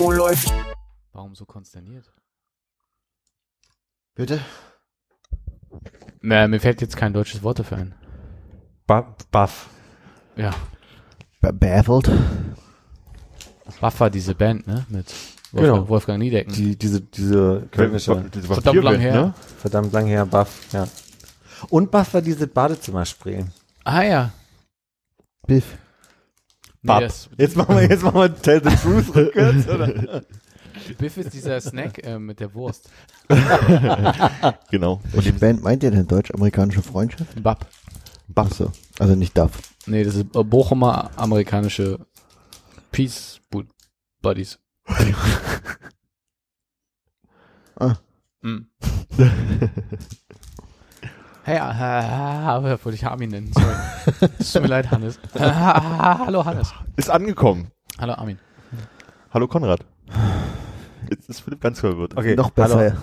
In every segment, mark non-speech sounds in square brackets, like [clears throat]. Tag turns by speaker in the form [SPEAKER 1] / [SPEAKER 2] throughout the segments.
[SPEAKER 1] Oh, läuft.
[SPEAKER 2] Warum so konsterniert?
[SPEAKER 3] Bitte?
[SPEAKER 2] Na, mir fällt jetzt kein deutsches Wort dafür ein.
[SPEAKER 4] Bu- Buff.
[SPEAKER 2] Ja.
[SPEAKER 3] Ba- Baffled?
[SPEAKER 2] Buffer, diese Band, ne? Mit Wolfgang,
[SPEAKER 4] Genau.
[SPEAKER 2] Wolfgang Niedecken.
[SPEAKER 4] Die, diese, diese komische,
[SPEAKER 5] Diese
[SPEAKER 2] Verdammt lang her.
[SPEAKER 5] Ne?
[SPEAKER 4] verdammt lang her, Buff, ja. Und Buff war diese Badezimmerspray.
[SPEAKER 2] ah ja.
[SPEAKER 3] Biff.
[SPEAKER 4] Bub.
[SPEAKER 2] das,
[SPEAKER 4] Jetzt machen wir, jetzt machen wir Tell the Truth rückwärts, oder? [laughs]
[SPEAKER 2] Biff ist dieser Snack äh, mit der Wurst. [laughs]
[SPEAKER 5] Genau.
[SPEAKER 3] Welche Band meint ihr denn? Deutsch-amerikanische Freundschaft?
[SPEAKER 2] Bub.
[SPEAKER 3] Achso. Also nicht Duff.
[SPEAKER 2] Nee, das ist äh, Bochumer amerikanische Peace Bu- Buddies. [laughs]
[SPEAKER 3] Ah.
[SPEAKER 2] Mm. Hey, äh, äh, wollte ich Armin nennen, sorry. Es [laughs] tut mir leid, Hannes. Äh, hallo, Hannes.
[SPEAKER 5] Ist angekommen.
[SPEAKER 2] Hallo, Armin.
[SPEAKER 5] Hallo Konrad. Jetzt ist Philipp ganz verwirrt.
[SPEAKER 4] Okay,
[SPEAKER 3] Noch besser.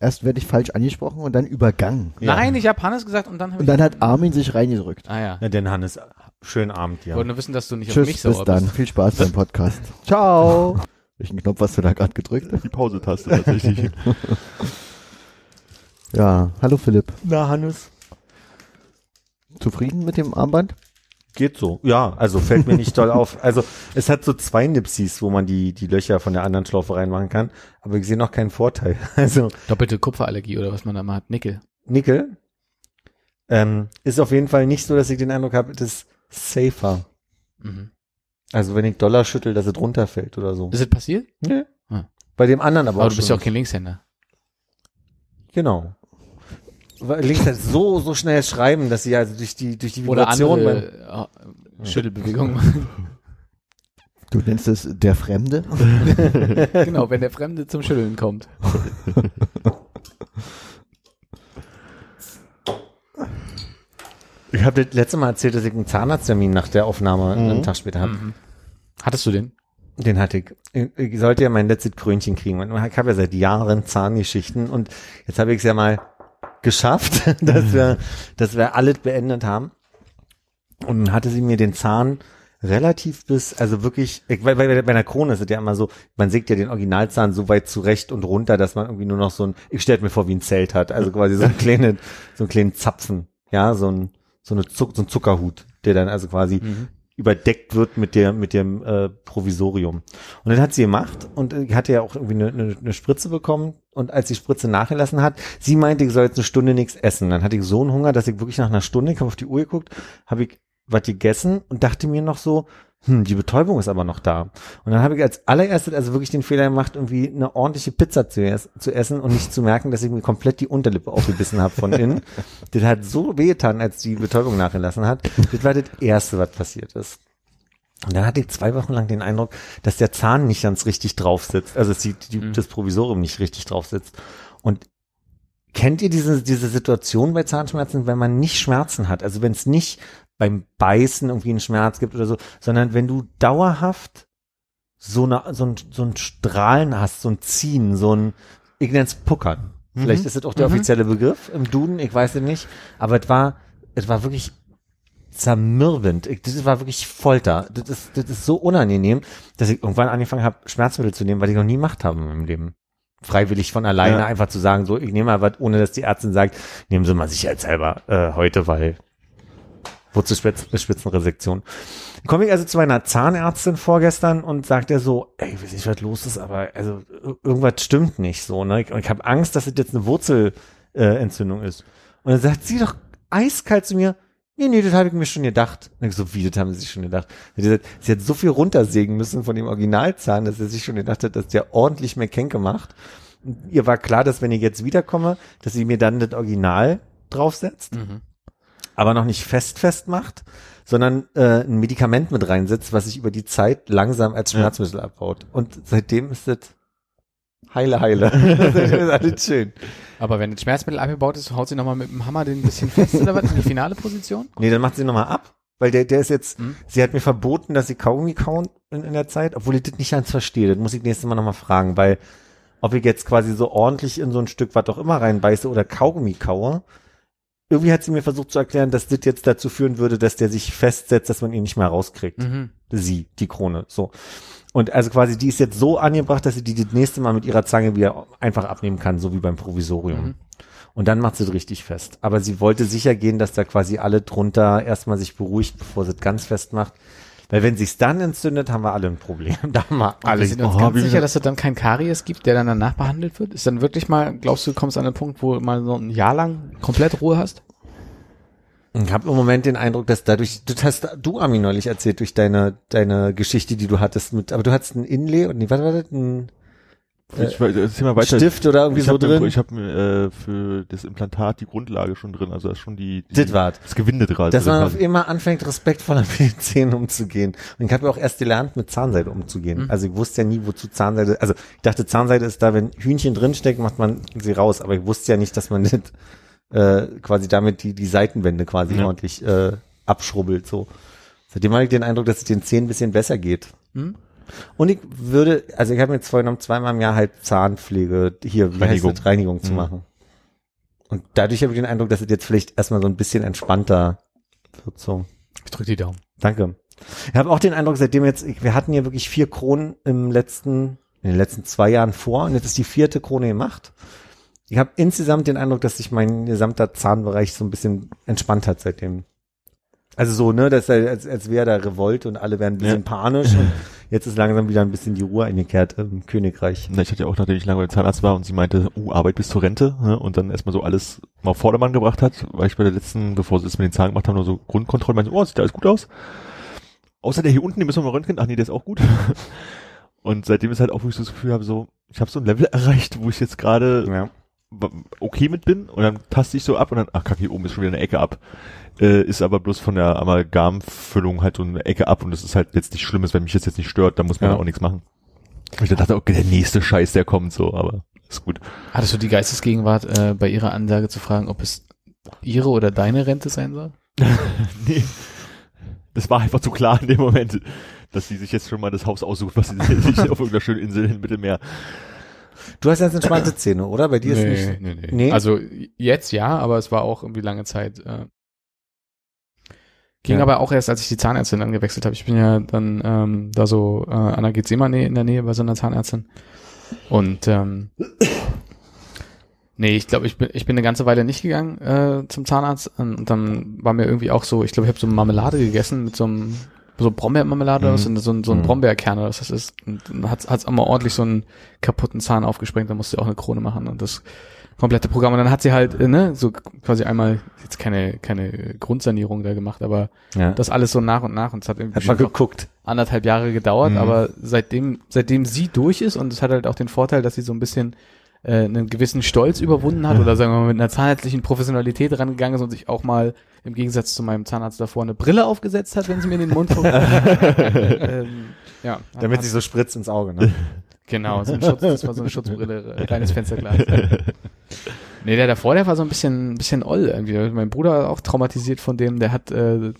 [SPEAKER 3] Erst werde ich falsch angesprochen und dann übergangen.
[SPEAKER 2] Nein, ich habe Hannes gesagt und dann habe
[SPEAKER 3] Und dann hat Armin sich reingedrückt.
[SPEAKER 2] ah ja.
[SPEAKER 4] Ja, denn Hannes, schönen Abend dir.
[SPEAKER 2] wollte nur wissen, dass du nicht auf
[SPEAKER 3] Tschüss,
[SPEAKER 2] mich
[SPEAKER 3] bis
[SPEAKER 2] sauer
[SPEAKER 3] dann.
[SPEAKER 2] bist.
[SPEAKER 3] Viel Spaß beim Podcast. [laughs] Ciao. Welchen Knopf hast du da gerade gedrückt?
[SPEAKER 5] Die Pause-Taste tatsächlich. [laughs]
[SPEAKER 3] Ja, hallo Philipp.
[SPEAKER 4] Na, Hannes.
[SPEAKER 3] Zufrieden mit dem Armband?
[SPEAKER 4] Geht so. Ja, also fällt mir nicht doll auf. Also es hat so zwei Nipsis, wo man die, die Löcher von der anderen Schlaufe reinmachen kann, aber ich sehe noch keinen Vorteil. [laughs] Also
[SPEAKER 2] Doppelte Kupferallergie oder was man da mal hat. Nickel.
[SPEAKER 4] Nickel ähm, ist auf jeden Fall nicht so, dass ich den Eindruck habe, das ist safer.
[SPEAKER 2] Mhm.
[SPEAKER 4] Also wenn ich Dollar schüttel, dass es runterfällt oder so.
[SPEAKER 2] Ist es passiert?
[SPEAKER 4] Nee.
[SPEAKER 2] Ah.
[SPEAKER 4] Bei dem anderen aber,
[SPEAKER 2] Aber
[SPEAKER 4] auch
[SPEAKER 2] du bist ja auch kein Linkshänder.
[SPEAKER 4] Genau. Links halt so, so schnell schreiben, dass sie also durch die, durch die
[SPEAKER 2] Oder
[SPEAKER 4] Vibration beim-
[SPEAKER 2] andere äh, Schüttelbewegungen machen.
[SPEAKER 3] Du nennst es der Fremde? [laughs]
[SPEAKER 2] genau, wenn der Fremde zum Schütteln kommt.
[SPEAKER 4] Ich habe das letzte Mal erzählt, dass ich einen Zahnarzttermin nach der Aufnahme einen Tag später habe.
[SPEAKER 2] Mhm. Hattest du den?
[SPEAKER 4] Den hatte ich. Ich ich sollte ja mein letztes Krönchen kriegen. Und Ich habe ja seit Jahren Zahngeschichten und jetzt habe ich es ja mal geschafft, [laughs] dass wir, dass wir alles beendet haben. Und dann hatte sie mir den Zahn relativ bis, also wirklich, ich, weil, weil bei einer Krone ist es ja immer so, man sägt ja den Originalzahn so weit zurecht und runter, dass man irgendwie nur noch so ein, ich stelle mir vor, wie ein Zelt hat, also quasi so ein [laughs] kleinen, so einen kleinen Zapfen, ja, so ein, so eine Zuck, so ein Zuckerhut, der dann also quasi überdeckt wird mit der mit dem äh, Provisorium. Und dann hat sie gemacht und ich hatte ja auch irgendwie eine, eine, eine Spritze bekommen und als die Spritze nachgelassen hat, sie meinte, ich soll jetzt eine Stunde nichts essen. Dann hatte ich so einen Hunger, dass ich wirklich nach einer Stunde, ich habe auf die Uhr geguckt, habe ich was gegessen und dachte mir noch so, hm, die Betäubung ist aber noch da. Und dann habe ich als allererstes also wirklich den Fehler gemacht, irgendwie eine ordentliche Pizza zu, ess zu essen und nicht zu merken, dass ich mir komplett die Unterlippe aufgebissen habe von innen. [laughs] das hat so wehgetan, als die Betäubung nachgelassen hat. Das war das Erste, was passiert ist. Und dann hatte ich zwei Wochen lang den Eindruck, dass der Zahn nicht ganz richtig drauf sitzt, also dass die, die, das Provisorium nicht richtig drauf sitzt. Und kennt ihr diese, diese Situation bei Zahnschmerzen, wenn man nicht Schmerzen hat? Also wenn es nicht beim Beißen irgendwie einen Schmerz gibt oder so, sondern wenn du dauerhaft so, eine, so, ein, so ein Strahlen hast, so ein Ziehen, so ein, ich nenne es Puckern. Vielleicht ist das auch der offizielle Begriff im Duden, ich weiß es nicht. Aber es war, es war wirklich zermürbend. Ich, das war wirklich Folter. Das ist, das ist so unangenehm, dass ich irgendwann angefangen habe, Schmerzmittel zu nehmen, weil ich noch nie gemacht habe in meinem Leben. Freiwillig von alleine
[SPEAKER 5] Ja.
[SPEAKER 4] einfach zu sagen, so, ich nehme mal was, ohne dass die Ärztin sagt, nehmen Sie mal sicherheitshalber äh, heute, weil wozu Spitz, Spitzenresektion. Komme ich also zu meiner Zahnärztin vorgestern und sagt er so, ey, ich weiß nicht, was los ist, aber also ir- irgendwas stimmt nicht so, ne? Und ich habe Angst, dass es jetzt eine Wurzelentzündung äh, ist. Und dann sagt sie doch eiskalt zu mir, nee, nee, das habe ich mir schon gedacht. Und ich so, wie, das haben sie sich schon gedacht. Die sagt, sie hat so viel runtersägen müssen von dem Originalzahn, dass sie sich schon gedacht hat, dass der ordentlich mehr Kenke macht. Und ihr war klar, dass wenn ich jetzt wiederkomme, dass sie mir dann das Original draufsetzt
[SPEAKER 2] Mhm.
[SPEAKER 4] Aber noch nicht fest fest macht, sondern äh, ein Medikament mit reinsetzt, was sich über die Zeit langsam als
[SPEAKER 5] Ja.
[SPEAKER 4] Schmerzmittel abbaut. Und seitdem ist das heile, heile. [laughs] das ist alles schön.
[SPEAKER 2] Aber wenn das Schmerzmittel abgebaut ist, haut sie nochmal mit dem Hammer den ein bisschen fest oder was in die finale Position? [laughs]
[SPEAKER 4] Nee, dann macht sie nochmal ab, weil der, der ist jetzt,
[SPEAKER 2] Hm?
[SPEAKER 4] sie hat mir verboten, dass sie Kaugummi kauen in, in der Zeit, obwohl ich das nicht ganz verstehe. Das muss ich nächstes Mal nochmal fragen, weil ob ich jetzt quasi so ordentlich in so ein Stück was auch immer reinbeiße oder Kaugummi kaue, irgendwie hat sie mir versucht zu erklären, dass das jetzt dazu führen würde, dass der sich festsetzt, dass man ihn nicht mehr rauskriegt.
[SPEAKER 2] Mhm.
[SPEAKER 4] Sie, die Krone, so. Und also quasi, die ist jetzt so angebracht, dass sie die das nächste Mal mit ihrer Zange wieder einfach abnehmen kann, so wie beim Provisorium.
[SPEAKER 2] Mhm.
[SPEAKER 4] Und dann macht sie es richtig fest. Aber sie wollte sicher gehen, dass da quasi alle drunter erstmal sich beruhigt, bevor sie es ganz fest macht. Weil wenn sich's dann entzündet, haben wir alle ein Problem. [laughs] Da haben wir
[SPEAKER 2] Wir
[SPEAKER 4] alle.
[SPEAKER 2] sind uns
[SPEAKER 5] Oh,
[SPEAKER 2] ganz sicher, dass es dann kein Karies gibt, der dann danach behandelt wird. Ist dann wirklich mal, glaubst du, du kommst an einen Punkt, wo du mal so ein Jahr lang komplett Ruhe hast?
[SPEAKER 4] Ich habe im Moment den Eindruck, dass dadurch, das hast du Ami neulich erzählt durch deine deine Geschichte, die du hattest mit, aber du hattest ein Inlay und nee, was war das? Ein
[SPEAKER 5] ich erzähl mal weiter.
[SPEAKER 4] Stift oder irgendwie
[SPEAKER 5] ich
[SPEAKER 4] so drin?
[SPEAKER 5] Mir, ich habe äh, für das Implantat die Grundlage schon drin, also ist schon die, die
[SPEAKER 4] Das war's.
[SPEAKER 5] das Gewinde dran.
[SPEAKER 4] dass man auf immer anfängt, respektvoller [laughs] mit den Zähnen umzugehen. Und ich habe ja auch erst gelernt, mit Zahnseide umzugehen.
[SPEAKER 2] Mhm.
[SPEAKER 4] Also ich wusste ja nie, wozu Zahnseide, also ich dachte, Zahnseide ist da, wenn Hühnchen drinsteckt, macht man sie raus. Aber ich wusste ja nicht, dass man [laughs] nicht äh, quasi damit die, die Seitenwände quasi
[SPEAKER 5] Ja.
[SPEAKER 4] ordentlich äh, abschrubbelt. So. Seitdem habe ich den Eindruck, dass es den Zähnen ein bisschen besser geht.
[SPEAKER 2] Hm?
[SPEAKER 4] Und ich würde, also ich habe mir jetzt vorgenommen, zweimal im Jahr halt Zahnpflege, hier, wie
[SPEAKER 5] Reinigung.
[SPEAKER 4] heißt das, Reinigung zu
[SPEAKER 5] Mhm.
[SPEAKER 4] machen. Und dadurch habe ich den Eindruck, dass es jetzt vielleicht erstmal so ein bisschen entspannter wird. So.
[SPEAKER 2] Ich drück die Daumen.
[SPEAKER 4] Danke. Ich habe auch den Eindruck, seitdem jetzt, wir hatten hier wirklich vier Kronen im letzten, in den letzten zwei Jahren vor und jetzt ist die vierte Krone gemacht. Ich habe insgesamt den Eindruck, dass sich mein gesamter Zahnbereich so ein bisschen entspannt hat seitdem. Also so, ne, das ist halt, als, als wäre da Revolt und alle werden ein bisschen
[SPEAKER 5] Ja.
[SPEAKER 4] panisch und [laughs] jetzt ist langsam wieder ein bisschen die Ruhe eingekehrt im Königreich.
[SPEAKER 5] Na, ich hatte ja auch, nachdem ich lange beim Zahnarzt war und sie meinte, uh, Arbeit bis zur Rente, ne, und dann erstmal so alles mal auf Vordermann gebracht hat, weil ich bei der letzten, bevor sie es mit den Zahlen gemacht haben, nur so Grundkontrolle meinte, oh, sieht alles gut aus. Außer der hier unten, den müssen wir mal röntgen. Ach nee, der ist auch gut. [laughs] und seitdem ist halt auch, wo ich so das Gefühl habe, so, ich habe so ein Level erreicht, wo ich jetzt gerade
[SPEAKER 4] Ja.
[SPEAKER 5] Okay mit bin und dann taste ich so ab und dann, ach kacke, hier oben ist schon wieder eine Ecke ab. Äh, ist aber bloß von der Amalgamfüllung halt so eine Ecke ab und das ist halt jetzt nicht Schlimmes, wenn mich das jetzt nicht stört, dann muss man
[SPEAKER 4] Ja.
[SPEAKER 5] auch nichts machen. Und ich dachte, okay, der nächste Scheiß, der kommt so, aber ist gut.
[SPEAKER 2] Hattest du die Geistesgegenwart, äh, bei ihrer Ansage zu fragen, ob es ihre oder deine Rente sein soll? [laughs]
[SPEAKER 5] nee. Das war einfach zu klar in dem Moment, dass sie sich jetzt schon mal das Haus aussucht, was sie sich auf irgendeiner schönen Insel im Mittelmeer.
[SPEAKER 4] Du hast jetzt entspannte Zähne, oder? Bei dir ist nicht.
[SPEAKER 2] nee, nee.
[SPEAKER 4] Nee?
[SPEAKER 2] Also jetzt ja, aber es war auch irgendwie lange Zeit. Äh, ging
[SPEAKER 4] Ja.
[SPEAKER 2] aber auch erst, als ich die Zahnärztin dann gewechselt habe. Ich bin ja dann ähm, da so äh, an der Gethsemane in der Nähe bei so einer Zahnärztin. Und ähm, nee, ich glaube, ich bin, ich bin eine ganze Weile nicht gegangen äh, zum Zahnarzt. Und, und dann war mir irgendwie auch so, ich glaube, ich habe so Marmelade gegessen mit so einem so Brombeermarmelade oder
[SPEAKER 4] Mhm.
[SPEAKER 2] und so, ein- so ein
[SPEAKER 4] Mhm.
[SPEAKER 2] Brombeerkern oder was das ist. Und dann hat's hat's einmal ordentlich so einen kaputten Zahn aufgesprengt, da musste sie auch eine Krone machen und das komplette Programm. Und dann hat sie halt, äh, ne, so quasi einmal jetzt keine, keine Grundsanierung da gemacht, aber
[SPEAKER 4] Ja.
[SPEAKER 2] das alles so nach und nach und es hat irgendwie
[SPEAKER 4] Hat mal geguckt.
[SPEAKER 2] anderthalb Jahre gedauert,
[SPEAKER 5] Mhm.
[SPEAKER 2] aber seitdem, seitdem sie durch ist und es hat halt auch den Vorteil, dass sie so ein bisschen äh, einen gewissen Stolz überwunden hat oder sagen wir mal mit einer zahnärztlichen Professionalität rangegangen ist und sich auch mal im Gegensatz zu meinem Zahnarzt davor eine Brille aufgesetzt hat, wenn sie mir in den Mund [laughs] ähm, ja,
[SPEAKER 4] Damit sie so spritzt ins Auge, ne? [laughs]
[SPEAKER 2] Genau, so ein Schutz, das war so eine Schutzbrille, äh, kleines Fensterglas. [laughs] nee, der davor, der war so ein bisschen, bisschen oll irgendwie. Mein Bruder war auch traumatisiert von dem, der hat, äh,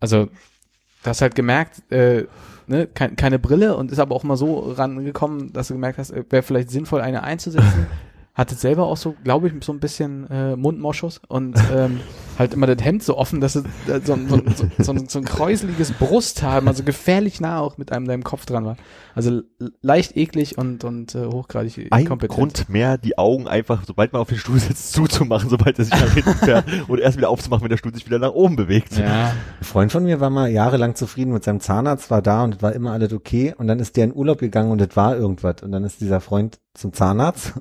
[SPEAKER 2] also, du hast halt gemerkt, äh, ne, kein, keine Brille und ist aber auch mal so rangekommen, dass du gemerkt hast, äh, wäre vielleicht sinnvoll, eine einzusetzen. [laughs] Hatte selber auch so, glaube ich, so ein bisschen äh, Mundmoschus und ähm, [laughs] halt immer das Hemd so offen, dass es äh, so, so, so, so, ein- so ein kräuseliges Brusthaar, also gefährlich nah auch mit einem deinem Kopf dran war. Also leicht eklig und, und äh, hochgradig
[SPEAKER 5] Ein
[SPEAKER 2] inkompetent.
[SPEAKER 5] Grund mehr, die Augen einfach, sobald man auf den Stuhl sitzt, zuzumachen, sobald er sich nach hinten [laughs] fährt und erst wieder aufzumachen, wenn der Stuhl sich wieder nach oben bewegt.
[SPEAKER 2] Ja,
[SPEAKER 4] Ein Freund von mir war mal jahrelang zufrieden mit seinem Zahnarzt, war da und es war immer alles okay. Und dann ist der in Urlaub gegangen und es war irgendwas. Und dann ist dieser Freund zum Zahnarzt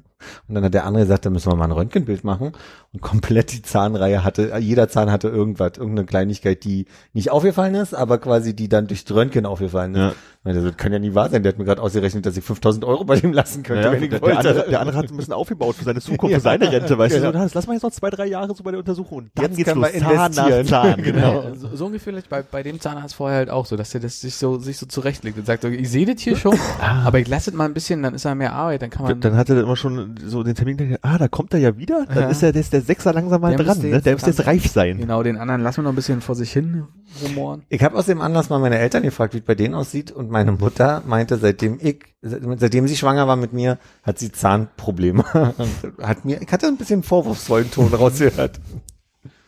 [SPEAKER 4] und dann hat der andere gesagt, da müssen wir mal ein Röntgenbild machen. Und komplett die Zahnreihe hatte, jeder Zahn hatte irgendwas, irgendeine Kleinigkeit, die nicht aufgefallen ist, aber quasi die dann durch Röntgen aufgefallen ist.
[SPEAKER 5] Ja.
[SPEAKER 4] Meine, Das kann ja nie wahr sein. Der hat mir gerade ausgerechnet, dass ich 5000 Euro bei dem lassen könnte,
[SPEAKER 5] Ja,
[SPEAKER 4] wenn ich
[SPEAKER 5] der, der,
[SPEAKER 4] wollte.
[SPEAKER 5] andere, der andere hat ein bisschen aufgebaut für seine Zukunft, [laughs] für seine Rente, weißt du, so, das, lass mal jetzt noch zwei, drei Jahre so bei der Untersuchung und dann
[SPEAKER 4] Jetzt
[SPEAKER 5] geht's
[SPEAKER 4] kann
[SPEAKER 5] los,
[SPEAKER 4] man
[SPEAKER 5] Zahn nach
[SPEAKER 4] investieren.
[SPEAKER 5] Zahn, [laughs] genau.
[SPEAKER 2] Ja, so, so ungefähr bei, bei dem Zahnarzt vorher halt auch so, dass der das sich so, sich so zurechtlegt und sagt, okay, ich sehe das hier schon, [laughs] aber ich lasse es mal ein bisschen, dann ist er mehr Arbeit, dann kann man.
[SPEAKER 5] Dann hat er immer schon so den Termin, ah, da kommt er ja wieder, dann
[SPEAKER 2] Ja.
[SPEAKER 5] ist er, der ist der Sechser langsam mal
[SPEAKER 2] Der
[SPEAKER 5] dran,
[SPEAKER 2] müsste
[SPEAKER 5] ne? der muss jetzt reif sein.
[SPEAKER 2] genau, den anderen lassen wir noch ein bisschen vor sich hin rumoren.
[SPEAKER 4] Ich habe aus dem Anlass mal meine Eltern gefragt, wie es bei denen aussieht und meine Mutter meinte, seitdem ich, seitdem sie schwanger war mit mir, hat sie Zahnprobleme. [laughs] Hat mir, ich hatte ein bisschen vorwurfsvollen Ton rausgehört.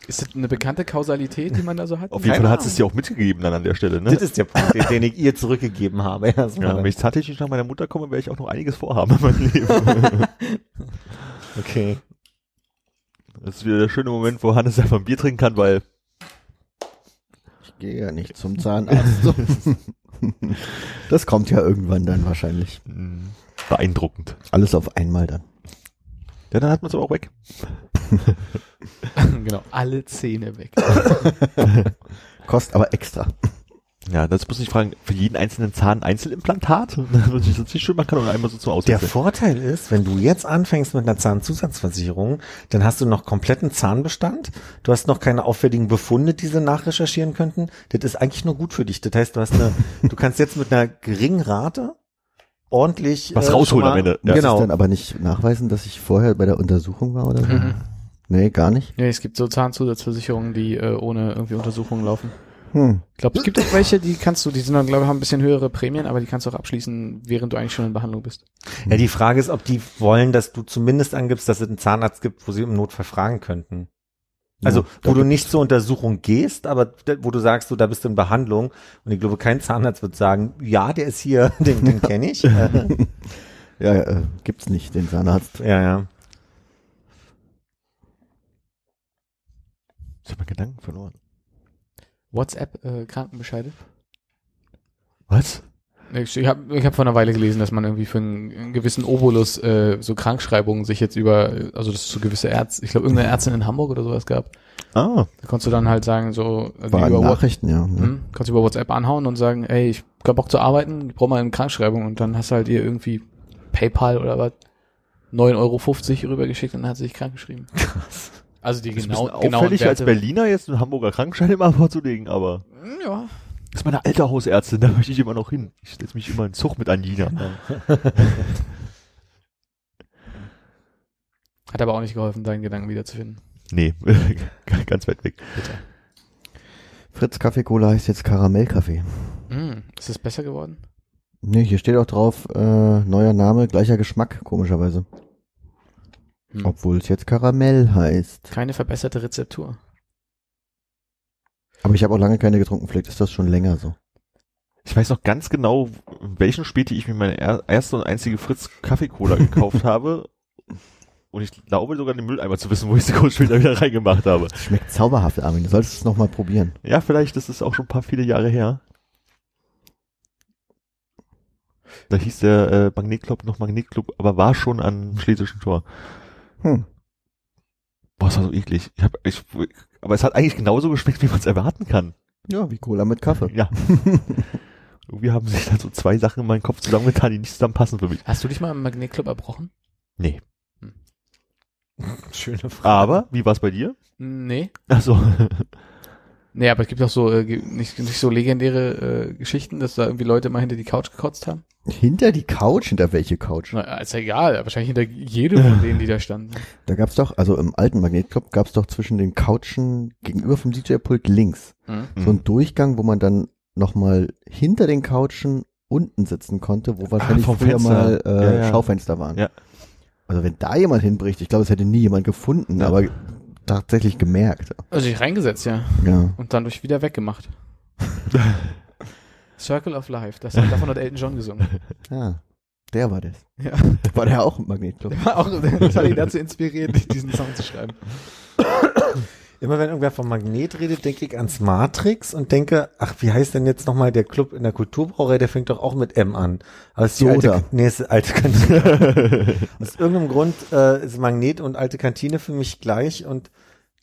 [SPEAKER 2] Ist das eine bekannte Kausalität, die man da so hat?
[SPEAKER 5] Auf jeden Fall hat es dir auch mitgegeben dann an der Stelle, ne?
[SPEAKER 4] Das ist der Punkt, den, den ich ihr zurückgegeben habe.
[SPEAKER 5] Ja, wenn ich tatsächlich nach meiner Mutter komme, werde ich auch noch einiges vorhaben in meinem Leben. [laughs]
[SPEAKER 4] okay.
[SPEAKER 5] Das ist wieder der schöne Moment, wo Hannes einfach ein Bier trinken kann, weil
[SPEAKER 3] Ich gehe ja nicht zum Zahnarzt. [laughs] Das kommt ja irgendwann dann wahrscheinlich.
[SPEAKER 5] mh, beeindruckend.
[SPEAKER 3] Alles auf einmal dann.
[SPEAKER 5] Ja, dann hat man es aber auch weg. [laughs]
[SPEAKER 2] genau, alle Zähne weg. [laughs]
[SPEAKER 3] Kostet aber extra.
[SPEAKER 5] Ja, das muss ich fragen, für jeden einzelnen Zahn ein Einzelimplantat? [laughs] Das ist natürlich schön, man kann auch einmal so zum
[SPEAKER 4] Der
[SPEAKER 5] Auswechseln.
[SPEAKER 4] Vorteil ist, wenn du jetzt anfängst mit einer Zahnzusatzversicherung, dann hast du noch kompletten Zahnbestand. Du hast noch keine auffälligen Befunde, die sie nachrecherchieren könnten. Das ist eigentlich nur gut für dich. Das heißt, du hast eine, [laughs] du kannst jetzt mit einer geringen Rate ordentlich
[SPEAKER 5] Was
[SPEAKER 4] äh,
[SPEAKER 5] rausholen
[SPEAKER 4] mal-
[SPEAKER 5] am Ende. Ja.
[SPEAKER 3] Muss ich
[SPEAKER 4] Genau.
[SPEAKER 3] dann aber nicht nachweisen, dass ich vorher bei der Untersuchung war oder so?
[SPEAKER 2] Mhm.
[SPEAKER 3] Nee, gar nicht.
[SPEAKER 2] Ja, es gibt so Zahnzusatzversicherungen, die äh, ohne irgendwie Untersuchungen laufen.
[SPEAKER 3] Hm.
[SPEAKER 2] Ich glaube, es gibt auch welche, die kannst du, die sind dann, glaube ich, haben ein bisschen höhere Prämien, aber die kannst du auch abschließen, während du eigentlich schon in Behandlung bist.
[SPEAKER 4] Ja, die Frage ist, ob die wollen, dass du zumindest angibst, dass es einen Zahnarzt gibt, wo sie im Notfall fragen könnten. Also,
[SPEAKER 3] Ja,
[SPEAKER 4] wo du nicht zur Untersuchung gehst, aber wo du sagst, du, da bist du in Behandlung. Und ich glaube, kein Zahnarzt wird sagen, ja, der ist hier, [laughs] den, den kenne ich.
[SPEAKER 3] Ja, äh, gibt's nicht, den Zahnarzt.
[SPEAKER 4] ja, ja.
[SPEAKER 5] Ich habe meinen Gedanken verloren.
[SPEAKER 2] WhatsApp äh, Krankenbescheide.
[SPEAKER 5] Was?
[SPEAKER 2] Ich, habe ich hab vor einer Weile gelesen, dass man irgendwie für einen, einen gewissen Obolus äh, so Krankschreibungen sich jetzt über, also dass es so gewisse Ärzte, ich glaube irgendeine Ärztin in Hamburg oder sowas gab.
[SPEAKER 5] Ah,
[SPEAKER 2] Da konntest du dann halt sagen, so also über, What-
[SPEAKER 3] Nachrichten, ja. ne?
[SPEAKER 2] hm, kannst du über WhatsApp anhauen und sagen, ey, ich hab Bock zu arbeiten, ich brauche mal eine Krankschreibung und dann hast du halt ihr irgendwie PayPal oder was 9,50 Euro rübergeschickt und dann hat sie sich krank geschrieben. Also die
[SPEAKER 5] das ist
[SPEAKER 2] genau, genau
[SPEAKER 5] auffällig als Berliner jetzt einen Hamburger Krankenschein immer [laughs] vorzulegen, aber
[SPEAKER 2] Ja.
[SPEAKER 5] das ist meine alte Hausärztin, da möchte ich immer noch hin. Ich setze mich immer in Zug mit Anina. [laughs]
[SPEAKER 2] Hat aber auch nicht geholfen, deinen Gedanken wiederzufinden.
[SPEAKER 5] Nee, [laughs] ganz weit weg.
[SPEAKER 3] Fritz Kaffee Cola heißt jetzt Karamellkaffee.
[SPEAKER 2] Hm, ist es besser geworden?
[SPEAKER 3] Nee, hier steht auch drauf, äh, neuer Name, gleicher Geschmack, komischerweise.
[SPEAKER 2] Hm.
[SPEAKER 3] Obwohl es jetzt Karamell heißt.
[SPEAKER 2] Keine verbesserte Rezeptur.
[SPEAKER 3] Aber ich habe auch lange keine getrunken, vielleicht ist das schon länger so.
[SPEAKER 5] Ich weiß noch ganz genau, in welchen Späti ich mir meine er erste und einzige Fritz Kaffee-Cola gekauft [laughs] habe. Und ich glaube sogar den Mülleimer zu wissen, wo ich sie kurz später wieder reingemacht habe.
[SPEAKER 3] Schmeckt zauberhaft, Armin. Du solltest es nochmal probieren.
[SPEAKER 5] Ja, vielleicht ist es auch schon ein paar viele Jahre her. Da hieß der äh, Magnetclub noch Magnetclub, aber war schon an Schlesischen Tor.
[SPEAKER 3] Hm.
[SPEAKER 5] Boah, es war so eklig. Ich hab, ich, aber es hat eigentlich genauso geschmeckt, wie man es erwarten kann.
[SPEAKER 3] Ja, wie Cola mit Kaffee.
[SPEAKER 5] Ja. [laughs] Irgendwie haben sich da so zwei Sachen in meinen Kopf zusammengetan, die nicht zusammenpassen für mich.
[SPEAKER 2] Hast du dich mal im Magnetclub erbrochen?
[SPEAKER 5] Nee. [laughs]
[SPEAKER 4] Schöne Frage.
[SPEAKER 5] Aber, wie war es bei dir?
[SPEAKER 2] Nee.
[SPEAKER 5] Also,
[SPEAKER 2] Nee, aber es gibt auch so äh, nicht, nicht so legendäre äh, Geschichten, dass da irgendwie Leute mal hinter die Couch gekotzt haben.
[SPEAKER 3] Hinter die Couch? Hinter welche Couch?
[SPEAKER 2] Na, ist ja egal, wahrscheinlich hinter jedem von denen, die da standen. [laughs]
[SPEAKER 3] Da gab's doch, also im alten Magnetclub gab's doch zwischen den Couchen gegenüber vom DJ-Pult links
[SPEAKER 2] Hm?
[SPEAKER 3] so einen Durchgang, wo man dann nochmal hinter den Couchen unten sitzen konnte, wo wahrscheinlich
[SPEAKER 5] vom
[SPEAKER 3] früher
[SPEAKER 5] Fenster.
[SPEAKER 3] mal äh,
[SPEAKER 5] Ja, ja.
[SPEAKER 3] Schaufenster waren.
[SPEAKER 5] Ja.
[SPEAKER 3] Also wenn da jemand hinbricht, ich glaube, es hätte nie jemand gefunden,
[SPEAKER 5] Ja.
[SPEAKER 3] aber tatsächlich gemerkt.
[SPEAKER 2] Also ich reingesetzt, ja.
[SPEAKER 3] Ja.
[SPEAKER 2] Und dann durch wieder weggemacht. [laughs] Circle of Life, das hat davon hat Elton John gesungen.
[SPEAKER 3] ja. Der war das.
[SPEAKER 2] Ja. [laughs]
[SPEAKER 3] War der auch im Magnetclub?
[SPEAKER 2] Der war auch, das hat ihn dazu inspiriert, diesen Song zu schreiben. [laughs]
[SPEAKER 4] Immer wenn irgendwer vom Magnet redet, denke ich ans Matrix und denke, ach, wie heißt denn jetzt nochmal der Club in der Kulturbrauerei? Der fängt doch auch mit M an. Aber es ist die
[SPEAKER 3] Soda.
[SPEAKER 4] alte, nee, es ist alte Kantine. [laughs] Aus irgendeinem Grund äh, ist Magnet und alte Kantine für mich gleich und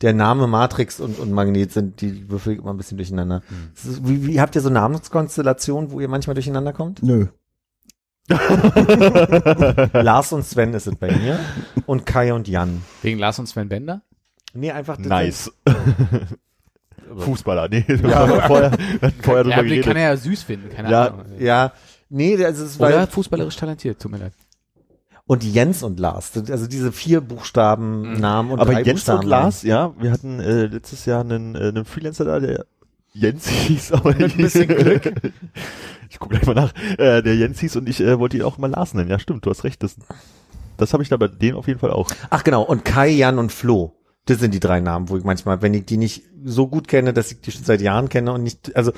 [SPEAKER 4] der Name Matrix und, und Magnet sind, die würfel ich immer ein bisschen durcheinander. Ist- Wie, wie habt ihr so Namenskonstellationen, wo ihr manchmal durcheinander kommt?
[SPEAKER 3] Nö. [laughs]
[SPEAKER 4] Lars und Sven ist es bei mir und Kai und Jan.
[SPEAKER 2] Wegen Lars und Sven Bender?
[SPEAKER 4] Nee, einfach das
[SPEAKER 5] Nice. [laughs] Fußballer, nee. Ja. [laughs] vorher, vorher
[SPEAKER 2] Ja,
[SPEAKER 5] drüber
[SPEAKER 2] den kann
[SPEAKER 5] geredet.
[SPEAKER 2] er ja süß finden, keine
[SPEAKER 5] Ja,
[SPEAKER 2] Ahnung.
[SPEAKER 4] Ja, nee, also es war
[SPEAKER 2] Oder fußballerisch talentiert, tut mir leid.
[SPEAKER 4] und Jens und Lars, also diese vier Buchstaben Namen und
[SPEAKER 5] Aber
[SPEAKER 4] drei
[SPEAKER 5] Jens
[SPEAKER 4] Buchstaben
[SPEAKER 5] und Lars, ja, wir hatten äh, letztes Jahr einen, äh, einen Freelancer da, der Jens [laughs] hieß, aber
[SPEAKER 4] Mit ein bisschen Glück.
[SPEAKER 5] ich gucke gleich mal nach. Äh, der Jens hieß und ich äh, wollte ihn auch immer Lars nennen. Ja, stimmt, du hast recht. Das, das habe ich da bei denen auf jeden Fall auch.
[SPEAKER 4] Ach genau, und Kai, Jan und Flo. Das sind die drei Namen, wo ich manchmal, wenn ich die nicht so gut kenne, dass ich die schon seit Jahren kenne und nicht, also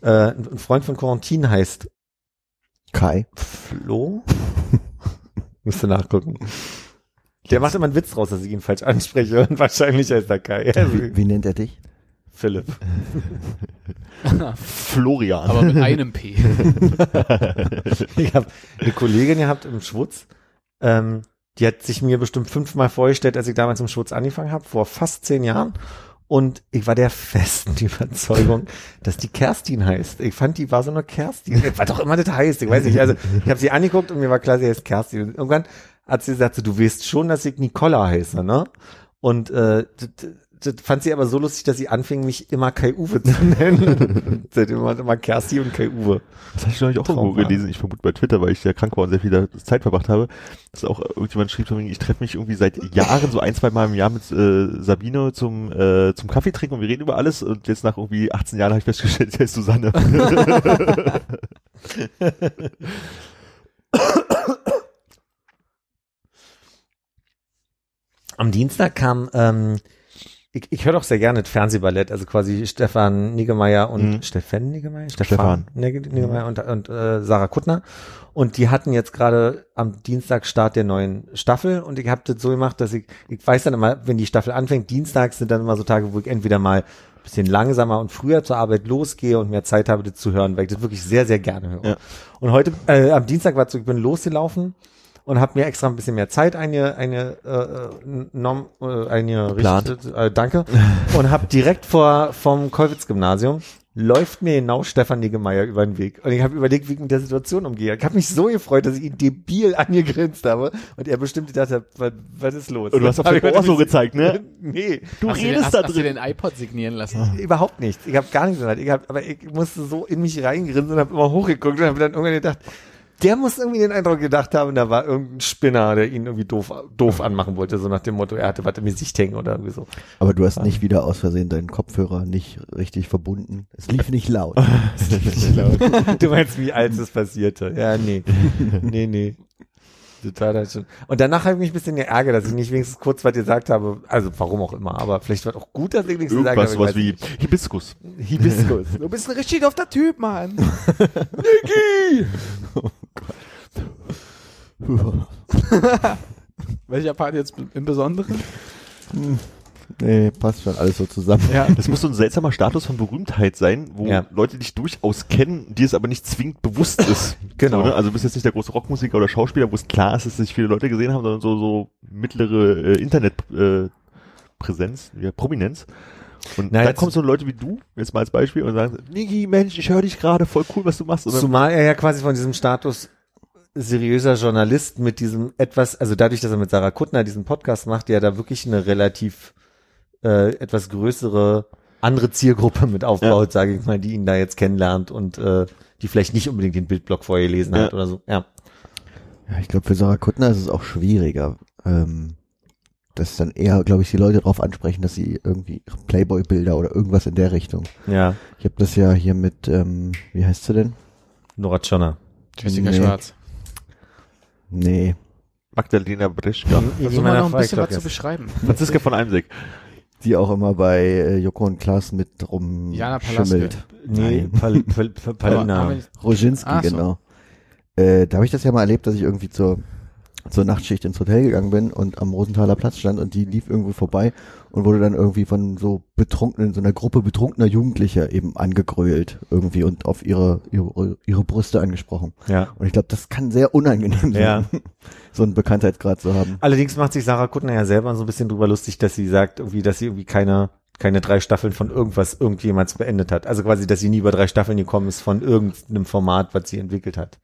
[SPEAKER 4] äh, ein Freund von Quarantin heißt
[SPEAKER 3] Kai.
[SPEAKER 4] Flo. [laughs] Müsste nachgucken. Der macht immer einen Witz draus, dass ich ihn falsch anspreche und wahrscheinlich heißt er Kai. Also,
[SPEAKER 3] Wie, wie nennt er dich?
[SPEAKER 4] Philipp. [laughs]
[SPEAKER 5] Florian.
[SPEAKER 2] Aber mit einem P. [laughs]
[SPEAKER 4] Ich habe eine Kollegin gehabt im Schwutz, ähm, die hat sich mir bestimmt fünfmal vorgestellt, als ich damals im Schwutz angefangen habe, vor fast zehn Jahren. Und ich war der festen [laughs] Überzeugung, dass die Kerstin heißt. Ich fand, die war so eine Kerstin. Was auch immer das heißt, ich weiß nicht. Also ich habe sie angeguckt und mir war klar, sie heißt Kerstin. Und irgendwann hat sie gesagt, so, du weißt schon, dass ich Nicola heiße, ne? Und äh, das, fand sie aber so lustig, dass sie anfing, mich immer Kai Uwe zu [laughs] nennen. Seitdem war immer Kerstin und Kai Uwe.
[SPEAKER 5] Das hatte ich neulich auch irgendwo
[SPEAKER 4] Trauma.
[SPEAKER 5] gelesen. Ich vermute bei Twitter, weil ich ja krank war und sehr viel Zeit verbracht habe, dass auch irgendjemand schrieb, ich treffe mich irgendwie seit Jahren, so ein, zwei Mal im Jahr mit äh, Sabine zum, äh, zum Kaffee trinken und wir reden über alles und jetzt nach irgendwie 18 Jahren habe ich festgestellt, [laughs] sie heißt Susanne.
[SPEAKER 4] Am Dienstag kam, ähm, ich, ich höre doch sehr gerne das Fernsehballett, also quasi Stefan Niggemeier und
[SPEAKER 5] Mhm.
[SPEAKER 4] Stefan Niggemeier?
[SPEAKER 5] Stefan.
[SPEAKER 4] Nigge- Niggemeier und, und äh, Sarah Kuttner. Und die hatten jetzt gerade am Dienstag Start der neuen Staffel und ich habe das so gemacht, dass ich, ich weiß dann immer, wenn die Staffel anfängt, Dienstags sind dann immer so Tage, wo ich entweder mal ein bisschen langsamer und früher zur Arbeit losgehe und mehr Zeit habe, das zu hören, weil ich das wirklich sehr, sehr gerne höre.
[SPEAKER 5] Ja.
[SPEAKER 4] Und heute, äh, am Dienstag war es so, ich bin losgelaufen und habe mir extra ein bisschen mehr Zeit eine eine äh, nom, äh, eine
[SPEAKER 5] Geplant.
[SPEAKER 4] Richt- äh, danke [laughs] und habe direkt vor vom Kolwitz Gymnasium läuft mir genau Stefan Niggemeier über den Weg und ich habe überlegt, wie ich mit der Situation umgehe. Ich habe mich so gefreut, dass ich ihn debil angegrinst habe und er bestimmt gedacht hat, was, was ist los?
[SPEAKER 5] Und du hast auf
[SPEAKER 4] ich
[SPEAKER 5] Ohr so gezeigt, ne? [laughs]
[SPEAKER 4] Nee,
[SPEAKER 5] Du
[SPEAKER 2] hast, du den,
[SPEAKER 5] redest
[SPEAKER 2] hast,
[SPEAKER 5] da
[SPEAKER 2] hast du
[SPEAKER 5] drin.
[SPEAKER 2] den iPod signieren lassen? [laughs]
[SPEAKER 4] überhaupt nicht. Ich habe gar nichts gesagt. Ich hab, aber ich musste so in mich reingrinsen und habe immer hochgeguckt und habe dann irgendwann gedacht, der muss irgendwie den Eindruck gedacht haben, da war irgendein Spinner, der ihn irgendwie doof, doof anmachen wollte, so nach dem Motto, er hatte was im Gesicht hängen oder irgendwie so.
[SPEAKER 3] Aber du hast nicht wieder aus Versehen deinen Kopfhörer nicht richtig verbunden. [laughs] Es lief nicht laut.
[SPEAKER 4] du meinst, wie alt es passierte? Ja, nee. Nee, nee. Total das schon. Und danach habe ich mich ein bisschen geärgert, dass ich nicht wenigstens kurz was gesagt habe. Also warum auch immer, aber vielleicht war es auch gut, dass ich nichts gesagt
[SPEAKER 5] Irgendwas,
[SPEAKER 4] habe.
[SPEAKER 5] sowas wie Hibiskus.
[SPEAKER 4] Hibiskus. [laughs]
[SPEAKER 2] Du bist ein richtig auf der Typ, Mann. [laughs] [laughs] Welcher Part jetzt im Besonderen?
[SPEAKER 3] nee, passt schon alles so zusammen.
[SPEAKER 2] Ja.
[SPEAKER 5] Das muss so ein seltsamer Status von Berühmtheit sein, wo
[SPEAKER 4] Ja.
[SPEAKER 5] Leute dich durchaus kennen, die es aber nicht zwingend bewusst ist. [laughs]
[SPEAKER 4] Genau.
[SPEAKER 5] So, ne? Also du bist jetzt nicht der große Rockmusiker oder Schauspieler, wo es klar ist, dass sich viele Leute gesehen haben, sondern so, so mittlere äh, Internetpräsenz, äh, Präsenz, ja, Prominenz. Und
[SPEAKER 4] Na,
[SPEAKER 5] dann
[SPEAKER 4] jetzt-
[SPEAKER 5] kommen so Leute wie du, jetzt mal als Beispiel, und sagen, Niki, Mensch, ich höre dich gerade, voll cool, was du machst. Und dann,
[SPEAKER 4] Zumal er ja quasi von diesem Status seriöser Journalist mit diesem etwas, also dadurch, dass er mit Sarah Kuttner diesen Podcast macht, der da wirklich eine relativ äh, etwas größere andere Zielgruppe mit aufbaut, sage ich mal, die ihn da jetzt kennenlernt und äh, die vielleicht nicht unbedingt den Bildblock vorher gelesen hat
[SPEAKER 5] Ja.
[SPEAKER 4] oder so. Ja.
[SPEAKER 3] Ja, ich glaube, für Sarah Kuttner ist es auch schwieriger. Ähm, dass dann eher, glaube ich, die Leute darauf ansprechen, dass sie irgendwie Playboy-Bilder oder irgendwas in der Richtung.
[SPEAKER 4] Ja.
[SPEAKER 3] Ich habe das ja hier mit, ähm, wie heißt sie denn?
[SPEAKER 4] Nora Tschirner.
[SPEAKER 2] Jessica
[SPEAKER 3] Nee.
[SPEAKER 2] Schwarz.
[SPEAKER 3] Nee.
[SPEAKER 5] Magdalena Breschka,
[SPEAKER 2] Versuch mal noch ein bisschen was zu beschreiben.
[SPEAKER 5] Franziska von Eimsig.
[SPEAKER 3] Die auch immer bei äh, Joko und Klaas mit rum schimmelt.
[SPEAKER 4] Nee,
[SPEAKER 3] Nein.
[SPEAKER 4] Pal, Pal, Pal, [laughs] Palina.
[SPEAKER 3] Roginski, genau. Äh, da habe ich das ja mal erlebt, dass ich irgendwie zur zur Nachtschicht ins Hotel gegangen bin und am Rosenthaler Platz stand und die lief irgendwo vorbei und wurde dann irgendwie von so betrunkenen, so einer Gruppe betrunkener Jugendlicher eben angegrölt irgendwie und auf ihre, ihre, ihre Brüste angesprochen.
[SPEAKER 4] Ja.
[SPEAKER 3] Und ich glaube, das kann sehr unangenehm
[SPEAKER 4] Ja.
[SPEAKER 3] sein, [laughs] so einen Bekanntheitsgrad zu haben.
[SPEAKER 4] Allerdings macht sich Sarah Kuttner ja selber so ein bisschen drüber lustig, dass sie sagt, irgendwie, dass sie irgendwie keine, keine drei Staffeln von irgendwas irgendjemals beendet hat. Also quasi, dass sie nie über drei Staffeln gekommen ist von irgendeinem Format, was sie entwickelt hat.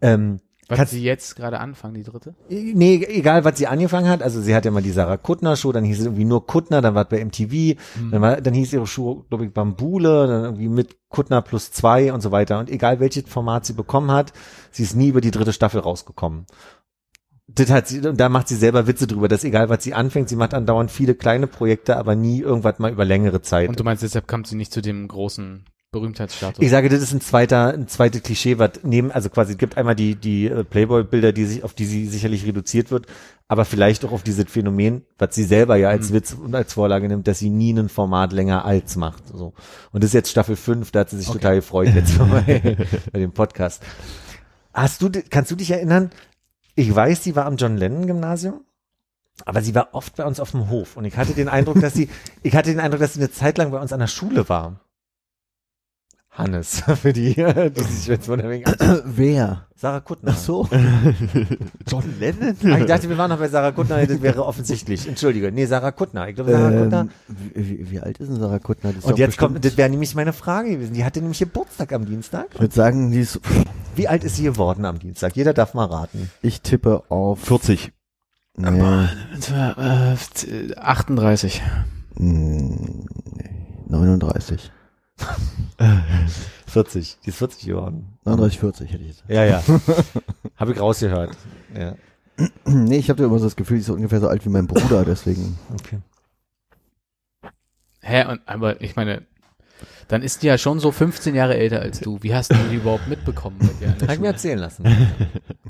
[SPEAKER 4] Ähm,
[SPEAKER 2] Was
[SPEAKER 4] Kannst-
[SPEAKER 2] sie jetzt gerade anfangen, die dritte?
[SPEAKER 4] Nee, egal, was sie angefangen hat. Also sie hat ja mal die Sarah Kuttner Show, dann hieß es irgendwie nur Kuttner, dann war es bei MTV, dann, war, dann hieß ihre Show, glaube ich, Bambule, dann irgendwie mit Kuttner plus zwei und so weiter. Und egal welches Format sie bekommen hat, sie ist nie über die dritte Staffel rausgekommen. Das hat sie, und da macht sie selber Witze drüber, dass egal was sie anfängt, sie macht andauernd viele kleine Projekte, aber nie irgendwas mal über längere Zeit.
[SPEAKER 2] Und du meinst, deshalb kommt sie nicht zu dem großen Berühmtheitsstatus?
[SPEAKER 4] Ich sage, das ist ein zweiter, ein zweites Klischee, was neben, also quasi es gibt einmal die die äh, Playboy-Bilder, die sich auf die sie sicherlich reduziert wird, aber vielleicht auch auf dieses Phänomen, was sie selber ja als Witz und als Vorlage nimmt, dass sie nie ein Format länger als macht. So und das ist jetzt Staffel 5, da hat sie sich
[SPEAKER 2] Okay.
[SPEAKER 4] total gefreut jetzt bei, [laughs] bei dem Podcast. Hast du, kannst du dich erinnern? Ich weiß, sie war am John Lennon Gymnasium. Aber sie war oft bei uns auf dem Hof und ich hatte den Eindruck, dass sie, ich hatte den Eindruck, dass sie eine Zeit lang bei uns an der Schule war. Hannes, [laughs] für die, die sich jetzt wundern wegen
[SPEAKER 3] Wer?
[SPEAKER 4] Sarah Kuttner.
[SPEAKER 3] Ach so. [laughs]
[SPEAKER 5] John Lennon?
[SPEAKER 4] Ah, Ich dachte, wir waren noch bei Sarah Kuttner, das wäre offensichtlich. Entschuldige, nee, Sarah Kuttner. Ich glaube, Sarah Kuttner.
[SPEAKER 3] Ähm, wie, wie, wie alt ist denn Sarah Kuttner?
[SPEAKER 4] Und jetzt kommt, das wäre nämlich meine Frage gewesen. Die hatte nämlich Geburtstag am Dienstag.
[SPEAKER 3] Ich würde sagen, die ist,
[SPEAKER 4] Wie alt ist sie geworden am Dienstag? Jeder darf mal raten.
[SPEAKER 3] ich tippe auf
[SPEAKER 5] 40.
[SPEAKER 3] nee,
[SPEAKER 2] Äh, 38.
[SPEAKER 3] mm, nee, 39.
[SPEAKER 4] 40. Die ist 40 geworden.
[SPEAKER 3] 39, 40 hätte ich jetzt.
[SPEAKER 4] Ja, ja. [laughs] Habe ich rausgehört. Ja.
[SPEAKER 3] Nee, ich habe immer so das Gefühl, die ist ungefähr so alt wie mein Bruder, deswegen.
[SPEAKER 4] Okay.
[SPEAKER 2] Hä, und, aber ich meine, dann ist die ja schon so 15 Jahre älter als du. Wie hast du die überhaupt mitbekommen?
[SPEAKER 4] Hab ich mir erzählen lassen.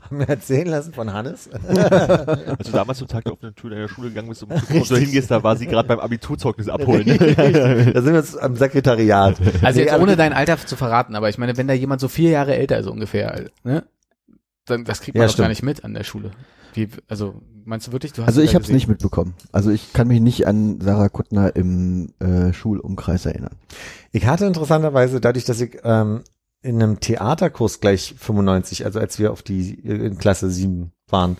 [SPEAKER 4] Hab mir erzählen lassen von Hannes. [laughs]
[SPEAKER 5] Als du damals zum Tag der offenen Tür in der Schule gegangen bist, um zu gucken, ob du hingehst, da war sie gerade beim Abiturzeugnis abholen. [laughs]
[SPEAKER 4] da sind wir jetzt am Sekretariat.
[SPEAKER 2] Also jetzt ohne dein Alter zu verraten, aber ich meine, wenn da jemand so vier Jahre älter ist ungefähr, ne? Dann, das kriegt man
[SPEAKER 4] Ja,
[SPEAKER 2] doch gar
[SPEAKER 4] stimmt.
[SPEAKER 2] nicht mit an der Schule. Wie, also, meinst du wirklich, du hast
[SPEAKER 3] Also ich habe es nicht mitbekommen. Also ich kann mich nicht an Sarah Kuttner im äh, Schulumkreis erinnern.
[SPEAKER 4] Ich hatte interessanterweise, dadurch, dass ich ähm, in einem Theaterkurs gleich 95, also als wir auf die in Klasse 7 waren,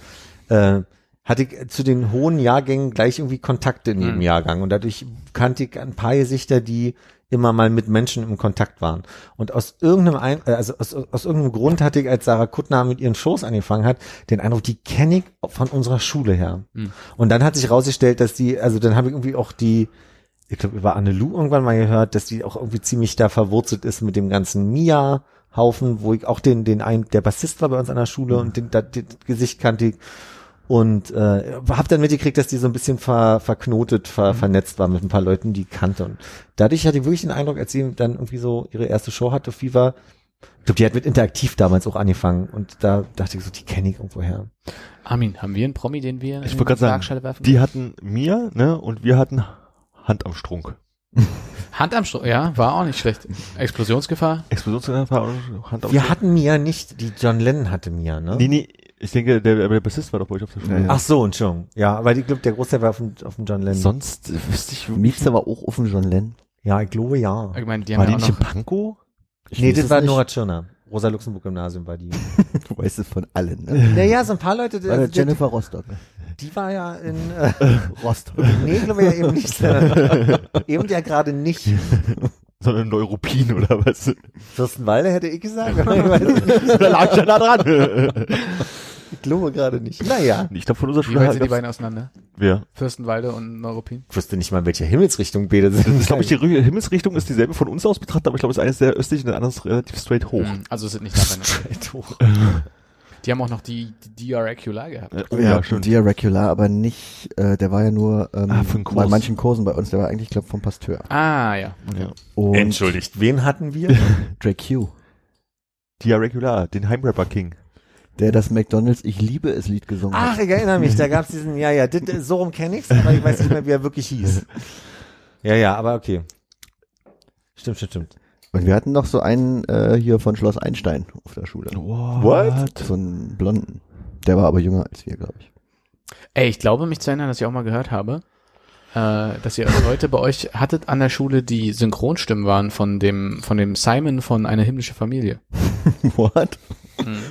[SPEAKER 4] äh, hatte ich zu den hohen Jahrgängen gleich irgendwie Kontakte in jedem
[SPEAKER 2] Hm.
[SPEAKER 4] Jahrgang und dadurch kannte ich ein paar Gesichter, die immer mal mit Menschen im Kontakt waren. Und aus irgendeinem, ein, äh, also aus, aus irgendeinem Grund hatte ich, als Sarah Kuttner mit ihren Shows angefangen hat, den Eindruck, die kenne ich von unserer Schule her.
[SPEAKER 2] Hm.
[SPEAKER 4] Und dann hat sich rausgestellt, dass die, also dann habe ich irgendwie auch die, ich glaube, über Annelou irgendwann mal gehört, dass die auch irgendwie ziemlich da verwurzelt ist mit dem ganzen Mia-Haufen, wo ich auch den, den ein, der Bassist war bei uns an der Schule und den, da, den Gesicht kannte ich. Und äh, habe dann mitgekriegt, dass die so ein bisschen ver, verknotet, ver, vernetzt war mit ein paar Leuten, die ich kannte. Und dadurch hatte ich wirklich den Eindruck, als sie dann irgendwie so ihre erste Show hatte, Fever, ich glaube, die hat mit Interaktiv damals auch angefangen. Und da dachte ich so, die kenne ich irgendwoher.
[SPEAKER 2] Armin, haben wir einen Promi, den wir
[SPEAKER 5] Ich
[SPEAKER 2] in die
[SPEAKER 5] sagen,
[SPEAKER 2] Waagschale werfen?
[SPEAKER 5] Die hatten mir, ne, und wir hatten Hand am Strunk. [laughs]
[SPEAKER 2] Hand am Stro ja, war auch nicht schlecht. Explosionsgefahr?
[SPEAKER 5] Explosionsgefahr und Hand am
[SPEAKER 4] Wir
[SPEAKER 5] Strunk.
[SPEAKER 4] hatten Mia nicht, die John Lennon hatte Mia, ne?
[SPEAKER 5] Nee, nee, ich denke, der, der Bassist war doch bei euch auf der Schule.
[SPEAKER 3] Ja, ja.
[SPEAKER 4] Ach so, Entschuldigung. Ja, aber ich glaube, der Großteil war auf dem, auf dem John Lennon.
[SPEAKER 5] Sonst äh, wüsste ich
[SPEAKER 3] Mietze war auch offen John Lennon.
[SPEAKER 4] Ja, ich glaube ja.
[SPEAKER 2] Ich meine, die
[SPEAKER 5] War
[SPEAKER 2] haben
[SPEAKER 5] die
[SPEAKER 2] ja
[SPEAKER 5] nicht
[SPEAKER 2] noch,
[SPEAKER 5] Pankow?
[SPEAKER 3] Ich
[SPEAKER 4] nee, das war
[SPEAKER 3] nicht.
[SPEAKER 4] Nora Tschirner. Rosa Luxemburg Gymnasium war die. [laughs]
[SPEAKER 3] Du weißt es von allen. Ne?
[SPEAKER 4] naja, so ein paar Leute,
[SPEAKER 3] War der
[SPEAKER 4] die,
[SPEAKER 3] Jennifer Rostock.
[SPEAKER 4] die war ja in, [laughs] äh,
[SPEAKER 3] Rostock.
[SPEAKER 4] nee, glaube ich ja eben nicht. Äh, [laughs] eben ja gerade nicht.
[SPEAKER 5] Sondern Neuruppin oder was?
[SPEAKER 4] Fürstenwalde hätte ich gesagt.
[SPEAKER 5] da lag ich ja nah dran.
[SPEAKER 4] Ich glaube gerade nicht. Naja.
[SPEAKER 5] ich glaube, von unserer
[SPEAKER 2] wie
[SPEAKER 5] Schule
[SPEAKER 2] weit sind die beiden auseinander?
[SPEAKER 5] Wer?
[SPEAKER 2] Fürstenwalde und Neuruppin?
[SPEAKER 4] Ich wusste nicht mal, in welcher Himmelsrichtung beide sind.
[SPEAKER 5] Das ist, glaube ich, die Rü- Himmelsrichtung ist dieselbe von uns aus betrachtet, aber ich glaube, das eine ist sehr östlich und das andere ist relativ straight hoch.
[SPEAKER 2] Hm, Also es sind nicht nacheinander.
[SPEAKER 4] Straight hoch.
[SPEAKER 2] Die haben auch noch die, die DR-Regular gehabt.
[SPEAKER 5] Oh
[SPEAKER 3] ja,
[SPEAKER 5] ja, schön.
[SPEAKER 3] Dia Regular, aber nicht, äh, der war ja nur ähm,
[SPEAKER 5] Ah,
[SPEAKER 3] bei manchen Kursen bei uns, der war eigentlich, glaube vom Pasteur.
[SPEAKER 2] Ah, ja.
[SPEAKER 5] Ja.
[SPEAKER 3] Und
[SPEAKER 4] Entschuldigt, wen hatten wir? [laughs]
[SPEAKER 3] Drake Q,
[SPEAKER 5] Dia Regular, den Heimrapper King.
[SPEAKER 3] Der das McDonalds Ich liebe es Lied gesungen
[SPEAKER 4] Ach,
[SPEAKER 3] hat.
[SPEAKER 4] ich erinnere mich, da gab's [laughs] diesen, ja, ja, dit, so rum kenne ich's, aber ich weiß nicht mehr, wie er wirklich hieß. [laughs] Ja, ja, aber okay. Stimmt, stimmt, stimmt.
[SPEAKER 3] Und wir hatten noch so einen äh, hier von Schloss Einstein auf der Schule.
[SPEAKER 5] What?
[SPEAKER 3] So einen blonden. Der war aber jünger als wir, glaube ich.
[SPEAKER 2] Ey, ich glaube mich zu erinnern, dass ich auch mal gehört habe, äh, dass ihr Leute bei euch hattet an der Schule, die Synchronstimmen waren von dem, von dem Simon von Eine himmlische Familie. [laughs]
[SPEAKER 3] What?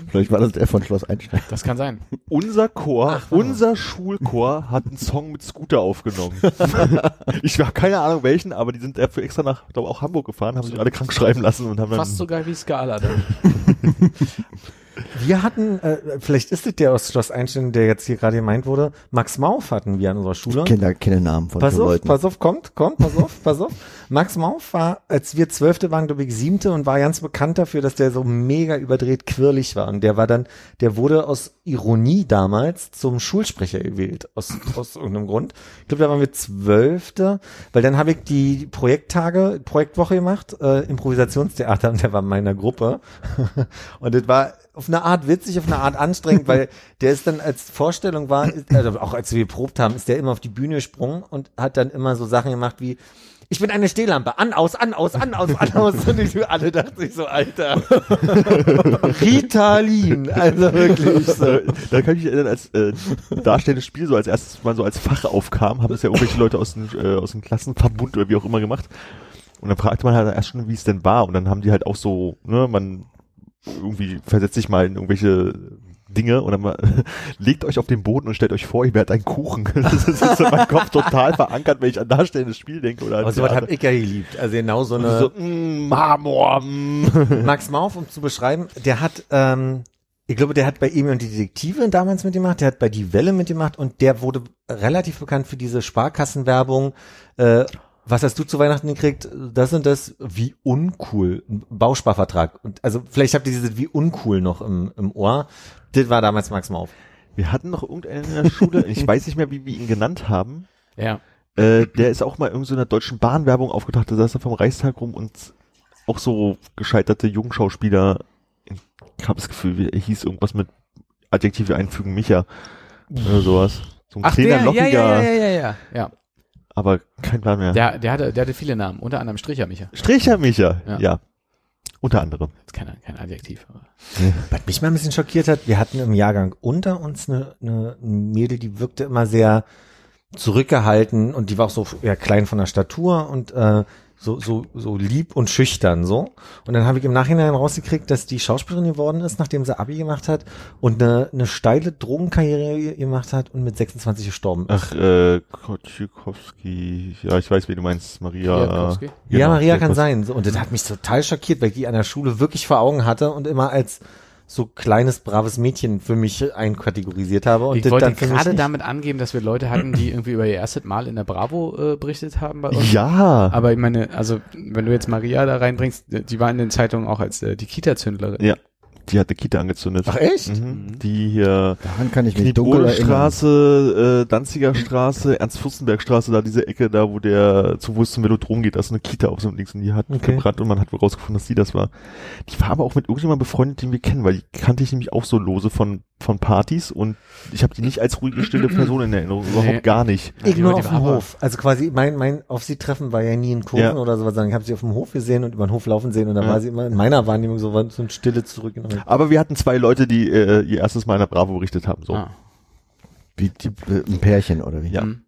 [SPEAKER 3] Vielleicht war das der von Schloss Einstein.
[SPEAKER 2] Das kann sein.
[SPEAKER 5] Unser Chor, unser Schulchor hat einen Song mit Scooter aufgenommen. [laughs] ich habe keine Ahnung welchen, aber die sind dafür extra nach, glaube auch Hamburg gefahren, haben sich alle krank schreiben lassen und haben dann
[SPEAKER 2] Fast so geil wie Scala. Dann.
[SPEAKER 4] Wir hatten, äh, vielleicht ist es der aus Schloss Einstein, der jetzt hier gerade gemeint wurde, Max Mauf hatten wir an unserer Schule.
[SPEAKER 3] Ich kenne da keine Namen von
[SPEAKER 4] Pass auf,
[SPEAKER 3] Leuten.
[SPEAKER 4] pass auf, kommt, kommt, pass auf, pass auf. Max Mauf war, als wir Zwölfte waren, glaube ich, Siebte und war ganz bekannt dafür, dass der so mega überdreht quirlig war. Und der war dann, der wurde aus Ironie damals zum Schulsprecher gewählt, aus, aus irgendeinem Grund. Ich glaube, da waren wir Zwölfte, weil dann habe ich die Projekttage, Projektwoche gemacht, äh, Improvisationstheater und der war in meiner Gruppe. [laughs] und das war auf eine Art witzig, auf eine Art anstrengend, weil der ist dann als Vorstellung war, also auch als wir geprobt haben, ist der immer auf die Bühne gesprungen und hat dann immer so Sachen gemacht wie ich bin eine Stehlampe. An, aus, an, aus, an, aus, an, aus. Und ich, alle dachten sich so, Alter. [laughs] Ritalin. Also wirklich so.
[SPEAKER 5] Äh, da kann ich mich erinnern, als äh, darstellendes Spiel so als erstes mal so als Fach aufkam, haben das ja irgendwelche Leute aus dem, äh, aus dem Klassenverbund oder wie auch immer gemacht. Und dann fragte man halt erst schon, wie es denn war. Und dann haben die halt auch so, ne, man irgendwie versetzt sich mal in irgendwelche Dinge und dann mal, [laughs] legt euch auf den Boden und stellt euch vor, ihr werdet einen Kuchen. [laughs] Das ist in meinem Kopf total verankert, wenn ich an darstellendes Spiel denke. Oder
[SPEAKER 4] Aber sowas habe ich ja geliebt. Also genau so eine.
[SPEAKER 5] so, mm, Marmor. Mm. [laughs]
[SPEAKER 4] Max Mauf, um zu beschreiben, der hat, ähm, ich glaube, der hat bei Emil und die Detektive damals mitgemacht, der hat bei Die Welle mitgemacht und der wurde relativ bekannt für diese Sparkassenwerbung. Äh, was hast du zu Weihnachten gekriegt? Das und das, wie uncool. Ein Bausparvertrag. Und also vielleicht habt ihr diese wie uncool noch im, im Ohr. Das war damals Max Mauf.
[SPEAKER 5] Wir hatten noch irgendeinen in der Schule, [laughs] ich weiß nicht mehr, wie wir ihn genannt haben.
[SPEAKER 2] Ja.
[SPEAKER 5] Äh, der ist auch mal irgend so in der deutschen Bahnwerbung aufgetaucht, da saß er vom Reichstag rum und auch so gescheiterte Jungschauspieler, ich habe das Gefühl, er hieß irgendwas mit Adjektive einfügen, Micha, oder sowas. So ein
[SPEAKER 2] Ach,
[SPEAKER 5] kleiner,
[SPEAKER 2] der, ja,
[SPEAKER 5] lockiger,
[SPEAKER 2] ja, ja, ja, ja, ja.
[SPEAKER 5] Aber kein Plan mehr.
[SPEAKER 2] Der, der, hatte, der hatte viele Namen, unter anderem Stricher Micha.
[SPEAKER 5] Stricher Micha,
[SPEAKER 2] Ja.
[SPEAKER 5] ja. Unter anderem.
[SPEAKER 2] Ist kein, kein Adjektiv. Aber. [laughs]
[SPEAKER 4] Was mich mal ein bisschen schockiert hat, wir hatten im Jahrgang unter uns eine, eine Mädel, die wirkte immer sehr zurückgehalten und die war auch so eher klein von der Statur und äh, so, so, so lieb und schüchtern so. Und dann habe ich im Nachhinein rausgekriegt, dass die Schauspielerin geworden ist, nachdem sie Abi gemacht hat und eine, eine steile Drogenkarriere gemacht hat und mit 26 gestorben ist.
[SPEAKER 5] Ach, äh, Kotschikowski, ja, ich weiß, wie du meinst, Maria. Genau,
[SPEAKER 4] ja, Maria kann sein. So, und das hat mich total schockiert, weil ich die an der Schule wirklich vor Augen hatte und immer als so kleines, braves Mädchen für mich einkategorisiert habe. Und
[SPEAKER 2] Ich wollte gerade damit angeben, dass wir Leute hatten, die irgendwie über ihr erstes Mal in der Bravo äh, berichtet haben bei uns.
[SPEAKER 5] Ja.
[SPEAKER 2] Aber ich meine, also wenn du jetzt Maria da reinbringst, die war in den Zeitungen auch als äh, die Kita-Zündlerin.
[SPEAKER 5] Ja. Die hat eine Kita angezündet.
[SPEAKER 4] Ach echt?
[SPEAKER 5] Mhm. Die hier
[SPEAKER 3] Daran kann ich mich dunkel erinnern.
[SPEAKER 5] Straße, äh, Danziger Straße, Ernst-Fürstenberg-Straße, da diese Ecke da, wo der, zu wo es zum Velodrom geht, da ist eine Kita auf so einem Links und die hat
[SPEAKER 4] Okay.
[SPEAKER 5] gebrannt und man hat wohl rausgefunden, dass sie das war. Die war aber auch mit irgendjemandem befreundet, den wir kennen, weil die kannte ich nämlich auch so lose von, von Partys und ich habe die nicht als ruhige, stille Person in Erinnerung, überhaupt
[SPEAKER 2] Nee.
[SPEAKER 5] gar nicht.
[SPEAKER 4] Ich
[SPEAKER 2] die
[SPEAKER 4] nur auf
[SPEAKER 2] die
[SPEAKER 4] dem Hof. Also quasi mein, mein auf sie treffen war ja nie in Kurven
[SPEAKER 5] Ja.
[SPEAKER 4] oder sowas, sondern ich habe sie auf dem Hof gesehen und über den Hof laufen sehen und dann
[SPEAKER 5] Ja.
[SPEAKER 4] war sie immer in meiner Wahrnehmung so, so ein Stille zurückgenommen.
[SPEAKER 5] Aber wir hatten zwei Leute, die äh, ihr erstes Mal in der Bravo berichtet haben, so
[SPEAKER 2] Ah.
[SPEAKER 3] Wie die, äh, ein Pärchen oder wie?
[SPEAKER 5] Ja.
[SPEAKER 2] Mhm.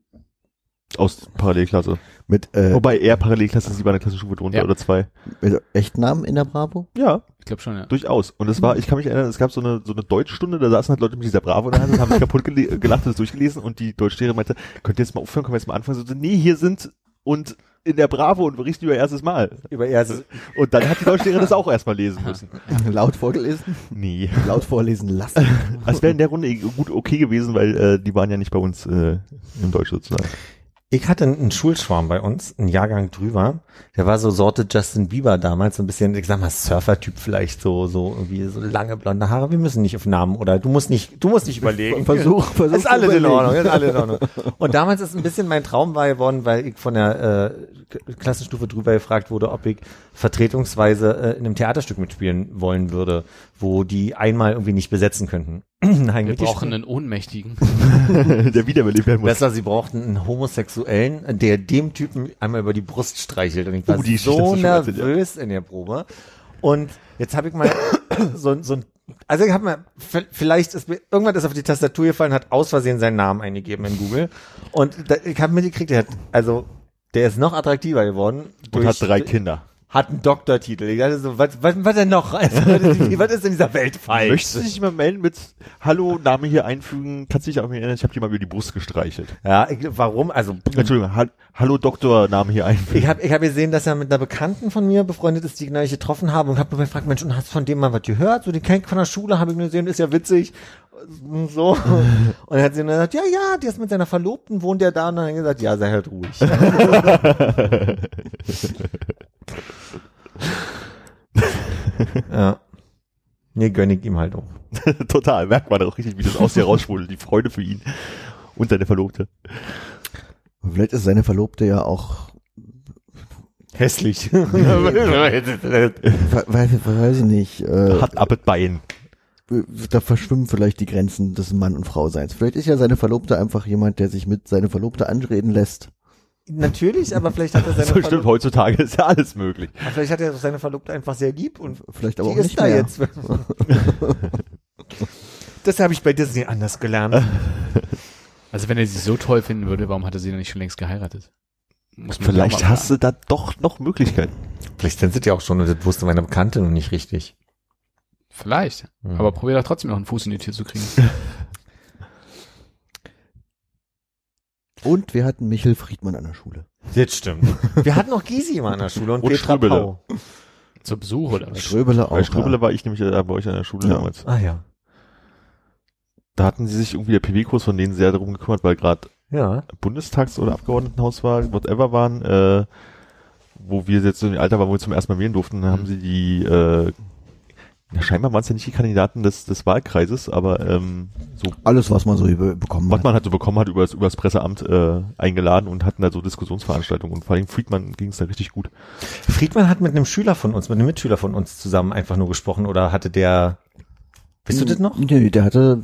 [SPEAKER 5] aus Parallelklasse.
[SPEAKER 3] Mit äh,
[SPEAKER 5] Wobei er Parallelklasse, sie war eine Klassenstufe drunter
[SPEAKER 2] Ja.
[SPEAKER 5] oder zwei.
[SPEAKER 3] mit Echtnamen in der Bravo?
[SPEAKER 5] Ja,
[SPEAKER 2] Ich glaube schon, ja.
[SPEAKER 5] Durchaus. Und es war, ich kann mich erinnern, es gab so eine, so eine Deutschstunde, da saßen halt Leute mit dieser Bravo in der Hand und haben sich kaputt gelacht und das durchgelesen und die Deutschlehrerin meinte, könnt ihr jetzt mal aufhören, können wir jetzt mal anfangen? So, nee, hier sind und in der Bravo und berichten über erstes Mal.
[SPEAKER 4] Über erstes.
[SPEAKER 5] Und dann hat die Deutschlehrerin das auch erstmal lesen müssen. [laughs]
[SPEAKER 3] Laut vorgelesen?
[SPEAKER 5] Nee.
[SPEAKER 3] Laut vorlesen lassen.
[SPEAKER 5] Es [laughs] wäre in der Runde gut okay gewesen, weil äh, die waren ja nicht bei uns äh, im Deutsch sozusagen.
[SPEAKER 4] Ich hatte einen Schulschwarm bei uns, einen Jahrgang drüber. Der war so Sorte Justin Bieber damals, so ein bisschen, ich sag mal, Surfer-Typ vielleicht, so, so irgendwie so lange blonde Haare. Wir müssen nicht auf Namen oder du musst nicht, du musst nicht überlegen.
[SPEAKER 3] Versuch, versuch [laughs]
[SPEAKER 4] ist alles in. Ordnung, ist alles in Ordnung. Und damals ist ein bisschen mein Traum wahr geworden, weil ich von der äh, Klassenstufe drüber gefragt wurde, ob ich vertretungsweise äh, in einem Theaterstück mitspielen wollen würde, wo die einmal irgendwie nicht besetzen könnten. [clears throat] Nein,
[SPEAKER 2] Wir brauchen einen Ohnmächtigen. [laughs]
[SPEAKER 5] der wiederbelebt werden muss.
[SPEAKER 4] Besser, sie brauchten einen Homosexuellen, der dem Typen einmal über die Brust streichelt. Und ich war
[SPEAKER 5] Oh, die
[SPEAKER 4] so nervös in der Probe. Und jetzt habe ich mal [coughs] so, so ein also ich habe mir, v- vielleicht ist mir, irgendwann ist auf die Tastatur gefallen, hat aus Versehen seinen Namen eingegeben in Google. Und da, ich habe mitgekriegt, der hat, also, der ist noch attraktiver geworden.
[SPEAKER 5] Und hat drei Kinder.
[SPEAKER 4] Hat einen Doktortitel. Ich dachte so, was, was, was denn noch? Also, was, ist, in dieser Welt falsch?
[SPEAKER 5] Möchtest du dich mal melden mit Hallo, Name hier einfügen? Kannst du dich auch erinnern, ich habe dir mal über die Brust gestreichelt.
[SPEAKER 4] Ja, ich, warum? Also,
[SPEAKER 5] Entschuldigung, ha Hallo Doktor, Name hier einfügen.
[SPEAKER 4] ich habe ich hab gesehen, dass er mit einer Bekannten von mir befreundet ist, die ich neulich getroffen habe und habe nur gefragt, Mensch, und hast du von dem mal was gehört? So, den kenn ich von der Schule, habe ich nur gesehen, ist ja witzig. [laughs] Und So. Und er hat sie dann gesagt, ja, ja, der ist mit seiner Verlobten, wohnt der da? Und dann hat er gesagt, ja, sei halt ruhig. [laughs] [laughs] ja. Nee, gönn ich ihm halt auch. [laughs]
[SPEAKER 5] Total, merkt man auch richtig, wie das aus dir raussprudelt. Die Freude für ihn und seine Verlobte.
[SPEAKER 3] Vielleicht ist seine Verlobte ja auch,
[SPEAKER 4] Hässlich. [laughs]
[SPEAKER 3] we- weiß, weiß ich nicht, äh,
[SPEAKER 5] Hat Appet Bein.
[SPEAKER 3] da verschwimmen vielleicht die Grenzen des Mann- und Frau-Seins. Vielleicht ist ja seine Verlobte einfach jemand, der sich mit seiner Verlobte anreden lässt.
[SPEAKER 4] Natürlich, aber vielleicht hat er [laughs] seine
[SPEAKER 5] So stimmt,
[SPEAKER 4] Verlobte,
[SPEAKER 5] heutzutage ist ja alles möglich.
[SPEAKER 4] vielleicht hat er seine Verlobte einfach sehr lieb und
[SPEAKER 3] Vielleicht aber
[SPEAKER 4] die
[SPEAKER 3] auch
[SPEAKER 4] ist
[SPEAKER 3] nicht
[SPEAKER 4] da
[SPEAKER 3] mehr.
[SPEAKER 4] jetzt. [laughs] das habe ich bei Disney anders gelernt. [laughs]
[SPEAKER 2] Also wenn er sie so toll finden würde, warum hat er sie dann nicht schon längst geheiratet?
[SPEAKER 5] Vielleicht hast du da doch noch Möglichkeiten.
[SPEAKER 4] Vielleicht sind sie ja auch schon und das wusste meine Bekannte noch nicht richtig.
[SPEAKER 2] Vielleicht.
[SPEAKER 4] Mhm.
[SPEAKER 2] Aber probier doch trotzdem noch einen Fuß in die Tür zu kriegen.
[SPEAKER 3] Und wir hatten Michel Friedmann an der Schule.
[SPEAKER 4] Das stimmt. [laughs] Wir hatten auch Gysi mal an der Schule und,
[SPEAKER 5] Und
[SPEAKER 4] Petra
[SPEAKER 5] Strübele.
[SPEAKER 4] Pau.
[SPEAKER 2] Zur Besuch oder was?
[SPEAKER 3] Ströbele auch.
[SPEAKER 5] Bei Strübele
[SPEAKER 3] ja.
[SPEAKER 5] war ich nämlich äh, bei euch an der Schule
[SPEAKER 3] Ja.
[SPEAKER 5] damals.
[SPEAKER 4] Ah ja.
[SPEAKER 5] Da hatten sie sich irgendwie der PW-Kurs von denen sehr darum gekümmert, weil gerade
[SPEAKER 4] Ja.
[SPEAKER 5] Bundestags- oder Abgeordnetenhaus war, whatever waren, äh, wo wir jetzt so im Alter waren, wo wir zum ersten Mal wählen durften, haben sie die, äh, ja, scheinbar waren es ja nicht die Kandidaten des, des Wahlkreises, aber ähm, so
[SPEAKER 3] Alles, was man so über- bekommen
[SPEAKER 5] was
[SPEAKER 3] hat.
[SPEAKER 5] man halt so bekommen hat, über das, über das Presseamt äh, eingeladen und hatten da so Diskussionsveranstaltungen und vor allem Friedmann ging es da richtig gut.
[SPEAKER 4] Friedmann hat mit einem Schüler von uns, mit einem Mitschüler von uns zusammen einfach nur gesprochen oder hatte der, weißt du das noch?
[SPEAKER 3] Nee, der hatte,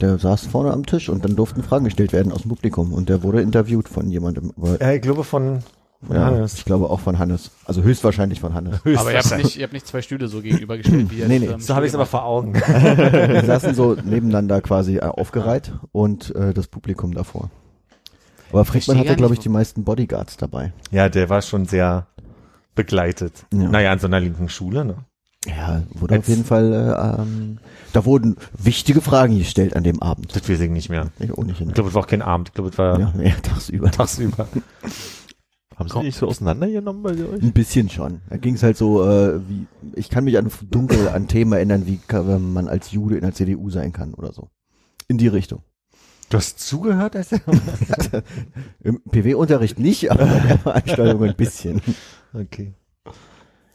[SPEAKER 3] der saß vorne am Tisch und dann durften Fragen gestellt werden aus dem Publikum und der wurde interviewt von jemandem.
[SPEAKER 4] Ja, ich glaube von, von
[SPEAKER 3] ja,
[SPEAKER 4] Hannes.
[SPEAKER 3] ich glaube auch von Hannes. Also höchstwahrscheinlich von Hannes.
[SPEAKER 2] Aber ihr habt nicht, ihr habt nicht zwei Stühle so gegenübergestellt [laughs] wie
[SPEAKER 3] Nee,
[SPEAKER 2] jetzt,
[SPEAKER 3] nee,
[SPEAKER 2] ähm,
[SPEAKER 4] So habe ich es aber vor Augen. [laughs]
[SPEAKER 3] Wir saßen so nebeneinander quasi äh, aufgereiht und äh, das Publikum davor. Aber Friedmann hatte, glaube ich, die meisten Bodyguards dabei.
[SPEAKER 4] Ja, der war schon sehr begleitet.
[SPEAKER 3] Ja.
[SPEAKER 4] Naja, an so einer linken Schule, ne?
[SPEAKER 3] Ja, wurde
[SPEAKER 4] Als-
[SPEAKER 3] auf jeden Fall, äh, ähm, da wurden wichtige Fragen gestellt an dem Abend.
[SPEAKER 4] Das weiß ich nicht mehr.
[SPEAKER 3] Ich auch nicht.
[SPEAKER 4] Ich glaube, es war auch kein Abend. Ich glaube, es war
[SPEAKER 3] ja, [laughs] ja, tagsüber.
[SPEAKER 4] tagsüber.
[SPEAKER 5] Haben sie nicht so auseinandergenommen bei euch?
[SPEAKER 3] Ein bisschen schon. Da ging es halt so, äh, wie, ich kann mich an dunkel an Themen erinnern, wie kann, man als Jude in der CDU sein kann oder so. In die Richtung.
[SPEAKER 4] Du hast zugehört, als er [laughs]
[SPEAKER 3] Im PW-Unterricht nicht, aber bei der Veranstaltung ein bisschen.
[SPEAKER 4] Okay.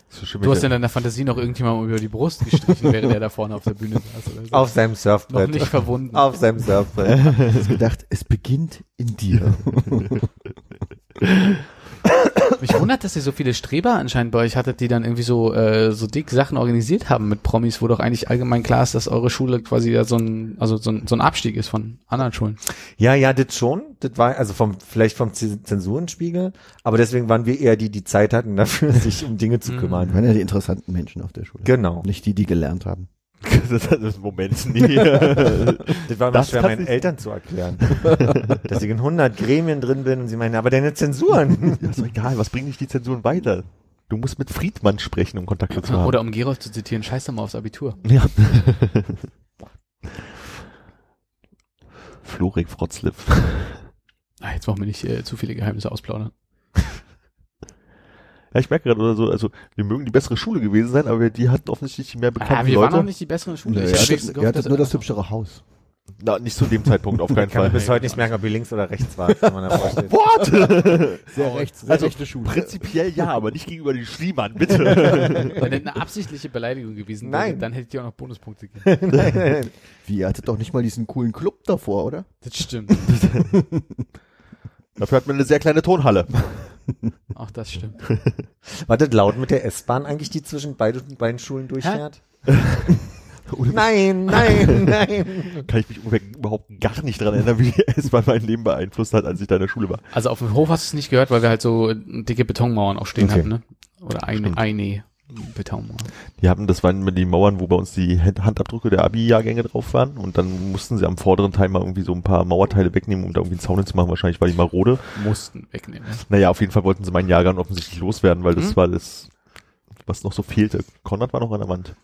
[SPEAKER 5] So schön,
[SPEAKER 2] Du hast
[SPEAKER 5] wenn
[SPEAKER 2] in deiner Fantasie noch irgendjemand über die Brust gestrichen, während er da vorne auf der Bühne saß. Oder so.
[SPEAKER 4] Auf seinem
[SPEAKER 2] noch
[SPEAKER 4] Surfbrett.
[SPEAKER 2] nicht verwunden.
[SPEAKER 4] Auf seinem Surfbrett.
[SPEAKER 3] Ich hab gedacht, es beginnt in dir. [laughs]
[SPEAKER 2] Mich wundert, dass ihr so viele Streber anscheinend bei euch hattet, die dann irgendwie so, äh, so dick Sachen organisiert haben mit Promis, wo doch eigentlich allgemein klar ist, dass eure Schule quasi ja so ein, also so ein, so ein Abstieg ist von anderen Schulen.
[SPEAKER 4] Ja, ja, das schon. Das war also vom vielleicht vom Zensurenspiegel, aber deswegen waren wir eher die, die Zeit hatten dafür, [laughs] sich um Dinge zu
[SPEAKER 2] Mhm.
[SPEAKER 4] Kümmern.
[SPEAKER 3] waren ja die interessanten Menschen auf der Schule.
[SPEAKER 4] Genau.
[SPEAKER 3] Nicht die, die gelernt haben.
[SPEAKER 5] Das Moment. Nee. [laughs]
[SPEAKER 4] Das war immer
[SPEAKER 5] Das
[SPEAKER 4] schwer meinen Eltern zu erklären, [laughs] dass ich in 100 Gremien drin bin und sie meinen, aber deine Zensuren. [laughs]
[SPEAKER 5] Ja, ist doch egal, was bringen dich die Zensuren weiter? Du musst mit Friedmann sprechen, um Kontakte zu haben.
[SPEAKER 2] Oder um Gerolf zu zitieren, scheiß doch mal aufs Abitur.
[SPEAKER 5] ja. Florik Frotzliff.
[SPEAKER 2] Ah, jetzt wollen wir nicht äh, zu viele Geheimnisse ausplaudern.
[SPEAKER 5] Ja, ich merke gerade oder so, also wir mögen die bessere Schule gewesen sein, aber die hatten offensichtlich mehr bekannte
[SPEAKER 2] Ah, wir
[SPEAKER 5] Leute.
[SPEAKER 2] waren noch nicht die besseren Schule.
[SPEAKER 3] Nee,
[SPEAKER 2] Ich
[SPEAKER 3] hattet,
[SPEAKER 2] wenigstens
[SPEAKER 3] ihr hattet
[SPEAKER 2] gehofft,
[SPEAKER 3] nur das hübschere Haus.
[SPEAKER 5] Na, nicht zu dem Zeitpunkt, auf [laughs] keinen
[SPEAKER 4] Kann man
[SPEAKER 5] Fall.
[SPEAKER 4] bis heute nicht merken, ob ihr links oder rechts war, wenn man da vorsteht. [laughs]
[SPEAKER 5] What?
[SPEAKER 3] Sehr rechts, sehr
[SPEAKER 5] Also,
[SPEAKER 3] rechte Schule.
[SPEAKER 5] Prinzipiell ja, aber nicht gegenüber den Schliemann, bitte. [laughs]
[SPEAKER 2] Wenn das eine absichtliche Beleidigung gewesen wäre,
[SPEAKER 4] Nein.
[SPEAKER 2] dann hättet ihr auch noch Bonuspunkte gegeben.
[SPEAKER 4] nein, nein, nein.
[SPEAKER 3] Wie, ihr hattet doch nicht mal diesen coolen Club davor, oder?
[SPEAKER 2] Das stimmt.
[SPEAKER 5] Dafür hat man eine sehr kleine Tonhalle.
[SPEAKER 2] Auch das stimmt. [laughs]
[SPEAKER 4] War das laut mit der S-Bahn eigentlich, die zwischen beiden, beiden Schulen durchfährt? [laughs] Nein, nein, [laughs] nein.
[SPEAKER 5] kann ich mich überhaupt gar nicht dran erinnern, wie die S-Bahn mein Leben beeinflusst hat, als ich da in der Schule war.
[SPEAKER 2] Also auf dem Hof hast du es nicht gehört, weil wir halt so dicke Betonmauern auch stehen
[SPEAKER 5] Okay.
[SPEAKER 2] hatten, ne? Oder eine,
[SPEAKER 5] Stimmt.
[SPEAKER 2] eine. Betaumauer.
[SPEAKER 5] Die haben, das waren immer die Mauern, wo bei uns die Hand- Handabdrücke der Abi-Jahrgänge drauf waren und dann mussten sie am vorderen Teil mal irgendwie so ein paar Mauerteile wegnehmen, um da irgendwie einen Zaun hinzumachen. Wahrscheinlich war die marode.
[SPEAKER 2] Mussten wegnehmen.
[SPEAKER 5] Naja, auf jeden Fall wollten sie meinen Jahrgang offensichtlich loswerden, weil das
[SPEAKER 2] Mhm.
[SPEAKER 5] war das, was noch so fehlte. Konrad war noch an der Wand.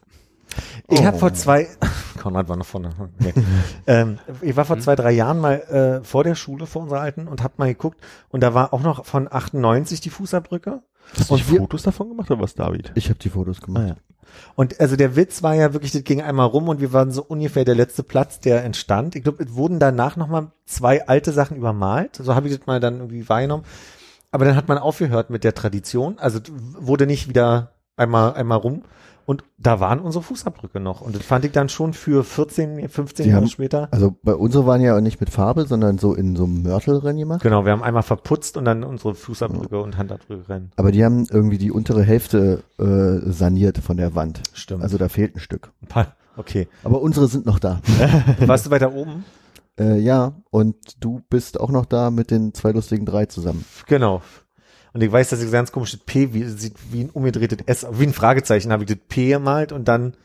[SPEAKER 4] Ich
[SPEAKER 3] Oh.
[SPEAKER 4] habe vor zwei, [laughs] Konrad war noch vorne. Okay. [laughs] ähm, ich war vor
[SPEAKER 2] Mhm.
[SPEAKER 4] zwei, drei Jahren mal äh, vor der Schule, vor unserer alten, und hab mal geguckt. Und da war auch noch von 98 die Fußabdrücke.
[SPEAKER 5] Hast du
[SPEAKER 4] Und
[SPEAKER 5] nicht
[SPEAKER 4] wir-
[SPEAKER 5] Fotos davon gemacht oder was, David?
[SPEAKER 3] Ich habe die Fotos gemacht.
[SPEAKER 5] Ah, ja.
[SPEAKER 4] Und also der Witz war ja wirklich, das ging einmal rum und wir waren so ungefähr der letzte Platz, der entstand. Ich glaube, es wurden danach nochmal zwei alte Sachen übermalt. So habe ich das mal dann irgendwie wahrgenommen. Aber dann hat man aufgehört mit der Tradition. Also wurde nicht wieder einmal, einmal rum. Und da waren unsere Fußabdrücke noch. Und das fand ich dann schon für 14, 15
[SPEAKER 3] Die
[SPEAKER 4] Jahre
[SPEAKER 3] haben-
[SPEAKER 4] später.
[SPEAKER 3] Also bei unsere waren ja auch nicht mit Farbe, sondern so in so einem Mörtelrennen gemacht.
[SPEAKER 4] Genau, wir haben einmal verputzt und dann unsere Fußabdrücke und Handabdrücke rennen.
[SPEAKER 3] Aber die haben irgendwie die untere Hälfte äh, saniert von der Wand.
[SPEAKER 4] Stimmt.
[SPEAKER 3] Also da fehlt ein Stück.
[SPEAKER 4] ein paar, okay.
[SPEAKER 3] Aber unsere sind noch da. [laughs]
[SPEAKER 4] Warst du weiter oben?
[SPEAKER 3] äh, ja, und du bist auch noch da mit den zwei lustigen drei zusammen.
[SPEAKER 4] Genau. Und ich weiß, dass ich ganz komisches P wie, sieht wie ein umgedrehtes S, wie ein Fragezeichen habe ich das P gemalt und dann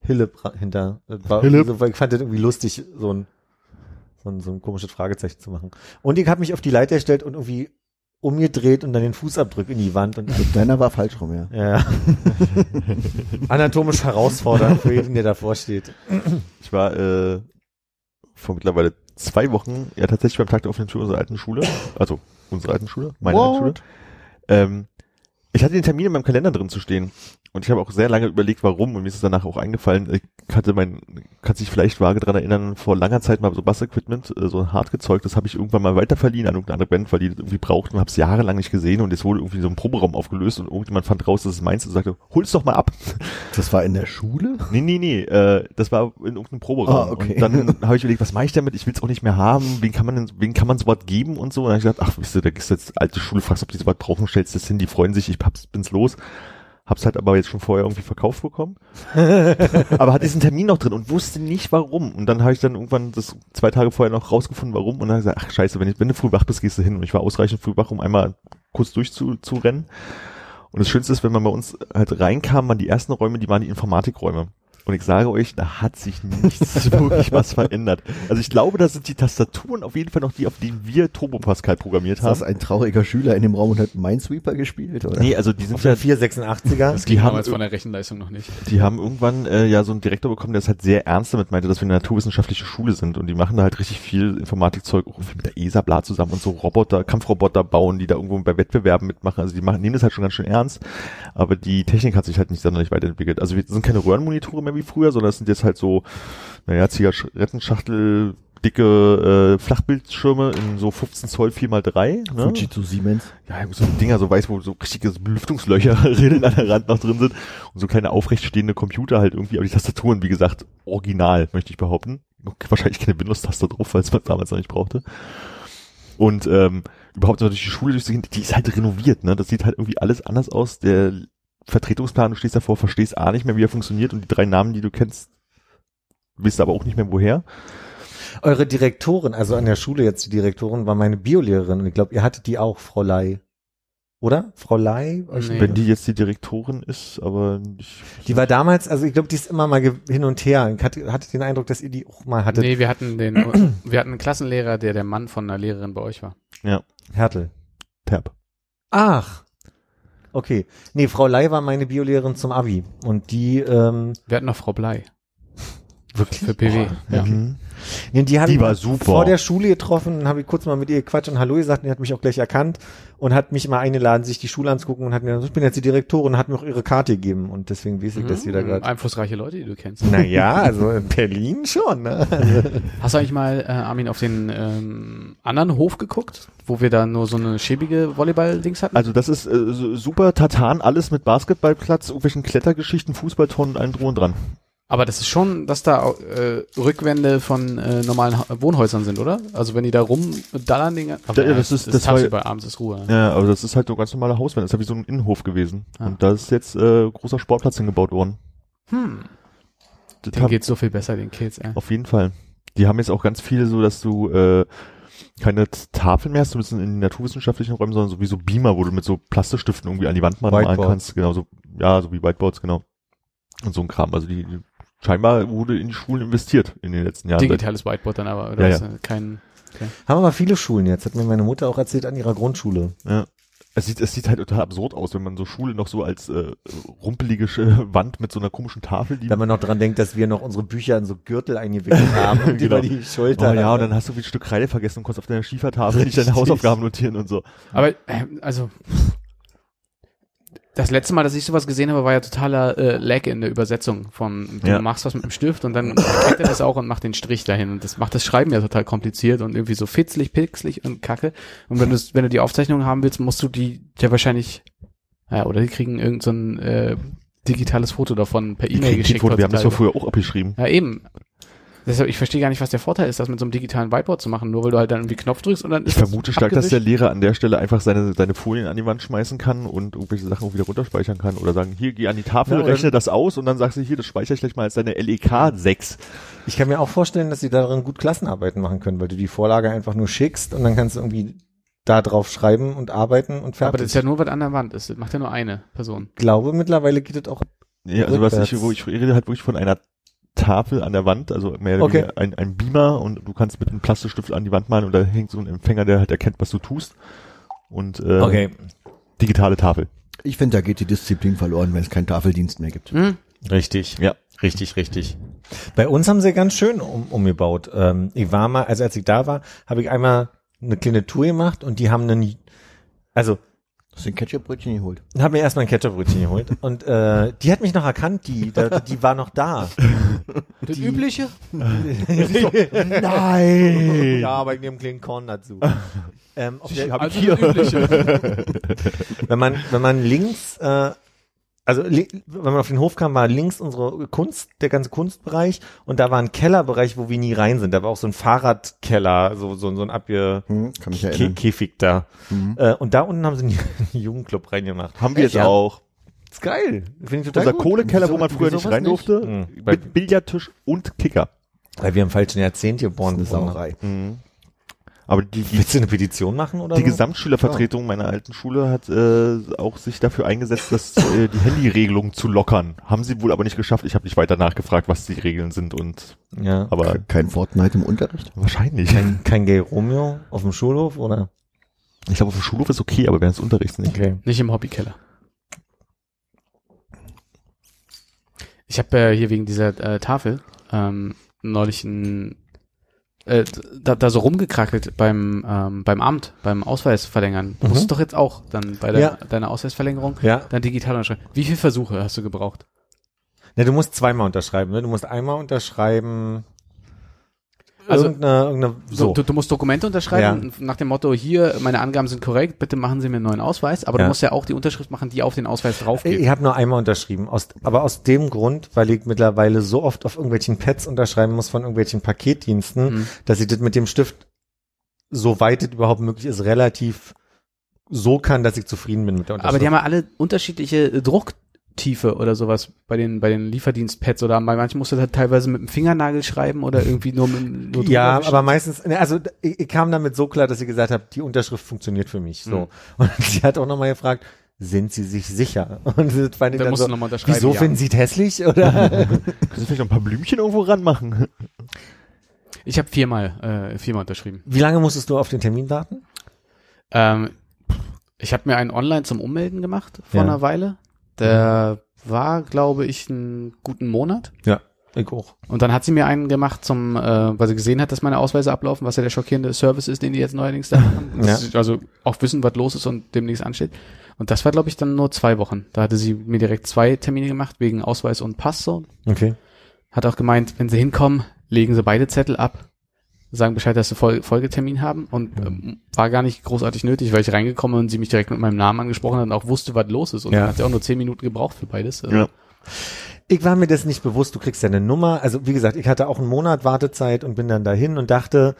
[SPEAKER 4] Hille hinter. War
[SPEAKER 5] Hille.
[SPEAKER 4] irgendwie So, weil ich fand das irgendwie lustig, so ein, so ein, so ein komisches Fragezeichen zu machen. Und ich habe mich auf die Leiter gestellt und irgendwie umgedreht und dann den Fußabdruck in die Wand und
[SPEAKER 3] Also deiner war falsch rum, ja.
[SPEAKER 4] ja. [laughs] Anatomisch herausfordernd für jeden, der davor steht.
[SPEAKER 5] Ich war äh, vor mittlerweile zwei Wochen ja tatsächlich beim Tag der offenen Tür unserer alten Schule, also unsere alten Schule, meine
[SPEAKER 3] What?
[SPEAKER 5] alten Schule. Ähm, ich hatte den Termin in meinem Kalender drin zu stehen und ich habe auch sehr lange überlegt, warum und mir ist es danach auch eingefallen. Ich hatte mein, kann sich vielleicht vage dran erinnern, vor langer Zeit mal so Bassequipment, äh, so hart gezeugt, das habe ich irgendwann mal weiterverliehen an irgendeine andere Band, weil die das irgendwie brauchten und habe es jahrelang nicht gesehen und es wurde irgendwie so ein Proberaum aufgelöst und irgendjemand fand raus, dass es meins ist und sagte, hol's doch mal ab. [laughs]
[SPEAKER 3] Das war in der Schule?
[SPEAKER 5] Nee, nee, nee, äh, das war in irgendeinem Proberaum.
[SPEAKER 3] Ah, okay.
[SPEAKER 5] Und dann [laughs] habe ich überlegt, was mache ich damit? Ich will es auch nicht mehr haben. Wen kann man denn, wen kann man sowas geben und so? Und dann habe ich gedacht, ach, wisst ihr, da gehst du jetzt alte Schule, fragst, ob die sowas brauchen, stellst das hin, die freuen sich, ich hab's, bin's los. Hab's halt aber jetzt schon vorher irgendwie verkauft bekommen. [laughs] aber hatte diesen Termin noch drin und wusste nicht warum. Und dann habe ich dann irgendwann das zwei Tage vorher noch rausgefunden, warum. Und dann habe ich gesagt, ach scheiße, wenn, ich, wenn du früh wach bist, gehst du hin. Und ich war ausreichend früh wach, um einmal kurz durchzurennen. Zu rennen. Und das Schönste ist, wenn man bei uns halt reinkam, waren die ersten Räume, die waren die Informatikräume. Und ich sage euch, da hat sich nichts [laughs] wirklich was verändert. Also ich glaube, da sind die Tastaturen auf jeden Fall noch die, auf denen wir Turbo Pascal programmiert
[SPEAKER 3] Ist das
[SPEAKER 5] haben.
[SPEAKER 3] ein trauriger Schüler in dem Raum und hat Minesweeper gespielt? Oder?
[SPEAKER 5] Nee, also die sind
[SPEAKER 4] Auf
[SPEAKER 5] ja,
[SPEAKER 4] der 486er.
[SPEAKER 2] Das
[SPEAKER 5] Die haben-
[SPEAKER 2] damals von der Rechenleistung noch nicht.
[SPEAKER 5] die haben irgendwann äh, ja so einen Direktor bekommen, der es halt sehr ernst damit meinte, dass wir eine naturwissenschaftliche Schule sind und die machen da halt richtig viel Informatikzeug, auch viel mit der ESA bla zusammen und so Roboter, Kampfroboter bauen, die da irgendwo bei Wettbewerben mitmachen. Also die machen, nehmen das halt schon ganz schön ernst, aber die Technik hat sich halt nicht sonderlich weiterentwickelt. Also wir sind keine Röhrenmonitore mehr wie früher, sondern es sind jetzt halt so, naja, Zigarettenschachtel, dicke äh, Flachbildschirme in so 15 Zoll 4x3. Ne?
[SPEAKER 3] Fujitsu Siemens.
[SPEAKER 5] ja, so Dinger, so weiß, wo so richtige Belüftungslöcher [laughs] Rillen an der Rand noch drin sind und so kleine aufrecht stehende Computer halt irgendwie, aber die Tastaturen, wie gesagt, original, möchte ich behaupten. Wahrscheinlich keine Windows-Taste drauf, weil es man damals noch nicht brauchte. Und ähm, überhaupt durch die Schule durchzugehen, die ist halt renoviert, ne? Das sieht halt irgendwie alles anders aus. Der Vertretungsplan, du stehst davor, verstehst A nicht mehr, wie er funktioniert und die drei Namen, die du kennst, wisst aber auch nicht mehr woher.
[SPEAKER 4] Eure Direktorin, also an der Schule jetzt die Direktorin, war meine Biolehrerin und ich glaube, ihr hattet die auch, Frau Lei. Oder? Frau Lei?
[SPEAKER 2] Nee.
[SPEAKER 5] Wenn die jetzt die Direktorin ist, aber ich,
[SPEAKER 4] Die war damals, also ich glaube, die ist immer mal hin und her. Ich hatte, hatte den Eindruck, dass ihr die auch mal hattet.
[SPEAKER 2] Nee, wir hatten den, [clears throat] wir hatten einen Klassenlehrer, der der Mann von einer Lehrerin bei euch war.
[SPEAKER 4] Hertel.
[SPEAKER 5] Terp.
[SPEAKER 4] Ach. Okay. Nee, Frau Lei war meine Biolehrerin zum Abi. Und die, ähm,
[SPEAKER 2] Wir hatten noch Frau Blei [laughs]
[SPEAKER 4] wirklich?
[SPEAKER 2] für PW. ja.
[SPEAKER 5] Mhm.
[SPEAKER 4] Nee, die,
[SPEAKER 5] Die
[SPEAKER 4] ich
[SPEAKER 5] war super.
[SPEAKER 4] vor der Schule getroffen habe ich kurz mal mit ihr gequatscht und Hallo gesagt und die hat mich auch gleich erkannt und hat mich mal eingeladen, sich die Schule anzugucken und hat mir gesagt, ich bin jetzt die Direktorin und hat mir auch ihre Karte gegeben und deswegen weiß ich das wieder
[SPEAKER 2] Mhm,
[SPEAKER 4] gerade.
[SPEAKER 2] Einflussreiche Leute, die du kennst.
[SPEAKER 4] Naja, also in Berlin schon, ne? Also, [laughs]
[SPEAKER 2] Hast du eigentlich mal, äh, Armin, auf den ähm, anderen Hof geguckt, wo wir da nur so eine schäbige Volleyball-Dings hatten?
[SPEAKER 5] Also das ist äh, super Tatan, alles mit Basketballplatz, irgendwelchen Klettergeschichten, Fußballtonnen und allem drum und dran.
[SPEAKER 2] Aber das ist schon, dass da äh, Rückwände von äh, normalen ha Wohnhäusern sind, oder? Also wenn die da rumdallern, Dinger. Aber
[SPEAKER 5] Ja, das ist- das war-
[SPEAKER 2] tagsüber, abends ist Ruhe.
[SPEAKER 5] Ja, aber das ist halt so ganz normaler Hauswand, das ist ja wie so ein Innenhof gewesen.
[SPEAKER 2] Ah.
[SPEAKER 5] Und da ist jetzt äh, großer Sportplatz hingebaut worden.
[SPEAKER 2] Hm,
[SPEAKER 5] Das
[SPEAKER 2] den
[SPEAKER 5] hab-
[SPEAKER 2] geht's so viel besser, den Kids, ey.
[SPEAKER 5] auf jeden Fall. Die haben jetzt auch ganz viele so, dass du äh, keine Tafeln mehr hast, zumindest in den naturwissenschaftlichen Räumen, sondern sowieso Beamer, wo du mit so Plastistiften irgendwie an die Wand malen kannst. Genau, so, ja, so wie Whiteboards, genau. Und so ein Kram. Also die, die scheinbar wurde in die Schulen investiert in den letzten Jahren.
[SPEAKER 2] Digitales Whiteboard dann aber, oder
[SPEAKER 5] Ja, ja.
[SPEAKER 2] Kein,
[SPEAKER 4] Haben aber viele Schulen jetzt, hat mir meine Mutter auch erzählt an ihrer Grundschule.
[SPEAKER 5] Ja. Es sieht, es sieht halt total absurd aus, wenn man so Schule noch so als äh, rumpelige [laughs] Wand mit so einer komischen Tafel, die
[SPEAKER 4] Wenn man noch dran denkt, dass wir noch unsere Bücher in so Gürtel eingewickelt [laughs] haben und
[SPEAKER 5] Genau.
[SPEAKER 4] über die Schulter.
[SPEAKER 5] Oh ja, und dann hast du wie ein Stück Kreide vergessen und konntest auf deiner Schiefertafel nicht deine Hausaufgaben notieren und so.
[SPEAKER 2] Aber, äh, also, das letzte Mal, dass ich sowas gesehen habe, war ja totaler äh, Lag in der Übersetzung von, du
[SPEAKER 5] Ja.
[SPEAKER 2] machst was mit dem Stift und dann erkennt er das auch und macht den Strich dahin und das macht das Schreiben ja total kompliziert und irgendwie so fitzlig, pixelig und kacke. Und wenn du, wenn du die Aufzeichnung haben willst, musst du die ja wahrscheinlich, ja, oder die kriegen irgend so ein äh, digitales Foto davon per E-Mail geschickt.
[SPEAKER 5] Wir haben das ja früher auch abgeschrieben.
[SPEAKER 2] Ja, eben. Deshalb, ich verstehe gar nicht, was der Vorteil ist, das mit so einem digitalen Whiteboard zu machen, nur weil du halt dann irgendwie Knopf drückst und dann
[SPEAKER 5] Ich
[SPEAKER 2] ist das
[SPEAKER 5] vermute stark, dass der. Lehrer an der Stelle einfach seine, seine Folien an die Wand schmeißen kann und irgendwelche Sachen auch wieder runterspeichern kann oder sagen, hier, geh an die Tafel,
[SPEAKER 4] Ja,
[SPEAKER 5] rechne das aus und dann sagst du hier, das speichere ich gleich mal als deine LEK 6.
[SPEAKER 4] Ich kann mir auch vorstellen, dass sie darin gut Klassenarbeiten machen können, weil du die Vorlage einfach nur schickst und dann kannst du irgendwie da drauf schreiben und arbeiten und fertig.
[SPEAKER 2] Aber das ist ja nur, was an der Wand ist. Das macht ja nur eine Person.
[SPEAKER 4] ich glaube, mittlerweile geht es auch.
[SPEAKER 5] Ja, also was
[SPEAKER 4] Rückwärts.
[SPEAKER 5] ich, wo ich rede halt wirklich von einer Tafel an der Wand, also mehr oder
[SPEAKER 4] Okay.
[SPEAKER 5] ein, ein Beamer und du kannst mit einem Plastikstift an die Wand malen und da hängt so ein Empfänger, der halt erkennt, was du tust. Und äh, digitale Tafel.
[SPEAKER 3] Ich finde, da geht die Disziplin verloren, wenn es keinen Tafeldienst mehr gibt.
[SPEAKER 2] Hm?
[SPEAKER 4] Richtig.
[SPEAKER 5] Ja.
[SPEAKER 4] Richtig, richtig. Bei uns haben sie ganz schön um, umgebaut. Ähm, ich war mal, also als ich da war, habe ich einmal eine kleine Tour gemacht und die haben einen, also
[SPEAKER 3] Hast du den Ketchupbrötchen geholt?
[SPEAKER 4] habe mir erstmal ein Ketchupbrötchen geholt [laughs] und äh, die hat mich noch erkannt, die, da, die war noch da. [laughs]
[SPEAKER 2] Das Übliche? [laughs]
[SPEAKER 5] Nein!
[SPEAKER 4] ja, aber ich nehme einen kleinen Korn dazu. ähm, auf der,
[SPEAKER 5] hab
[SPEAKER 2] Also
[SPEAKER 5] ich hier.
[SPEAKER 2] das Übliche.
[SPEAKER 4] wenn man, wenn man links, äh, also wenn man auf den Hof kam, war links unsere Kunst, der ganze Kunstbereich und da war ein Kellerbereich, wo wir nie rein sind. Da war auch so ein Fahrradkeller, so, so, so ein Abge
[SPEAKER 3] Hm, erinnern.
[SPEAKER 4] Käfig da.
[SPEAKER 3] Mhm.
[SPEAKER 4] Äh, und da unten haben sie einen, [laughs] Jugendclub reingemacht.
[SPEAKER 5] Haben wir jetzt
[SPEAKER 4] Ja.
[SPEAKER 5] auch.
[SPEAKER 4] ist geil. Finde ich total
[SPEAKER 5] Unser
[SPEAKER 4] gut.
[SPEAKER 5] Kohlekeller, wo
[SPEAKER 3] Wieso-
[SPEAKER 5] man früher nicht rein
[SPEAKER 3] nicht?
[SPEAKER 5] durfte,
[SPEAKER 4] Mhm.
[SPEAKER 5] mit Billardtisch und Kicker.
[SPEAKER 4] Weil wir im falschen Jahrzehnt geboren
[SPEAKER 3] Das ist eine
[SPEAKER 4] sind.
[SPEAKER 3] Sauerei.
[SPEAKER 5] Mhm. Aber die, die,
[SPEAKER 4] Willst du eine Petition machen oder
[SPEAKER 5] die
[SPEAKER 4] so?
[SPEAKER 5] Gesamtschülervertretung meiner alten Schule hat äh, auch sich dafür eingesetzt, dass äh, die Handyregelung zu lockern. Haben sie wohl aber nicht geschafft. Ich habe nicht weiter nachgefragt, was die Regeln sind und
[SPEAKER 4] Ja.
[SPEAKER 5] aber
[SPEAKER 3] Kein Fortnite im Unterricht?
[SPEAKER 5] wahrscheinlich.
[SPEAKER 4] Kein, kein Gay Romeo auf dem Schulhof oder?
[SPEAKER 5] Ich glaube, auf dem Schulhof ist okay, aber während des Unterrichts nicht.
[SPEAKER 4] Okay.
[SPEAKER 2] Nicht im Hobbykeller. Ich habe äh, hier wegen dieser äh, Tafel ähm, neulich ein, äh, da, da so rumgekrackelt beim ähm, beim Amt, beim Ausweis verlängern. Du
[SPEAKER 4] Mhm.
[SPEAKER 2] musst doch jetzt auch dann bei der,
[SPEAKER 4] Ja.
[SPEAKER 2] deiner Ausweisverlängerung
[SPEAKER 4] Ja.
[SPEAKER 2] dann digital unterschreiben. Wie viele Versuche hast du gebraucht?
[SPEAKER 4] Ne, du musst zweimal unterschreiben, ne? Du musst einmal unterschreiben.
[SPEAKER 2] Also-
[SPEAKER 4] irgendeine, irgendeine, so.
[SPEAKER 2] Du, du musst Dokumente unterschreiben nach dem Motto, hier, meine Angaben sind korrekt, bitte machen Sie mir einen neuen Ausweis. Aber
[SPEAKER 4] Ja.
[SPEAKER 2] du musst ja auch die Unterschrift machen, die auf den Ausweis drauf geht.
[SPEAKER 4] Ich habe nur einmal unterschrieben, aus, aber aus dem Grund, weil ich mittlerweile so oft auf irgendwelchen Pads unterschreiben muss von irgendwelchen Paketdiensten,
[SPEAKER 2] Mhm.
[SPEAKER 4] dass ich das mit dem Stift, soweit es überhaupt möglich ist, relativ so kann, dass ich zufrieden bin mit der Unterschrift.
[SPEAKER 2] Aber die haben ja alle unterschiedliche äh, Drucktiefe oder sowas bei den bei den Lieferdienstpads oder bei manchen musst du halt teilweise mit dem Fingernagel schreiben oder irgendwie nur mit nur drüber
[SPEAKER 4] ja, aber meistens, ne, also ich, ich kam damit so klar, dass sie gesagt habe, die Unterschrift funktioniert für mich. So.
[SPEAKER 2] Mhm.
[SPEAKER 4] Und [laughs] sie hat auch nochmal gefragt, sind sie sich sicher? [laughs] Und das fand ich
[SPEAKER 2] Dann
[SPEAKER 4] dann
[SPEAKER 2] musst
[SPEAKER 4] so,
[SPEAKER 2] du nochmal unterschreiben.
[SPEAKER 4] wieso
[SPEAKER 2] ja.
[SPEAKER 4] finden sie es hässlich? [laughs] Oder?
[SPEAKER 5] Kannst du vielleicht noch ein paar Blümchen irgendwo ranmachen?
[SPEAKER 2] Ich habe viermal äh, viermal unterschrieben.
[SPEAKER 4] Wie lange musstest du auf den Termin warten?
[SPEAKER 2] Ähm, ich habe mir einen online zum Ummelden gemacht vor
[SPEAKER 4] Ja.
[SPEAKER 2] einer Weile. Der war, glaube ich, einen guten Monat.
[SPEAKER 4] Ich auch.
[SPEAKER 2] Und dann hat sie mir einen gemacht zum, äh, weil sie gesehen hat, dass meine Ausweise ablaufen, was ja der schockierende Service ist, den die jetzt neuerdings da machen.
[SPEAKER 4] Ja.
[SPEAKER 2] Also auch wissen, was los ist und demnächst ansteht. Und das war, glaube ich, dann nur zwei Wochen. Da hatte sie mir direkt zwei Termine gemacht, wegen Ausweis und Pass so.
[SPEAKER 4] Okay.
[SPEAKER 2] Hat auch gemeint, wenn sie hinkommen, legen sie beide Zettel ab, sagen Bescheid, dass sie Fol Folgetermin haben und ähm, war gar nicht großartig nötig, weil ich reingekommen und sie mich direkt mit meinem Namen angesprochen hat und auch wusste, was los ist. Und
[SPEAKER 4] Ja.
[SPEAKER 2] dann hat sie auch nur zehn Minuten gebraucht für beides. Also,
[SPEAKER 5] Ja.
[SPEAKER 4] Ich war mir das nicht bewusst, du kriegst ja eine Nummer. Also wie gesagt, ich hatte auch einen Monat Wartezeit und bin dann dahin und dachte,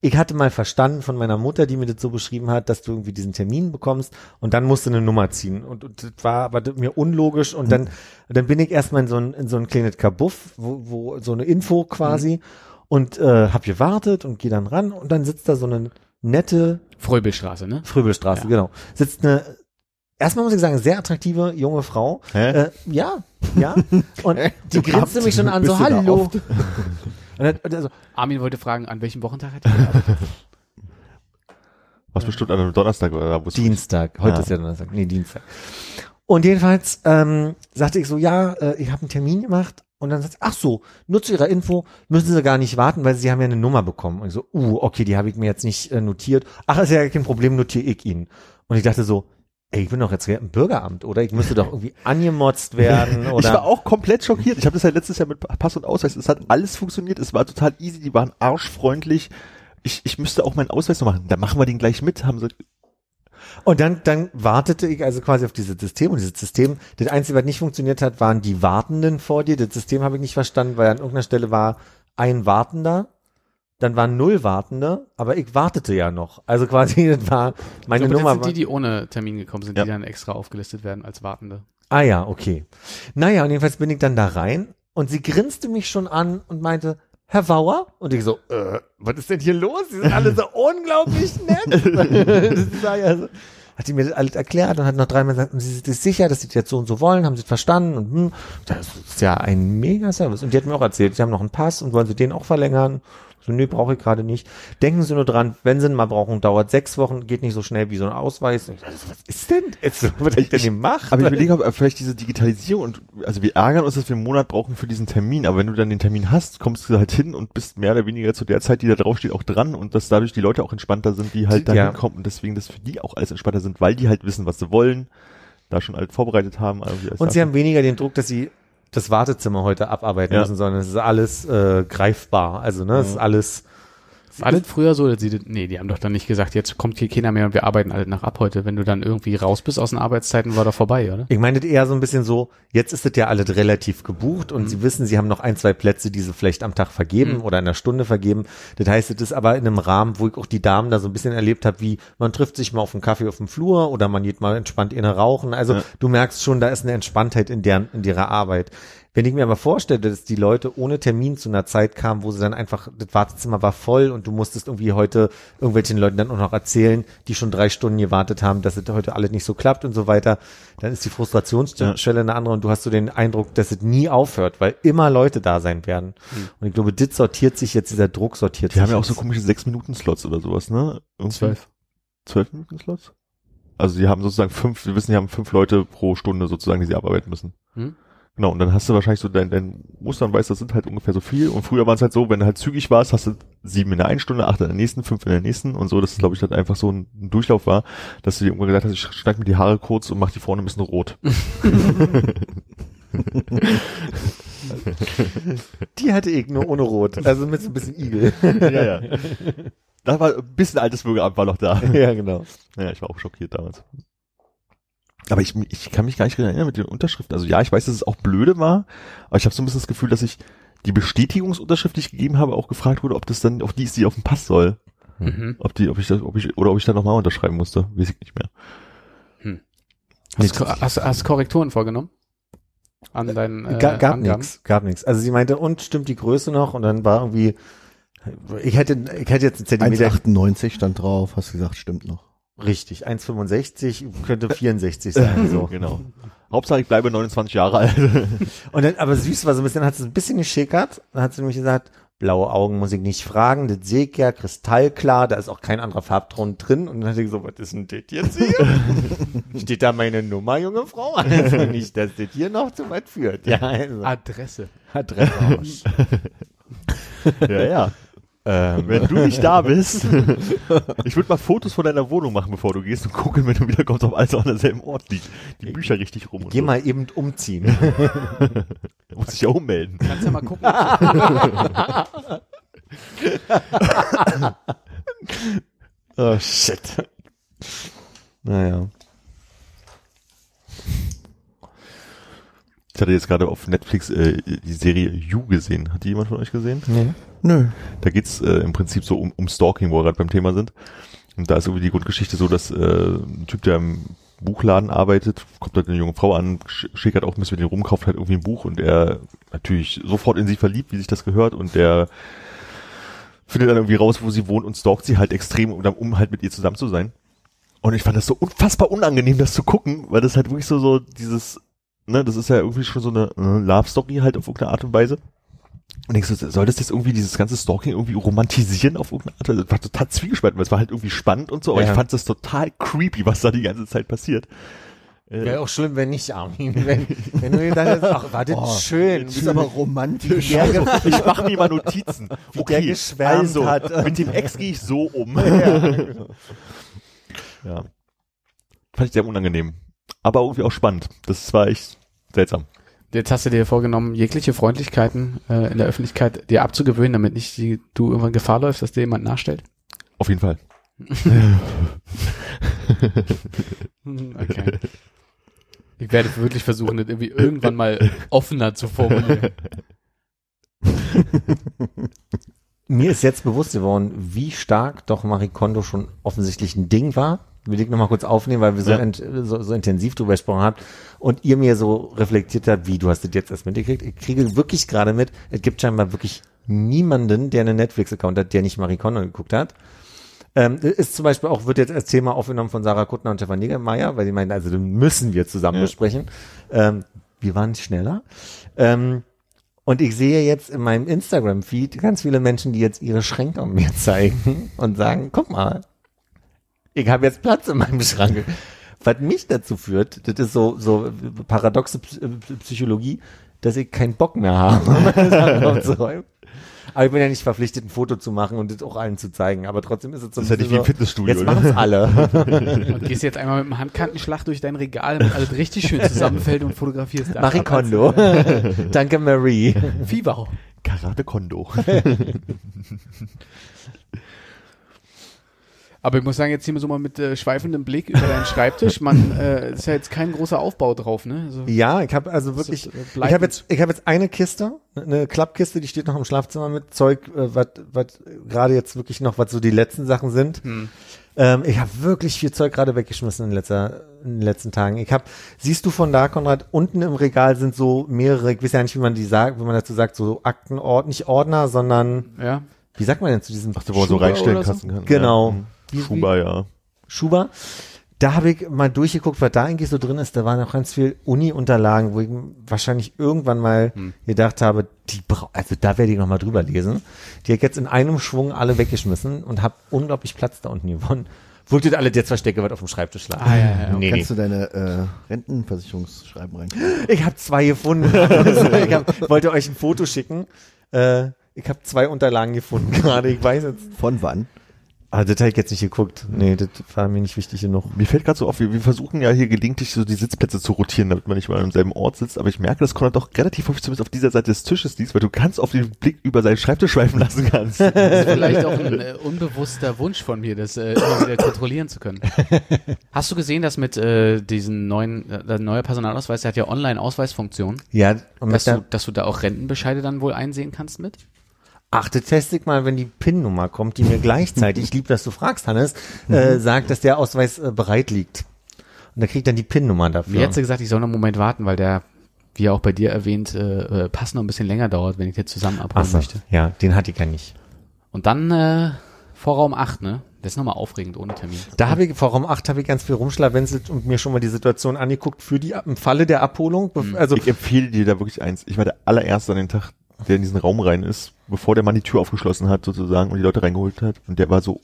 [SPEAKER 4] ich hatte mal verstanden von meiner Mutter, die mir das so beschrieben hat, dass du irgendwie diesen Termin bekommst und dann musst du eine Nummer ziehen. Und, und das war aber mir unlogisch und dann, dann bin ich erstmal in so ein, in so ein kleines Kabuff, wo, wo so eine Info quasi. Und äh, hab gewartet und gehe dann ran und dann sitzt da so eine nette
[SPEAKER 2] Fröbelstraße, ne?
[SPEAKER 4] Fröbelstraße,
[SPEAKER 2] Ja.
[SPEAKER 4] genau. Sitzt eine, erstmal muss ich sagen, sehr attraktive junge Frau.
[SPEAKER 5] Hä?
[SPEAKER 4] Äh, ja, ja. Und die
[SPEAKER 3] Du
[SPEAKER 4] grinste mich schon an, so, hallo.
[SPEAKER 3] oft? [laughs]
[SPEAKER 4] Und dann, und dann so,
[SPEAKER 2] Armin wollte fragen, an welchem Wochentag hat er?
[SPEAKER 5] Was bestimmt an einem Donnerstag oder wo es
[SPEAKER 4] Dienstag. Heute
[SPEAKER 5] Ah.
[SPEAKER 4] ist ja Donnerstag. Nee, Dienstag. Und jedenfalls ähm, sagte ich so, ja, äh, ich habe einen Termin gemacht. Und dann sagt sie, ach so, nur zu Ihrer Info müssen Sie gar nicht warten, weil Sie haben ja eine Nummer bekommen. Und ich so, uh, okay, die habe ich mir jetzt nicht äh, notiert. Ach, ist ja kein Problem, notiere ich Ihnen. Und ich dachte so, ey, ich bin doch jetzt im Bürgeramt, oder? Ich müsste doch irgendwie [laughs] angemotzt werden, oder?
[SPEAKER 5] Ich war auch komplett schockiert. Ich habe das ja letztes Jahr mit Pass und Ausweis. Es hat alles funktioniert. Es war total easy. Die waren arschfreundlich. Ich, ich müsste auch meinen Ausweis noch machen. Dann machen wir den gleich mit. Haben sie.
[SPEAKER 4] Und dann, dann wartete ich also quasi auf dieses System und dieses System, das Einzige, was nicht funktioniert hat, waren die Wartenden vor dir. Das System habe ich nicht verstanden, weil an irgendeiner Stelle war ein Wartender, dann waren null Wartende, aber ich wartete ja noch. Also quasi, [laughs] das war meine
[SPEAKER 2] Ich glaube,
[SPEAKER 4] Nummer.
[SPEAKER 2] das sind die, die ohne Termin gekommen sind,
[SPEAKER 5] Ja.
[SPEAKER 2] die dann extra aufgelistet werden als Wartende.
[SPEAKER 4] ah ja, okay. Naja, und jedenfalls bin ich dann da rein und sie grinste mich schon an und meinte, Herr Wauer? Und ich so, äh, was ist denn hier los? Die sind alle so [laughs] unglaublich nett. [laughs] das war ja so. Hat sie mir das alles erklärt und hat noch dreimal gesagt, Sie sind sich sicher, dass Sie das jetzt so und so wollen, haben Sie es verstanden und hm, das ist ja ein mega Service. Und die hat mir auch erzählt, Sie haben noch einen Pass und wollen Sie den auch verlängern? So, nö, brauche ich gerade nicht. Denken Sie nur dran, wenn Sie ihn mal brauchen, dauert sechs Wochen, geht nicht so schnell wie so ein Ausweis. Und ich dachte, was ist denn jetzt? Was hab ich denn gemacht?
[SPEAKER 5] Aber ich überlege, ob vielleicht diese Digitalisierung und also wir ärgern uns, dass wir einen Monat brauchen für diesen Termin. Aber wenn du dann den Termin hast, kommst du halt hin und bist mehr oder weniger zu der Zeit, die da drauf steht, auch dran und dass dadurch die Leute auch entspannter sind, die halt da
[SPEAKER 4] Ja.
[SPEAKER 5] hinkommen und deswegen das für die auch alles entspannter sind, weil die halt wissen, was sie wollen, da schon halt vorbereitet haben. alles
[SPEAKER 4] Und sie
[SPEAKER 5] dafür.
[SPEAKER 4] haben weniger den Druck, dass sie das Wartezimmer heute abarbeiten
[SPEAKER 5] Ja.
[SPEAKER 4] müssen, sondern es ist alles äh, greifbar. Also, ne, es ist alles.
[SPEAKER 2] War das früher so, dass sie, das- nee, die haben doch dann nicht gesagt, jetzt kommt hier keiner mehr und wir arbeiten alle nach ab heute. Wenn du dann irgendwie raus bist aus den Arbeitszeiten, war doch vorbei, oder?
[SPEAKER 4] Ich meine das eher so ein bisschen so, jetzt ist das ja alles relativ gebucht und sie wissen, sie haben noch ein, zwei Plätze, die sie vielleicht am Tag vergeben
[SPEAKER 2] Mhm.
[SPEAKER 4] oder in einer Stunde vergeben. Das heißt, es ist aber in einem Rahmen, wo ich auch die Damen da so ein bisschen erlebt habe, wie man trifft sich mal auf einen Kaffee auf dem Flur oder man geht mal entspannt in rauchen. Also
[SPEAKER 5] Ja.
[SPEAKER 4] du merkst schon, da ist eine Entspanntheit in deren, in ihrer Arbeit. Wenn ich mir aber vorstelle, dass die Leute ohne Termin zu einer Zeit kamen, wo sie dann einfach, das Wartezimmer war voll und du musstest irgendwie heute irgendwelchen Leuten dann auch noch erzählen, die schon drei Stunden gewartet haben, dass es heute alles nicht so klappt und so weiter, dann ist die Frustrationsschwelle eine andere und du hast so den Eindruck, dass es nie aufhört, weil immer Leute da sein werden. Und ich glaube, das sortiert sich jetzt, dieser Druck sortiert
[SPEAKER 5] Die
[SPEAKER 4] sich
[SPEAKER 5] haben ja auch so komische sechs Minuten Slots oder sowas, ne? Irgendwie
[SPEAKER 2] Zwölf.
[SPEAKER 5] Zwölf Minuten Slots? Also sie haben sozusagen fünf, wir wissen, sie haben fünf Leute pro Stunde sozusagen, die sie abarbeiten müssen.
[SPEAKER 2] Hm?
[SPEAKER 5] Genau, und dann hast du wahrscheinlich so dein, dein Muster und weißt, das sind halt ungefähr so viel. Und früher war es halt so, wenn du halt zügig warst, hast du sieben in der einen Stunde, acht in der nächsten, fünf in der nächsten und so, dass es, glaube ich, dann einfach so ein, ein Durchlauf war, dass du dir irgendwann gesagt hast, ich schneide mir die Haare kurz und mach die vorne ein bisschen rot. [laughs]
[SPEAKER 4] Die hatte ich nur ohne Rot, also mit so ein bisschen Igel.
[SPEAKER 5] ja, ja. [laughs] Da war ein bisschen altes Bürgeramt war noch da.
[SPEAKER 4] ja, genau.
[SPEAKER 5] Ja, ich war auch schockiert damals. Aber ich, ich kann mich gar nicht erinnern mit den Unterschriften. Also ja, ich weiß, dass es auch blöde war, aber ich habe so ein bisschen das Gefühl, dass ich die Bestätigungsunterschrift, die ich gegeben habe, auch gefragt wurde, ob das dann auf die ist, die auf dem Pass soll.
[SPEAKER 2] Mhm.
[SPEAKER 5] Ob die, ob ich das, ob ich, oder ob ich da nochmal unterschreiben musste. Weiß ich nicht mehr.
[SPEAKER 2] Hast, du, hast, hast Korrekturen vorgenommen? An deinen äh,
[SPEAKER 4] Ga- gab nichts, gab nichts. Also sie meinte, und stimmt die Größe noch? Und dann war irgendwie, ich hätte, ich hätte jetzt einen Zentimeter,
[SPEAKER 3] 1,98 stand drauf, hast gesagt, stimmt noch.
[SPEAKER 4] Richtig, 1,65, könnte 64 sein, [laughs] so.
[SPEAKER 5] Genau. Hauptsache ich bleibe 29 Jahre alt. [laughs]
[SPEAKER 4] Und dann, aber süß war so ein bisschen, hat sie ein bisschen geschickert, dann hat sie nämlich gesagt, blaue Augen muss ich nicht fragen, das sehe ich ja kristallklar, da ist auch kein anderer Farbton drin. Und dann hat sie so, was ist denn das jetzt hier? [laughs] Steht da meine Nummer, junge Frau? Also nicht, dass das hier noch zu weit führt. Ja, also,
[SPEAKER 2] Adresse.
[SPEAKER 4] Adresse.
[SPEAKER 5] ja, ja.
[SPEAKER 4] Ähm,
[SPEAKER 5] Wenn du nicht da bist, [laughs] ich würde mal Fotos von deiner Wohnung machen, bevor du gehst und gucken, wenn du wiederkommst, ob alles auch an derselben Ort liegt. Die Bücher richtig rum
[SPEAKER 4] Geh
[SPEAKER 5] so.
[SPEAKER 4] mal eben umziehen.
[SPEAKER 5] Da [laughs] muss ich ja ummelden.
[SPEAKER 2] Kannst ja mal gucken. [laughs]
[SPEAKER 4] oh shit. Naja.
[SPEAKER 5] Ich hatte jetzt gerade auf Netflix äh, die Serie You gesehen. Hat die jemand von euch gesehen?
[SPEAKER 4] Nee.
[SPEAKER 3] Nö.
[SPEAKER 5] Da geht's äh, im Prinzip so um, um Stalking, wo wir gerade beim Thema sind. Und da ist irgendwie die Grundgeschichte so, dass äh, ein Typ, der im Buchladen arbeitet, kommt halt eine junge Frau an, sch- schickert auch ein bisschen mit dem rum, kauft halt irgendwie ein Buch und er natürlich sofort in sie verliebt, wie sich das gehört und der findet dann irgendwie raus, wo sie wohnt und stalkt sie halt extrem, um, um halt mit ihr zusammen zu sein. Und ich fand das so unfassbar unangenehm, das zu gucken, weil das halt wirklich so, so dieses, ne, das ist ja irgendwie schon so eine äh, Love-Story halt auf irgendeine Art und Weise. Und denkst du, soll das jetzt irgendwie dieses ganze Stalking irgendwie romantisieren auf irgendeine Art? Das war total zwiegespalten, weil es war halt irgendwie spannend und so, aber
[SPEAKER 4] Ja.
[SPEAKER 5] ich fand das total creepy, was da die ganze Zeit passiert. Äh,
[SPEAKER 4] Wäre auch schlimm, wenn nicht, Armin. Wenn, wenn du gedacht hast, ach, warte,
[SPEAKER 3] Oh,
[SPEAKER 4] schön.
[SPEAKER 3] Das ist aber romantisch.
[SPEAKER 4] Der,
[SPEAKER 5] Also, [laughs] ich mache mir mal Notizen.
[SPEAKER 4] Wie der geschwärmt
[SPEAKER 5] also,
[SPEAKER 4] hat.
[SPEAKER 5] mit dem Ex gehe ich so um.
[SPEAKER 4] Ja. [laughs]
[SPEAKER 5] ja. Fand ich sehr unangenehm. Aber irgendwie auch spannend. Das war echt seltsam.
[SPEAKER 2] Jetzt hast du dir vorgenommen, jegliche Freundlichkeiten äh, in der Öffentlichkeit dir abzugewöhnen, damit nicht die, du irgendwann Gefahr läufst, dass dir jemand nachstellt.
[SPEAKER 5] Auf jeden Fall. [laughs]
[SPEAKER 2] Okay. Ich werde wirklich versuchen, das irgendwie irgendwann mal offener zu formulieren.
[SPEAKER 4] Mir ist jetzt bewusst geworden, wie stark doch Marie Kondo schon offensichtlich ein Ding war. Will ich nochmal kurz aufnehmen, weil wir so,
[SPEAKER 5] Ja.
[SPEAKER 4] ent, so, so intensiv drüber gesprochen habt und ihr mir so reflektiert habt, wie du hast das jetzt erst mitgekriegt. Ich kriege wirklich gerade mit, es gibt scheinbar wirklich niemanden, der einen Netflix-Account hat, der nicht Marie Kondo geguckt hat. Ähm, ist zum Beispiel auch, wird jetzt als Thema aufgenommen von Sarah Kuttner und Stefan Niggemeier, weil die meinen, also den müssen wir zusammen
[SPEAKER 5] Ja.
[SPEAKER 4] besprechen. Ähm, wir waren schneller. Ähm, und ich sehe jetzt in meinem Instagram-Feed ganz viele Menschen, die jetzt ihre Schränke an mir [laughs] zeigen und sagen, guck mal, ich habe jetzt Platz in meinem Schrank. Was mich dazu führt, das ist so, so paradoxe Psychologie, dass ich keinen Bock mehr habe, [laughs] meine Sachen aufzuräumen. Aber ich bin ja nicht verpflichtet, ein Foto zu machen und das auch allen zu zeigen. Aber trotzdem ist es so
[SPEAKER 5] Das ist ja nicht wie im Fitnessstudio,
[SPEAKER 4] Jetzt machen es alle. [laughs]
[SPEAKER 2] Und gehst jetzt einmal mit dem Handkantenschlag durch dein Regal, damit alles richtig schön zusammenfällt und fotografierst.
[SPEAKER 4] Marie Kondo. [laughs] Danke, Marie.
[SPEAKER 2] Fieber.
[SPEAKER 5] Karate Kondo.
[SPEAKER 2] Aber ich muss sagen, jetzt hier so mal mit äh, schweifendem Blick über deinen Schreibtisch. Man [laughs] äh, ist ja jetzt kein großer Aufbau drauf, ne? Also,
[SPEAKER 4] Ja, ich habe also wirklich,
[SPEAKER 2] ist, äh,
[SPEAKER 4] ich habe jetzt, ich habe jetzt eine Kiste, eine Klappkiste, die steht noch im Schlafzimmer mit Zeug, äh, was, was gerade jetzt wirklich noch, was so die letzten Sachen sind.
[SPEAKER 2] Hm.
[SPEAKER 4] Ähm, ich habe wirklich viel Zeug gerade weggeschmissen in, letzter, in den letzten Tagen. Ich habe, siehst du von da, Konrad, unten im Regal sind so mehrere, ich weiß ja nicht, wie man die sagt, wie man dazu sagt, so Aktenord, nicht Ordner, sondern
[SPEAKER 2] Ja.
[SPEAKER 4] wie sagt man denn zu diesem
[SPEAKER 5] Ach, wo man so reinstellen
[SPEAKER 2] so?
[SPEAKER 5] Kann.
[SPEAKER 4] Genau.
[SPEAKER 5] Ja. Mhm. Schuber, ja.
[SPEAKER 4] Schuber. Da habe ich mal durchgeguckt, was da eigentlich so drin ist. Da waren noch ganz viel Uni-Unterlagen, wo ich wahrscheinlich irgendwann mal
[SPEAKER 2] Hm.
[SPEAKER 4] gedacht habe, die bra also da werde ich noch mal drüber lesen. Die habe ich jetzt in einem Schwung alle weggeschmissen und habe unglaublich Platz da unten gewonnen. Wolltet alle jetzt verstecke, was auf dem Schreibtisch lag.
[SPEAKER 2] Ah, ja, ja,
[SPEAKER 4] nee, nee.
[SPEAKER 3] Kannst du deine äh, Rentenversicherungsschreiben rein?
[SPEAKER 4] Ich habe zwei gefunden. [laughs] Also, ich hab, wollte euch ein Foto schicken. Äh, ich habe zwei Unterlagen gefunden [laughs] gerade. Ich weiß jetzt.
[SPEAKER 3] Von wann?
[SPEAKER 4] Ah, das habe ich jetzt nicht geguckt. Nee, das war mir nicht wichtig genug.
[SPEAKER 5] Mir fällt gerade so auf, wir, wir versuchen ja hier gelegentlich so die Sitzplätze zu rotieren, damit man nicht mal am selben Ort sitzt, aber ich merke, dass Konrad doch relativ häufig zumindest auf dieser Seite des Tisches liest, weil du ganz auf den Blick über seinen Schreibtisch schweifen lassen kannst. [laughs]
[SPEAKER 2] Das ist vielleicht auch ein äh, unbewusster Wunsch von mir, das äh, immer wieder kontrollieren zu können. [laughs] Hast du gesehen, dass mit äh, diesen neuen, äh, der neue Personalausweis, der hat ja Online-Ausweisfunktion,
[SPEAKER 4] Ja, und
[SPEAKER 2] dass du, dass du da auch Rentenbescheide dann wohl einsehen kannst mit?
[SPEAKER 4] Ach, das teste ich mal, wenn die PIN-Nummer kommt, die mir gleichzeitig, ich lieb, dass du fragst, Hannes, äh, sagt, dass der Ausweis äh, bereit liegt. Und da kriegt dann die PIN-Nummer dafür.
[SPEAKER 2] Mir hat sie gesagt, ich soll noch einen Moment warten, weil der, wie auch bei dir erwähnt, äh, äh, Pass noch ein bisschen länger dauert, wenn ich den zusammen abholen
[SPEAKER 4] Ach so,
[SPEAKER 2] möchte.
[SPEAKER 4] ja, den hatte ich ja nicht.
[SPEAKER 2] Und dann äh, Vorraum 8, ne? Das ist nochmal aufregend ohne Termin.
[SPEAKER 4] Da habe ich, vor Raum 8 habe ich ganz viel rumschlawenzelt und mir schon mal die Situation angeguckt für die, im Falle der Abholung. bef- Also,
[SPEAKER 5] Ich empfehle dir da wirklich eins. Ich war der allererste an den Tag, der in diesen Raum rein ist, bevor der Mann die Tür aufgeschlossen hat sozusagen und die Leute reingeholt hat. Und der war so,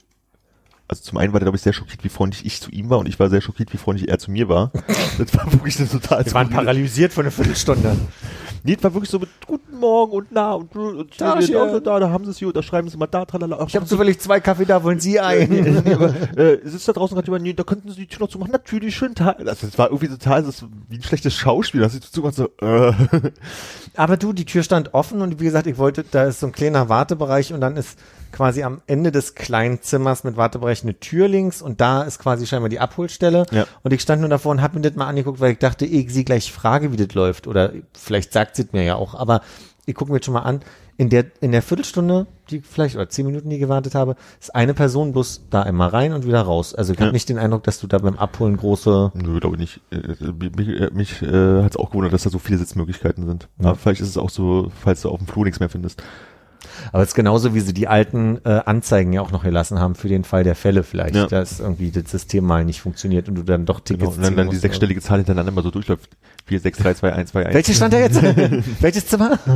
[SPEAKER 5] also zum einen war der, glaube ich, sehr schockiert, wie freundlich ich zu ihm war und ich war sehr schockiert, wie freundlich er zu mir war. [laughs] Das war wirklich eine total
[SPEAKER 4] wir waren paralysiert für eine Viertelstunde. [laughs]
[SPEAKER 5] Nee, war wirklich so mit Guten Morgen und na und, und
[SPEAKER 4] Da,
[SPEAKER 5] da,
[SPEAKER 4] hier.
[SPEAKER 5] da, da haben sie es hier, da schreiben sie mal da, tralala.
[SPEAKER 4] Ich habe zufällig zwei Kaffee da, wollen Sie einen? [laughs]
[SPEAKER 5] äh, sitzt da draußen gerade jemand, nee, da könnten sie die Tür noch zumachen. Natürlich, schönen Tag. Das, war irgendwie total, das wie ein schlechtes Schauspiel. Das ist so, so äh.
[SPEAKER 4] Aber du, die Tür stand offen und wie gesagt, ich wollte, da ist so ein kleiner Wartebereich und dann ist quasi am Ende des kleinen Zimmers mit Wartebereich eine Tür links und da ist quasi scheinbar die Abholstelle.
[SPEAKER 5] Ja.
[SPEAKER 4] Und ich stand nur davor und habe mir das mal angeguckt, weil ich dachte, ich sie gleich frage, wie das läuft. Oder vielleicht sagt es mir ja auch. Aber ich gucke mir jetzt schon mal an, in der, in der Viertelstunde, die vielleicht, oder zehn Minuten, die ich gewartet habe, ist eine Person bloß da einmal rein und wieder raus. Also ich
[SPEAKER 5] Ja.
[SPEAKER 4] habe nicht den Eindruck, dass du da beim Abholen große
[SPEAKER 5] Nö, glaube ich nicht. Äh, Mich, äh, mich äh, hat es auch gewundert, dass da so viele Sitzmöglichkeiten sind. Aber vielleicht ist es auch so, falls du auf dem Flur nichts mehr findest.
[SPEAKER 4] Aber es ist genauso, wie sie die alten äh, Anzeigen ja auch noch gelassen haben für den Fall der Fälle vielleicht,
[SPEAKER 5] Ja.
[SPEAKER 4] dass irgendwie das System mal nicht funktioniert und du dann doch Tickets
[SPEAKER 5] Genau. Und dann, dann die sechsstellige Zahl hintereinander immer so durchläuft. 4, 6, 3, 2, 1, 2, 1.
[SPEAKER 4] Welches stand da jetzt? [laughs] Welches Zimmer? [laughs]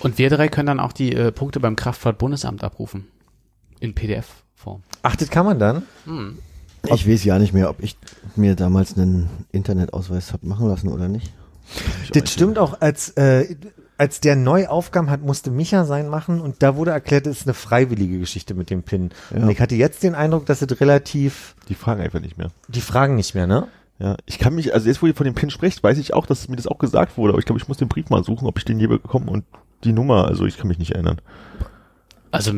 [SPEAKER 2] Und wir drei können dann auch die äh, Punkte beim Kraftfahrtbundesamt abrufen. In PDF-Form.
[SPEAKER 4] Ach, das kann man dann?
[SPEAKER 3] Ich weiß ja nicht mehr, ob ich mir damals einen Internetausweis hab machen lassen oder nicht.
[SPEAKER 4] Das stimmt auch, als, äh, als der neu aufkam hat, musste Micha sein machen und da wurde erklärt, es ist eine freiwillige Geschichte mit dem PIN.
[SPEAKER 3] Ja.
[SPEAKER 4] Und ich hatte jetzt den Eindruck, dass es relativ,
[SPEAKER 5] Die fragen einfach nicht mehr.
[SPEAKER 4] die fragen nicht mehr, ne?
[SPEAKER 5] Ja, ich kann mich, also jetzt, wo ihr von dem PIN sprecht, weiß ich auch, dass mir das auch gesagt wurde, aber ich glaube, ich muss den Brief mal suchen, ob ich den je bekomme und die Nummer, also ich kann mich nicht erinnern.
[SPEAKER 2] Also,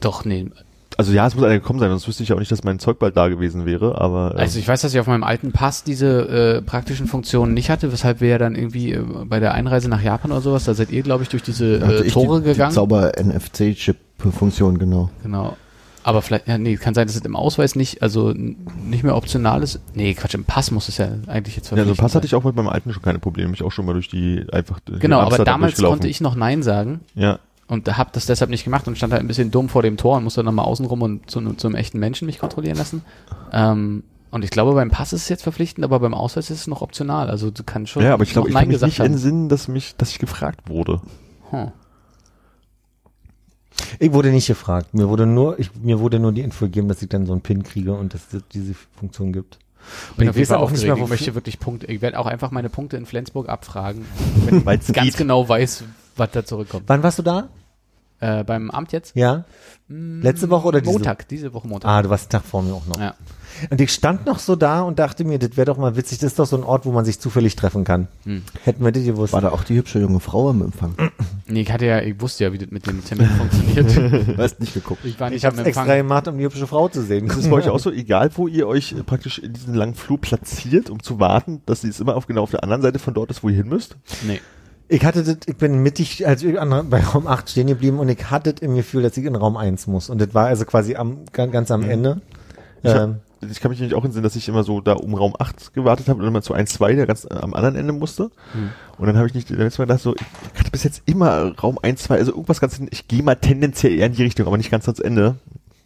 [SPEAKER 2] doch, nee.
[SPEAKER 5] Also ja, es muss einer gekommen sein, sonst wüsste ich ja auch nicht, dass mein Zeug bald da gewesen wäre, aber ähm,
[SPEAKER 2] Also ich weiß, dass ich auf meinem alten Pass diese äh, praktischen Funktionen nicht hatte, weshalb wir ja dann irgendwie äh, bei der Einreise nach Japan oder sowas, da seid ihr, glaube ich, durch diese äh,
[SPEAKER 3] ich
[SPEAKER 2] Tore
[SPEAKER 3] die, die
[SPEAKER 2] gegangen.
[SPEAKER 3] Zauber-NFC-Chip-Funktion, genau.
[SPEAKER 2] Genau. Aber vielleicht, ja, nee, kann sein, dass es im Ausweis nicht, also nicht mehr optional ist. Nee, Quatsch, im Pass muss es ja eigentlich jetzt
[SPEAKER 5] ja, so einen Pass
[SPEAKER 2] sein.
[SPEAKER 5] hatte ich auch mit meinem alten schon keine Probleme, ich auch schon mal durch die einfach
[SPEAKER 2] Genau, aber damals konnte ich noch Nein sagen
[SPEAKER 5] Ja,
[SPEAKER 2] und habe das deshalb nicht gemacht und stand halt ein bisschen dumm vor dem Tor und musste dann nochmal außen rum und zu, zu einem echten Menschen mich kontrollieren lassen. Ähm, und ich glaube, beim Pass ist es jetzt verpflichtend, aber beim Ausweis ist es noch optional. Also du kannst schon
[SPEAKER 5] ja, aber ich glaube, ich kann mich nicht
[SPEAKER 2] haben.
[SPEAKER 5] entsinnen, dass mich, dass ich gefragt wurde.
[SPEAKER 2] Hm.
[SPEAKER 4] Ich wurde nicht gefragt. Mir wurde nur, ich, mir wurde nur die Info gegeben, dass ich dann so einen PIN kriege und dass es diese Funktion gibt.
[SPEAKER 2] Bin
[SPEAKER 4] ich
[SPEAKER 2] auf jeden
[SPEAKER 4] weiß
[SPEAKER 2] Fall
[SPEAKER 4] auch nicht mehr,
[SPEAKER 2] aufgeregt. Ich möchte wirklich Punkte. Ich werde auch einfach meine Punkte in Flensburg abfragen, [laughs] wenn ich ganz
[SPEAKER 5] geht.
[SPEAKER 2] genau weiß, was da zurückkommt.
[SPEAKER 4] Wann warst du da?
[SPEAKER 2] Äh, beim Amt jetzt?
[SPEAKER 4] Ja? Letzte Woche oder diese?
[SPEAKER 2] Montag, diese Woche Montag.
[SPEAKER 4] Ah, du warst einen Tag vor mir auch noch.
[SPEAKER 2] Ja.
[SPEAKER 4] Und ich stand noch so da und dachte mir, das wäre doch mal witzig, das ist doch so ein Ort, wo man sich zufällig treffen kann.
[SPEAKER 2] Hm.
[SPEAKER 4] Hätten wir das gewusst.
[SPEAKER 3] War da auch die hübsche junge Frau am Empfang? [clears throat]
[SPEAKER 2] Nee, ich hatte ja, ich wusste ja, wie das mit dem Termin funktioniert. [laughs]
[SPEAKER 3] Du hast nicht geguckt.
[SPEAKER 2] Ich war nicht
[SPEAKER 4] Ich habe
[SPEAKER 2] am
[SPEAKER 4] extra
[SPEAKER 2] Empfang.
[SPEAKER 4] gemacht, um die hübsche Frau zu sehen.
[SPEAKER 5] Das ist bei euch auch so, egal wo ihr euch äh, praktisch in diesen langen Flur platziert, um zu warten, dass sie es immer auf genau auf der anderen Seite von dort ist, wo ihr hin müsst.
[SPEAKER 2] Nee.
[SPEAKER 4] Ich hatte das, ich bin mittig, also an, bei Raum 8 stehen geblieben und ich hatte das im Gefühl, dass ich in Raum 1 muss. Und das war also quasi am, ganz, ganz am Ende.
[SPEAKER 5] Ich, hab,
[SPEAKER 4] Ähm,
[SPEAKER 5] ich kann mich nämlich auch entsinnen, dass ich immer so da um Raum 8 gewartet habe und immer zu 1, 2, der ganz am anderen Ende musste.
[SPEAKER 2] Hm.
[SPEAKER 5] Und dann habe ich nicht, dann ist mir gedacht, so, ich hatte bis jetzt immer Raum 1, 2, also irgendwas ganz, ich gehe mal tendenziell eher in die Richtung, aber nicht ganz ans Ende.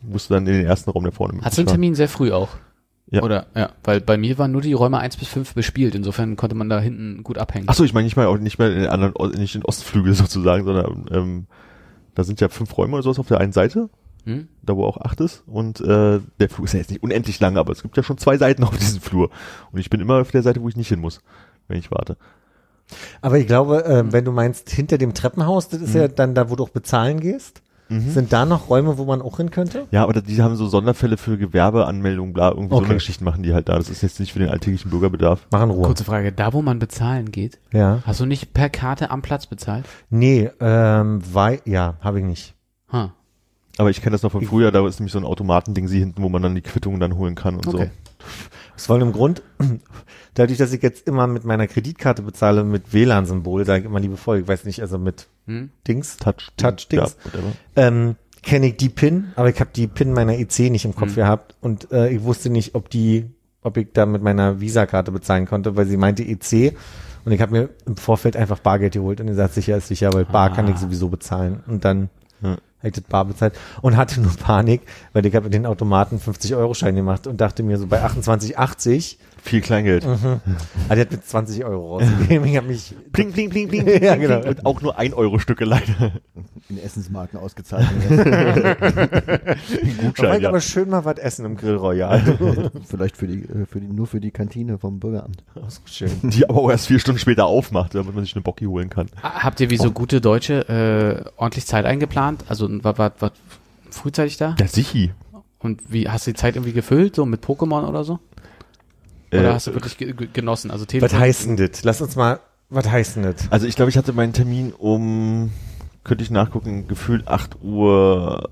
[SPEAKER 5] Musste dann in den ersten Raum da vorne.
[SPEAKER 2] Hast du einen. Termin sehr früh auch?
[SPEAKER 5] Ja.
[SPEAKER 2] Oder, ja, weil bei mir waren nur die Räume 1 bis 5 bespielt. Insofern konnte man da hinten gut abhängen.
[SPEAKER 5] Ach so, ich meine nicht mal auch nicht mehr in den anderen, nicht den Ostflügel [laughs] sozusagen, sondern ähm, da sind ja fünf Räume oder sowas auf der einen Seite,
[SPEAKER 2] Hm?
[SPEAKER 5] da wo auch acht ist. Und äh, der Flur ist ja jetzt nicht unendlich lang, aber es gibt ja schon zwei Seiten [laughs] auf diesem Flur. Und ich bin immer auf der Seite, wo ich nicht hin muss, wenn ich warte.
[SPEAKER 4] aber ich glaube, äh, wenn du meinst, hinter dem Treppenhaus, das ist ja dann da, wo du auch bezahlen gehst. Sind da noch Räume, wo man auch hin könnte?
[SPEAKER 5] Ja, aber die haben so Sonderfälle für Gewerbeanmeldungen, bla, irgendwie so
[SPEAKER 4] Okay.
[SPEAKER 5] eine Geschichten machen die halt da. Das ist jetzt nicht für den alltäglichen Bürgerbedarf.
[SPEAKER 4] Mach in Ruhe.
[SPEAKER 2] Kurze Frage, da wo man bezahlen geht,
[SPEAKER 4] Ja.
[SPEAKER 2] hast du nicht per Karte am Platz bezahlt?
[SPEAKER 4] Nee, ähm, weil, ja, habe ich nicht.
[SPEAKER 2] Hm.
[SPEAKER 5] Aber ich kenne das noch von früher, da ist nämlich so ein Automatending sie hinten, wo man dann die Quittungen dann holen kann und
[SPEAKER 2] Okay.
[SPEAKER 4] Aus vollem Grund, [clears throat] dadurch, dass ich jetzt immer mit meiner Kreditkarte bezahle, mit WLAN-Symbol, sage ich immer liebevoll, ich weiß nicht, also mit
[SPEAKER 2] Hm?
[SPEAKER 4] Dings,
[SPEAKER 5] so. Touch.
[SPEAKER 4] Touch-Dings,
[SPEAKER 5] Ja,
[SPEAKER 4] ähm, kenne ich die PIN, aber ich habe die PIN meiner EC nicht im Kopf
[SPEAKER 2] Hm.
[SPEAKER 4] gehabt und äh, ich wusste nicht, ob die, ob ich da mit meiner Visa-Karte bezahlen konnte, weil sie meinte EC und ich habe mir im Vorfeld einfach Bargeld geholt und gesagt, sicher ist sicher, weil Bar kann
[SPEAKER 2] Ah.
[SPEAKER 4] ich sowieso bezahlen und dann
[SPEAKER 5] Ja.
[SPEAKER 4] habe ich das Bar bezahlt und hatte nur Panik, weil ich habe den Automaten 50-Euro-Schein gemacht und dachte mir so bei 28,80
[SPEAKER 5] Viel Kleingeld. [laughs]
[SPEAKER 4] Ah, die hat mit 20 Euro rausgegeben. Ich habe mich.
[SPEAKER 5] Pling, pling, pling, pling, [laughs]
[SPEAKER 4] Ja,
[SPEAKER 5] pling,
[SPEAKER 4] genau.
[SPEAKER 5] pling. Und auch nur ein Euro Stücke leider.
[SPEAKER 3] In Essensmarken ausgezahlt.
[SPEAKER 4] Ich [laughs]
[SPEAKER 5] Gutschein,
[SPEAKER 4] wollte
[SPEAKER 5] ja.
[SPEAKER 4] aber schön mal was essen im Grill Royal.
[SPEAKER 3] Vielleicht für die, äh, für die, nur für die Kantine vom Bürgeramt.
[SPEAKER 4] schön.
[SPEAKER 5] Die aber auch erst vier Stunden später aufmacht, damit man sich eine Bocki holen kann.
[SPEAKER 2] Habt ihr wie so gute Deutsche äh, ordentlich Zeit eingeplant? Also war, war, war frühzeitig da?
[SPEAKER 5] Ja, sichi.
[SPEAKER 2] Und wie hast du die Zeit irgendwie gefüllt, so mit Pokémon oder so? Oder
[SPEAKER 5] Äh,
[SPEAKER 2] hast du wirklich ge ge genossen? Also
[SPEAKER 4] Was
[SPEAKER 2] Telefon.
[SPEAKER 4] heißt denn das? Lass uns mal. Was heißt denn das?
[SPEAKER 5] Also ich glaube, ich hatte meinen Termin um, könnte ich nachgucken, gefühlt 8 Uhr,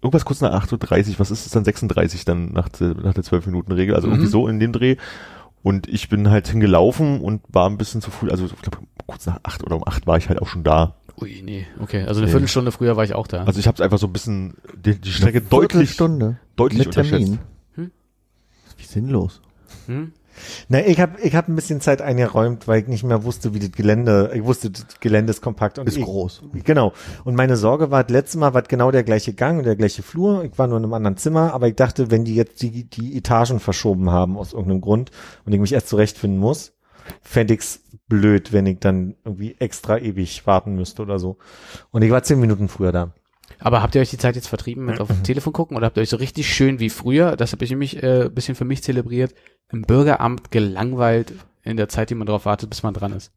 [SPEAKER 5] irgendwas kurz nach 8.30 Uhr, was ist es dann 36 dann nach, der- nach der 12-Minuten-Regel, also irgendwie
[SPEAKER 2] Mhm.
[SPEAKER 5] so in dem Dreh. Und ich bin halt hingelaufen und war ein bisschen zu früh, also ich glaube kurz nach 8 oder um 8 war ich halt auch schon da.
[SPEAKER 2] Ui, nee, okay. Also eine
[SPEAKER 5] Nee.
[SPEAKER 2] Viertelstunde früher war ich auch da.
[SPEAKER 5] Also ich habe es einfach so ein bisschen, die, die Strecke deutlich,
[SPEAKER 3] Stunde
[SPEAKER 5] deutlich
[SPEAKER 3] mit Termin.
[SPEAKER 2] Hm?
[SPEAKER 3] Wie sinnlos.
[SPEAKER 2] Hm?
[SPEAKER 4] Na, ich habe ich hab ein bisschen Zeit eingeräumt, weil ich nicht mehr wusste, wie das Gelände, ich wusste, das Gelände ist kompakt und
[SPEAKER 3] Ist
[SPEAKER 4] ich,
[SPEAKER 3] groß.
[SPEAKER 4] Genau. Und meine Sorge war, das letzte Mal war genau der gleiche Gang und der gleiche Flur. Ich war nur in einem anderen Zimmer, aber ich dachte, wenn die jetzt die, die Etagen verschoben haben aus irgendeinem Grund und ich mich erst zurechtfinden muss, fände ich's blöd, wenn ich dann irgendwie extra ewig warten müsste oder so. Und ich war zehn Minuten früher da.
[SPEAKER 2] Aber habt ihr euch die Zeit jetzt vertrieben mit auf dem Telefon gucken oder habt ihr euch so richtig schön wie früher, das habe ich nämlich äh, ein bisschen für mich zelebriert, im Bürgeramt gelangweilt in der Zeit, die man darauf wartet, bis man dran ist?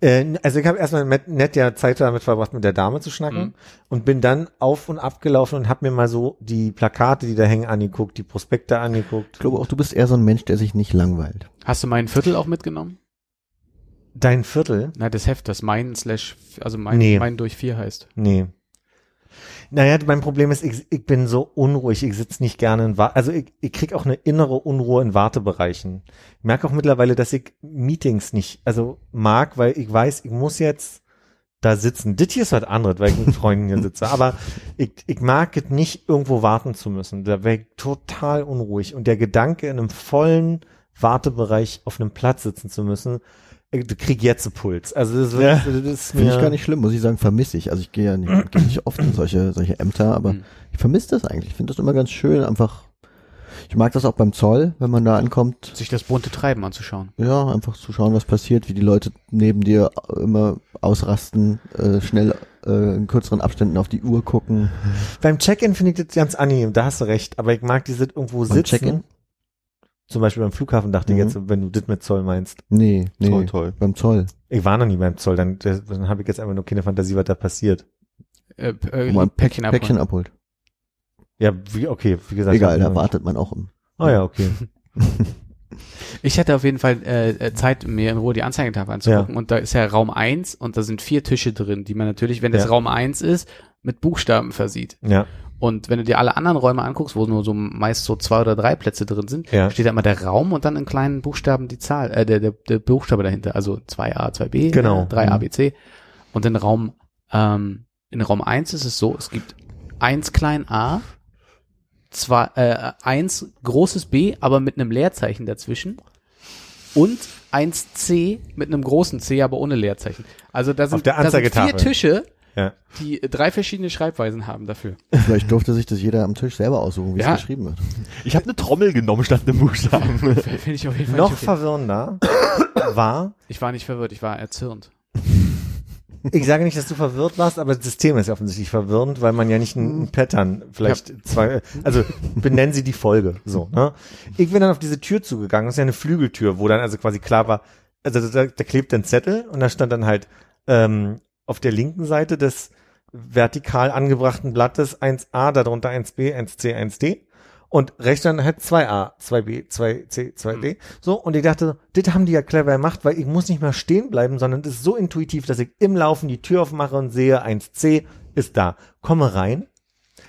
[SPEAKER 4] Äh, also ich habe erstmal met- nett ja Zeit damit verbracht, mit der Dame zu schnacken
[SPEAKER 2] Mhm.
[SPEAKER 4] und bin dann auf und ab gelaufen und habe mir mal so die Plakate, die da hängen, angeguckt, die Prospekte angeguckt.
[SPEAKER 3] Ich glaube auch, du bist eher so ein Mensch, der sich nicht langweilt.
[SPEAKER 2] Hast du mein Viertel auch mitgenommen?
[SPEAKER 4] Dein Viertel?
[SPEAKER 2] Na, das Heft, das mein slash, also mein,
[SPEAKER 4] Nee.
[SPEAKER 2] mein durch vier heißt.
[SPEAKER 4] Nee. Naja, mein Problem ist, ich, ich bin so unruhig, ich sitze nicht gerne in Wa also ich, ich krieg auch eine innere Unruhe in Wartebereichen. Ich merke auch mittlerweile, dass ich Meetings nicht, also mag, weil ich weiß, ich muss jetzt da sitzen. Das hier ist was anderes, weil ich mit Freunden hier sitze. Aber ich, ich mag es nicht, irgendwo warten zu müssen. Da wäre ich total unruhig. Und der Gedanke, in einem vollen Wartebereich auf einem Platz sitzen zu müssen, krieg jetzt einen Puls. Also das,
[SPEAKER 5] Ja.
[SPEAKER 4] das ist
[SPEAKER 3] Finde
[SPEAKER 4] mir
[SPEAKER 3] ich gar nicht schlimm, muss ich sagen, vermisse ich. Also ich gehe ja nicht, [clears throat] gehe nicht oft in solche, solche Ämter, aber
[SPEAKER 2] Mhm.
[SPEAKER 3] ich vermisse das eigentlich. Ich finde das immer ganz schön, einfach. Ich mag das auch beim Zoll, wenn man da ankommt.
[SPEAKER 2] Sich das bunte Treiben anzuschauen.
[SPEAKER 3] Ja, einfach zu schauen, was passiert, wie die Leute neben dir immer ausrasten, äh, schnell äh, in kürzeren Abständen auf die Uhr gucken.
[SPEAKER 4] Beim Check-in finde ich das ganz angenehm, da hast du recht, aber ich mag diese irgendwo
[SPEAKER 3] Beim
[SPEAKER 4] sitzen. Zum Beispiel beim Flughafen dachte
[SPEAKER 3] Mhm.
[SPEAKER 4] ich jetzt, wenn du das mit Zoll meinst.
[SPEAKER 3] Nee, nee,
[SPEAKER 5] Toll, toll.
[SPEAKER 3] beim Zoll.
[SPEAKER 4] Ich war noch nie beim Zoll, dann, dann habe ich jetzt einfach nur keine Fantasie, was da passiert.
[SPEAKER 2] Äh, äh,
[SPEAKER 3] Wo man
[SPEAKER 2] Päckchen abholen.
[SPEAKER 3] Päckchen abholt.
[SPEAKER 4] Ja, wie, okay, wie gesagt.
[SPEAKER 3] Egal, da wartet man auch im.
[SPEAKER 4] Oh ja, okay. [laughs]
[SPEAKER 2] Ich hatte auf jeden Fall äh, äh, Zeit, mir in Ruhe die Anzeigetafel anzugucken. Und da ist ja Raum eins und da sind vier Tische drin, die man natürlich, wenn das
[SPEAKER 4] Ja.
[SPEAKER 2] Raum eins ist, mit Buchstaben versieht.
[SPEAKER 4] Ja,
[SPEAKER 2] Und wenn du dir alle anderen Räume anguckst, wo nur so meist so zwei oder drei Plätze drin sind,
[SPEAKER 4] Ja.
[SPEAKER 2] steht da immer der Raum und dann in kleinen Buchstaben die Zahl, äh, der, der, der Buchstabe dahinter. Also 2a, 2b,
[SPEAKER 4] Genau.
[SPEAKER 2] äh, 3a,
[SPEAKER 4] Mhm.
[SPEAKER 2] b, c. Und in Raum, ähm, in Raum eins ist es so, es gibt eins klein a, zwei, äh, eins großes b, aber mit einem Leerzeichen dazwischen. Und eins c mit einem großen c, aber ohne Leerzeichen. Also da sind, da sind vier. Tische,
[SPEAKER 4] ja.
[SPEAKER 2] die drei verschiedene Schreibweisen haben dafür.
[SPEAKER 3] Vielleicht durfte sich das jeder am Tisch selber aussuchen, wie
[SPEAKER 2] Ja.
[SPEAKER 3] es geschrieben wird.
[SPEAKER 5] Ich habe eine Trommel genommen statt einem Buchstaben. [laughs]
[SPEAKER 2] Finde ich auf jeden Fall
[SPEAKER 4] Noch
[SPEAKER 2] nicht okay.
[SPEAKER 4] verwirrender war,
[SPEAKER 2] Ich war nicht verwirrt, ich war erzürnt.
[SPEAKER 4] ich sage nicht, dass du verwirrt warst, aber das System ist ja offensichtlich verwirrend, weil man ja nicht ein, ein Pattern vielleicht zwei, also benennen sie die Folge, so, ne? Ich bin dann auf diese Tür zugegangen, das ist ja eine Flügeltür, wo dann also quasi klar war, also da, da klebt ein Zettel und da stand dann halt ähm, auf der linken Seite des vertikal angebrachten Blattes 1a, darunter 1b, 1c, 1d und rechts dann halt 2a, 2b, 2c, 2d. So, und ich dachte, das haben die ja clever gemacht, weil ich muss nicht mehr stehen bleiben, sondern das ist so intuitiv, dass ich im Laufen die Tür aufmache und sehe, 1c ist da. Komme rein,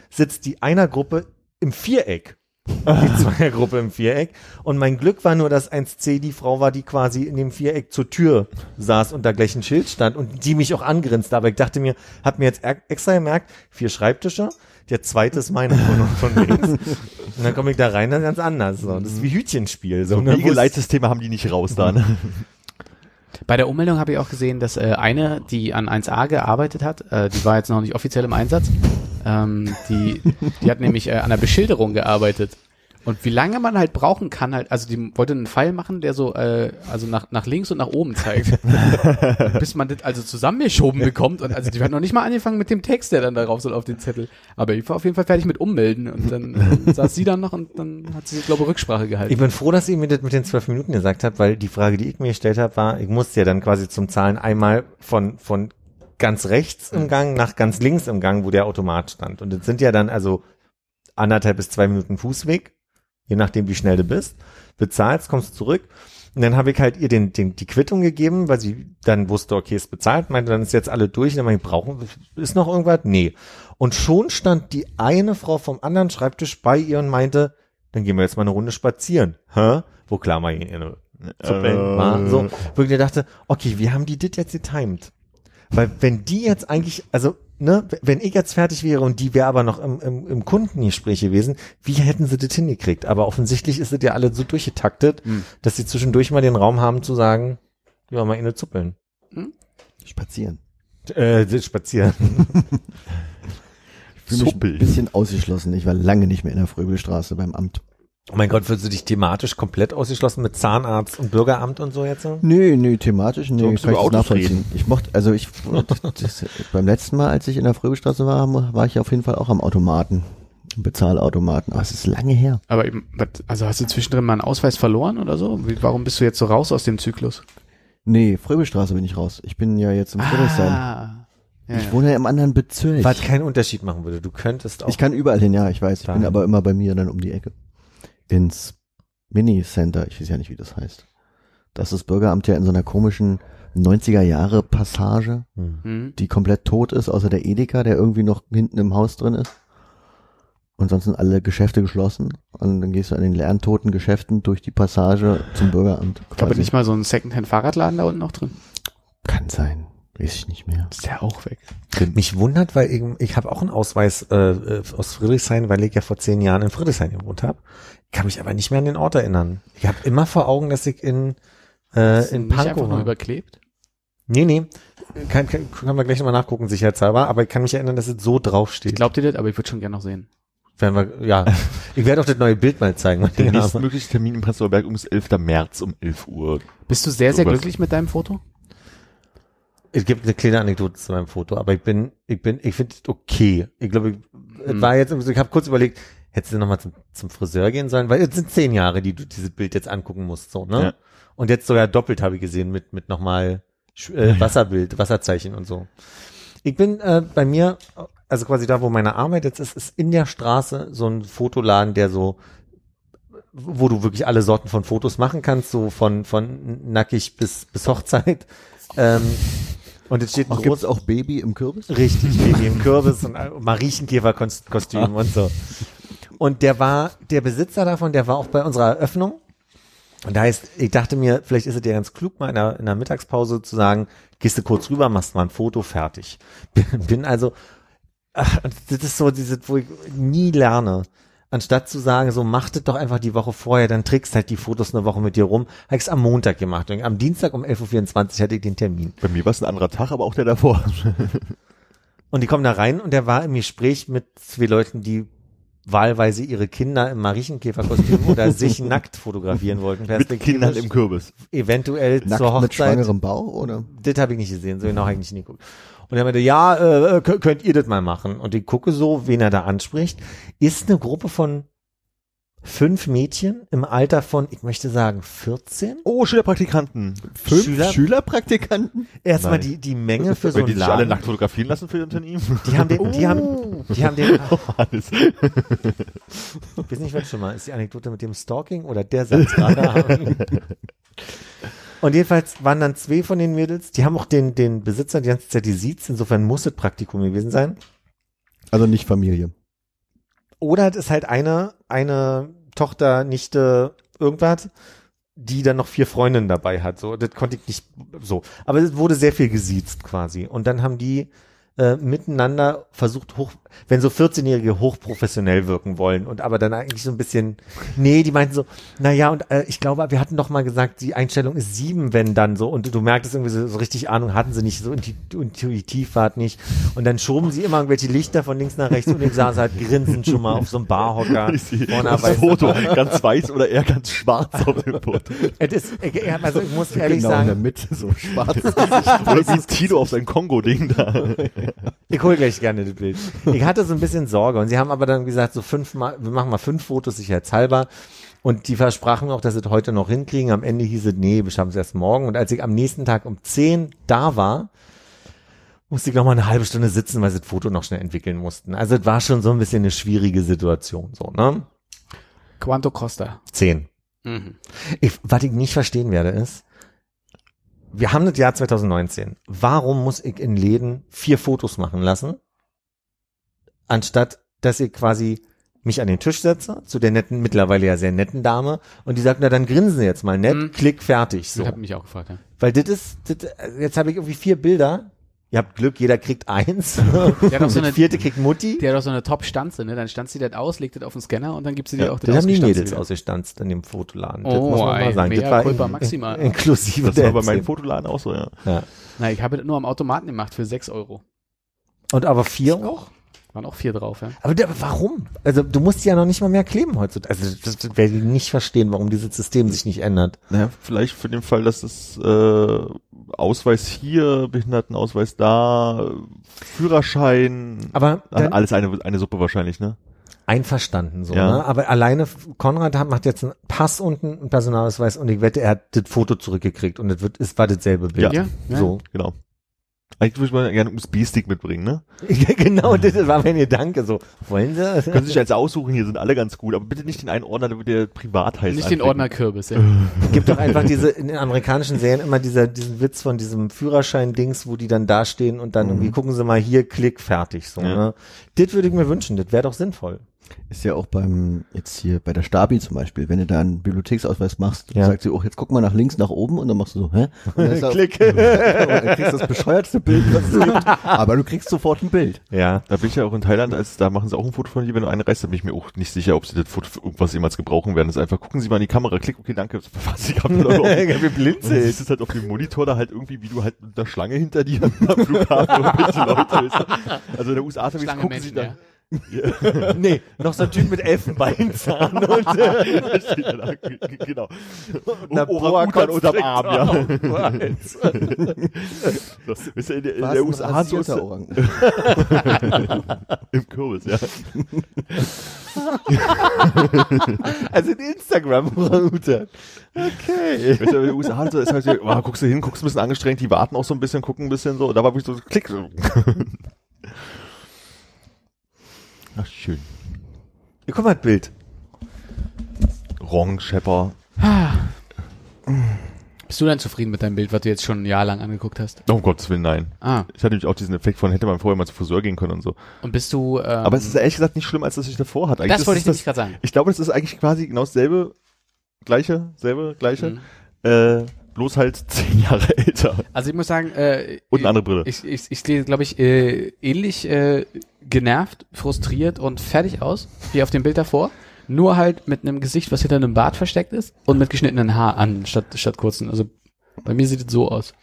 [SPEAKER 4] sitzt die einer Gruppe im Viereck. Die Zweiergruppe im Viereck. Und mein Glück war nur, dass 1C die Frau war, die quasi in dem Viereck zur Tür saß und da gleich ein Schild stand und die mich auch angrinste. Aber ich dachte mir, hab mir jetzt extra gemerkt, vier Schreibtische, der zweite ist meine von, von links. Und dann komme ich da rein, dann ganz anders. So. Das ist wie Hütchenspiel. So,
[SPEAKER 5] So
[SPEAKER 4] ne?
[SPEAKER 5] Wiegeleitsysteme haben die nicht raus da. Ne? [laughs]
[SPEAKER 2] Bei der Ummeldung habe ich auch gesehen, dass äh, eine, die an 1a gearbeitet hat, äh, die war jetzt noch nicht offiziell im Einsatz, ähm, die, die hat nämlich äh, an der Beschilderung gearbeitet. Und wie lange man halt brauchen kann, halt, also die wollte einen Pfeil machen, der so, äh, also nach, nach links und nach oben zeigt. [laughs] Bis man das also zusammengeschoben bekommt. Und also die hat noch nicht mal angefangen mit dem Text, der dann darauf soll auf den Zettel. Aber ich war auf jeden Fall fertig mit Ummelden. Und dann äh, saß sie dann noch und dann hat sie, glaube ich, Rücksprache gehalten.
[SPEAKER 4] Ich bin froh, dass ihr mir das mit den zwölf Minuten gesagt habt, weil die Frage, die ich mir gestellt habe, war, ich musste ja dann quasi zum Zahlen einmal von, von ganz rechts im Gang nach ganz links im Gang, wo der Automat stand. Und das sind ja dann also anderthalb bis zwei Minuten Fußweg, je nachdem, wie schnell du bist. Bezahlst, kommst zurück. Und dann habe ich halt ihr den, den, die Quittung gegeben, weil sie dann wusste, okay, ist bezahlt, meinte, dann ist jetzt alle durch. Und dann meinte ich, brauchen, ist noch irgendwas? Nee. Und schon stand die eine Frau vom anderen Schreibtisch bei ihr und meinte, dann gehen wir jetzt mal eine Runde spazieren. Hä? Wo klar mal eine Suppeln war. So, wo ich dachte, okay, wie haben die das jetzt getimed? Weil wenn die jetzt eigentlich, also ne, wenn ich jetzt fertig wäre und die wäre aber noch im, im, im Kundengespräch gewesen, wie hätten sie das hingekriegt? Aber offensichtlich ist es ja alle so durchgetaktet,
[SPEAKER 2] Hm.
[SPEAKER 4] dass sie zwischendurch mal den Raum haben zu sagen, ja, mal inne zuppeln.
[SPEAKER 3] Spazieren.
[SPEAKER 4] Äh, spazieren. [laughs]
[SPEAKER 3] Ich fühle mich ein bisschen ausgeschlossen. Ich war lange nicht mehr in der Fröbelstraße beim Amt.
[SPEAKER 4] Oh mein Gott, würdest du dich thematisch komplett ausgeschlossen mit Zahnarzt und Bürgeramt und so jetzt?
[SPEAKER 3] Nö, nö, thematisch,
[SPEAKER 5] So,
[SPEAKER 3] nö, kann ich das
[SPEAKER 5] Autos
[SPEAKER 3] nachvollziehen. Ich mochte, also ich, das, beim letzten Mal, als ich in der Fröbelstraße war, war ich auf jeden Fall auch am Automaten. Bezahlautomaten. Aber es ist lange her.
[SPEAKER 2] Aber eben, was- also hast du zwischendrin mal einen Ausweis verloren oder so? Wie, warum bist du jetzt so raus aus dem Zyklus?
[SPEAKER 3] Nee, Fröbelstraße bin ich raus. Ich bin ja jetzt im Friedrichshain.
[SPEAKER 2] Ah, ja,
[SPEAKER 3] Ich wohne ja im anderen Bezirk.
[SPEAKER 4] Was keinen Unterschied machen würde. Du könntest auch.
[SPEAKER 3] Ich kann überall hin, ja, ich weiß. Ich bin aber immer bei mir dann um die Ecke. Ins Mini-Center, ich weiß ja nicht, wie das heißt. Das ist Bürgeramt ja in so einer komischen 90er Jahre Passage,
[SPEAKER 4] Hm.
[SPEAKER 2] Hm.
[SPEAKER 3] die komplett tot ist, außer der Edeka, der irgendwie noch hinten im Haus drin ist. Und sonst sind alle Geschäfte geschlossen. Und dann gehst du an den leeren, toten Geschäften durch die Passage zum Bürgeramt. Quasi.
[SPEAKER 2] nicht mal so ein Secondhand-Fahrradladen da unten noch drin?
[SPEAKER 3] Kann sein. Weiß ich nicht mehr.
[SPEAKER 2] Ist der auch weg?
[SPEAKER 4] Mich wundert, weil ich, ich habe auch einen Ausweis äh, äh, aus Friedrichshain, weil ich ja vor zehn Jahren in Friedrichshain gewohnt habe. Ich kann mich aber nicht mehr an den Ort erinnern. Ich habe immer vor Augen, dass ich in äh,
[SPEAKER 2] Ist
[SPEAKER 4] in Pankow
[SPEAKER 2] nur
[SPEAKER 4] war.
[SPEAKER 2] überklebt?
[SPEAKER 4] Nee, nee. Kann, kann, können wir gleich nochmal nachgucken, sicherheitshalber. Aber ich kann mich erinnern, dass es so draufsteht.
[SPEAKER 2] Ich glaub dir das, aber ich würde schon gerne noch sehen.
[SPEAKER 4] Werden wir, ja. [laughs] Ich werde auch das neue Bild mal zeigen.
[SPEAKER 5] Der
[SPEAKER 4] ich habe.
[SPEAKER 5] nächstmögliche Termin im Prenzlauer Berg ist 11. März um 11 Uhr.
[SPEAKER 2] Bist du sehr, sehr
[SPEAKER 5] Sowas.
[SPEAKER 2] glücklich mit deinem Foto?
[SPEAKER 4] Es gibt eine kleine Anekdote zu meinem Foto, aber ich bin, ich bin, ich finde es okay. Ich glaube, ich,
[SPEAKER 2] Hm.
[SPEAKER 4] war jetzt, ich habe kurz überlegt, hättest du nochmal zum, zum Friseur gehen sollen, weil es sind zehn Jahre, die du dieses Bild jetzt angucken musst, so, ne?
[SPEAKER 5] Ja.
[SPEAKER 4] Und jetzt sogar doppelt habe ich gesehen mit, mit nochmal äh, Wasserbild, Wasserzeichen und so. Ich bin äh, bei mir, also quasi da, wo meine Arbeit jetzt ist, ist in der Straße so ein Fotoladen, der so wo du wirklich alle Sorten von Fotos machen kannst, so von, von nackig bis, bis Hochzeit. Ähm, und jetzt steht
[SPEAKER 3] Ach, gibt's auch Baby im Kürbis?
[SPEAKER 4] Richtig, [laughs] Baby im Kürbis und Mariechenkäfer-Kostüm und so. Und der war, der Besitzer davon, der war auch bei unserer Eröffnung. Und da heißt, ich dachte mir, vielleicht ist es ja ganz klug, mal in der, in der Mittagspause zu sagen, gehst du kurz rüber, machst mal ein Foto, fertig. [laughs] Bin, also, ach, das ist so diese, wo ich nie lerne. Anstatt zu sagen, so mach das doch einfach die Woche vorher, dann trickst halt die Fotos eine Woche mit dir rum, habe ich es am Montag gemacht. Und am Dienstag um 11.24 Uhr hatte ich den Termin.
[SPEAKER 5] Bei mir war es ein anderer Tag, aber auch der davor. [laughs]
[SPEAKER 4] Und die kommen da rein und der war im Gespräch mit zwei Leuten, die wahlweise ihre Kinder im Mariechenkäferkostüm [laughs] oder sich nackt fotografieren wollten.
[SPEAKER 5] Mit. Kindern im Kürbis.
[SPEAKER 4] Eventuell
[SPEAKER 3] Nackt
[SPEAKER 4] zur
[SPEAKER 3] mit
[SPEAKER 4] Hochzeit.
[SPEAKER 3] schwangerem Bauch, oder?
[SPEAKER 4] Das habe ich nicht gesehen, so genau habe ich nicht hingeguckt. Und er meinte, ja, äh, kö- könnt ihr das mal machen? Und ich gucke so, wen er da anspricht. Ist eine Gruppe von fünf Mädchen im Alter von, ich möchte sagen, 14?
[SPEAKER 5] Oh, Schülerpraktikanten.
[SPEAKER 3] Fünf
[SPEAKER 4] Schüler-
[SPEAKER 3] Schülerpraktikanten?
[SPEAKER 4] Erstmal
[SPEAKER 5] Nein.
[SPEAKER 4] die, die Menge für so
[SPEAKER 5] Weil die
[SPEAKER 4] einen
[SPEAKER 5] sich alle
[SPEAKER 4] Laden.
[SPEAKER 5] nackt fotografieren lassen für Unternehmen.
[SPEAKER 4] Die haben den, die haben, die haben den, [laughs]
[SPEAKER 5] Alles.
[SPEAKER 4] Ich weiß nicht, was schon mal. Ist die Anekdote mit dem Stalking oder der Satz [laughs] gerade? Und jedenfalls waren dann zwei von den Mädels, die haben auch den, den Besitzer die ganze Zeit die Sieht, insofern muss es Praktikum gewesen sein.
[SPEAKER 3] Also nicht Familie.
[SPEAKER 4] Oder es ist halt eine, eine Tochter, Nichte, irgendwas, die dann noch vier Freundinnen dabei hat. So, das konnte ich nicht so. Aber es wurde sehr viel gesiezt quasi. Und dann haben die äh, miteinander versucht, hoch, wenn so 14-Jährige hochprofessionell wirken wollen und aber dann eigentlich so ein bisschen, nee, die meinten so, naja, und äh, ich glaube, wir hatten doch mal gesagt, die Einstellung ist sieben, wenn dann so, und du merktest irgendwie so, so richtig Ahnung hatten sie nicht, so intu- intuitiv war es nicht. Und dann schoben sie immer irgendwelche Lichter von links nach rechts und ich saß halt grinsend schon mal auf so einem Barhocker. [laughs]
[SPEAKER 5] Ich sehe
[SPEAKER 4] vorne
[SPEAKER 5] das
[SPEAKER 4] dabei.
[SPEAKER 5] Foto ganz weiß oder eher ganz schwarz auf dem Foto.
[SPEAKER 4] Ich- also ich muss ehrlich
[SPEAKER 3] genau in der
[SPEAKER 4] sagen,
[SPEAKER 3] Mitte, so schwarz. [laughs]
[SPEAKER 5] Oder wie Tino auf sein Kongo-Ding da. [laughs]
[SPEAKER 4] ich hole gleich gerne das Bild. Ich hatte so ein bisschen Sorge und sie haben aber dann gesagt, so fünfmal, wir machen mal fünf Fotos sicherheitshalber. Und die versprachen auch, dass sie das heute noch hinkriegen. Am Ende hieß es, nee, wir schaffen es erst morgen. Und als ich am nächsten Tag um 10 da war, musste ich noch mal eine halbe Stunde sitzen, weil sie das Foto noch schnell entwickeln mussten. Also es war schon so ein bisschen eine schwierige Situation, so, ne?
[SPEAKER 2] Quanto Costa.
[SPEAKER 4] 10.
[SPEAKER 2] Mhm.
[SPEAKER 4] Ich, was ich nicht verstehen werde, ist, wir haben das Jahr 2019. Warum muss ich in Läden vier Fotos machen lassen, anstatt dass ich quasi mich an den Tisch setze, zu der netten, mittlerweile ja sehr netten Dame, und die sagt, na dann grinsen Sie jetzt mal nett,
[SPEAKER 2] Mhm.
[SPEAKER 4] klick, fertig, so.
[SPEAKER 2] Ich habe mich auch gefragt. Ja.
[SPEAKER 4] Weil das ist, das, jetzt habe ich irgendwie vier Bilder, Ihr habt Glück, jeder kriegt eins.
[SPEAKER 2] Der hat auch [laughs] so
[SPEAKER 4] Der
[SPEAKER 2] eine,
[SPEAKER 4] vierte kriegt Mutti.
[SPEAKER 2] der hat auch so eine Top-Stanze, ne? Dann stanzt sie das aus, legt das auf den Scanner und dann gibt sie dir
[SPEAKER 4] Ja,
[SPEAKER 2] auch
[SPEAKER 4] das haben die Mädels
[SPEAKER 2] wieder.
[SPEAKER 4] ausgestanzt in dem Fotoladen.
[SPEAKER 2] Oh, ey, mea culpa
[SPEAKER 4] in-
[SPEAKER 2] maxima.
[SPEAKER 4] in- inklusive
[SPEAKER 5] Das
[SPEAKER 4] der
[SPEAKER 5] war bei meinem. Fotoladen auch so, ja.
[SPEAKER 4] Ja.
[SPEAKER 2] Na, ich habe das nur am Automaten gemacht für 6 Euro.
[SPEAKER 4] Und aber vier auch?
[SPEAKER 2] Waren auch vier drauf, ja.
[SPEAKER 4] Aber der, warum? Also du musst ja noch nicht mal mehr kleben heutzutage. Also das, das werde ich nicht verstehen, warum dieses System sich nicht ändert.
[SPEAKER 5] Naja, vielleicht für den Fall, dass es äh, Ausweis hier, Behindertenausweis da, Führerschein,
[SPEAKER 4] Aber
[SPEAKER 5] also
[SPEAKER 4] dann,
[SPEAKER 5] alles eine, eine Suppe wahrscheinlich, ne?
[SPEAKER 4] einverstanden so,
[SPEAKER 5] Ja.
[SPEAKER 4] ne? Aber alleine Konrad hat, macht jetzt einen Pass und einen Personalausweis und ich wette, er hat das Foto zurückgekriegt und es wird, es war dasselbe Bild.
[SPEAKER 2] Ja, ja.
[SPEAKER 4] So.
[SPEAKER 5] Genau. Eigentlich würde ich mal gerne einen USB-Stick mitbringen, ne?
[SPEAKER 4] Ja, [laughs] genau, das war mein Gedanke. So, wollen Sie?
[SPEAKER 5] Können Sie sich eins aussuchen, hier sind alle ganz gut, aber bitte nicht den einen Ordner, der privat heißt.
[SPEAKER 2] Nicht den
[SPEAKER 5] anklicken.
[SPEAKER 2] Ordner Kürbis, ja.
[SPEAKER 4] gibt doch einfach diese, in den amerikanischen Serien immer dieser, diesen Witz von diesem Führerschein-Dings, wo die dann dastehen und dann irgendwie gucken sie mal hier, klick, fertig, so,
[SPEAKER 5] Ja.
[SPEAKER 4] ne? Das würde ich mir wünschen, das wäre doch sinnvoll.
[SPEAKER 3] Ist ja auch beim, jetzt hier bei der Stabi zum Beispiel, wenn du da einen Bibliotheksausweis machst,
[SPEAKER 4] Ja.
[SPEAKER 3] sagt sie, oh, jetzt guck mal nach links, nach oben und dann machst du so, hä? [laughs] Und dann ist da-
[SPEAKER 4] Klick. [laughs]
[SPEAKER 3] und dann kriegst du das bescheuertste Bild, was es gibt, aber du kriegst sofort ein Bild.
[SPEAKER 4] Ja.
[SPEAKER 5] Da bin ich ja auch in Thailand, als da machen sie auch ein Foto von dir, wenn du einreist, da bin ich mir auch nicht sicher, ob sie das Foto für irgendwas jemals gebrauchen werden. Das ist einfach, gucken Sie mal in die Kamera, klick, okay, danke, was ich hab.
[SPEAKER 4] Wie
[SPEAKER 5] Und du
[SPEAKER 4] blinzelt.
[SPEAKER 5] siehst es halt auf dem Monitor da halt irgendwie, wie du halt mit einer Schlange hinter dir [laughs] am Flughafen irgendwelche Leute ist. Also in der USA gucken sie
[SPEAKER 2] Menschen,
[SPEAKER 5] da.
[SPEAKER 2] ja. [laughs]
[SPEAKER 4] nee, noch so ein Typ mit Elfenbeinzahn [laughs] und, äh,
[SPEAKER 5] genau.
[SPEAKER 4] einer
[SPEAKER 5] Orang-Utan unterm Arm, ja. Weißt [laughs] du, in der, in der USA so ist,
[SPEAKER 3] Orang.
[SPEAKER 5] im Kürbis, ja.
[SPEAKER 4] Also in Instagram, Orang-Utan. Okay.
[SPEAKER 5] Weißt du, in der USA so ist halt so, oh, guckst du hin, guckst ein bisschen angestrengt, die warten auch so ein bisschen, gucken ein bisschen so, und da war wirklich so, klick. Ach, schön.
[SPEAKER 4] Hier, guck mal das Bild.
[SPEAKER 5] Rong, Shepper.
[SPEAKER 2] Bist du denn zufrieden mit deinem Bild, was du jetzt schon ein Jahr lang angeguckt hast?
[SPEAKER 5] Oh, um Gottes Willen, nein.
[SPEAKER 2] Ah,
[SPEAKER 5] Ich hatte nämlich auch diesen Effekt von, hätte man vorher mal zum Friseur gehen können und so.
[SPEAKER 2] und bist du, ähm,
[SPEAKER 5] Aber es ist ehrlich gesagt nicht schlimm, als das ich davor hatte. Eigentlich
[SPEAKER 2] das wollte ich nämlich gerade sagen.
[SPEAKER 5] Ich glaube, das ist eigentlich quasi genau dasselbe, gleiche, selbe, gleiche,
[SPEAKER 2] Mhm.
[SPEAKER 5] äh, bloß halt zehn Jahre [laughs] älter.
[SPEAKER 2] Also ich muss sagen, äh,
[SPEAKER 5] Und eine andere Brille.
[SPEAKER 2] Ich, ich, ich sehe, glaube ich, äh, ähnlich äh, genervt, frustriert und fertig aus, wie auf dem Bild davor. Nur halt mit einem Gesicht, was hinter einem Bart versteckt ist und mit geschnittenen Haar an, statt, statt kurzen. Also bei mir sieht es so aus.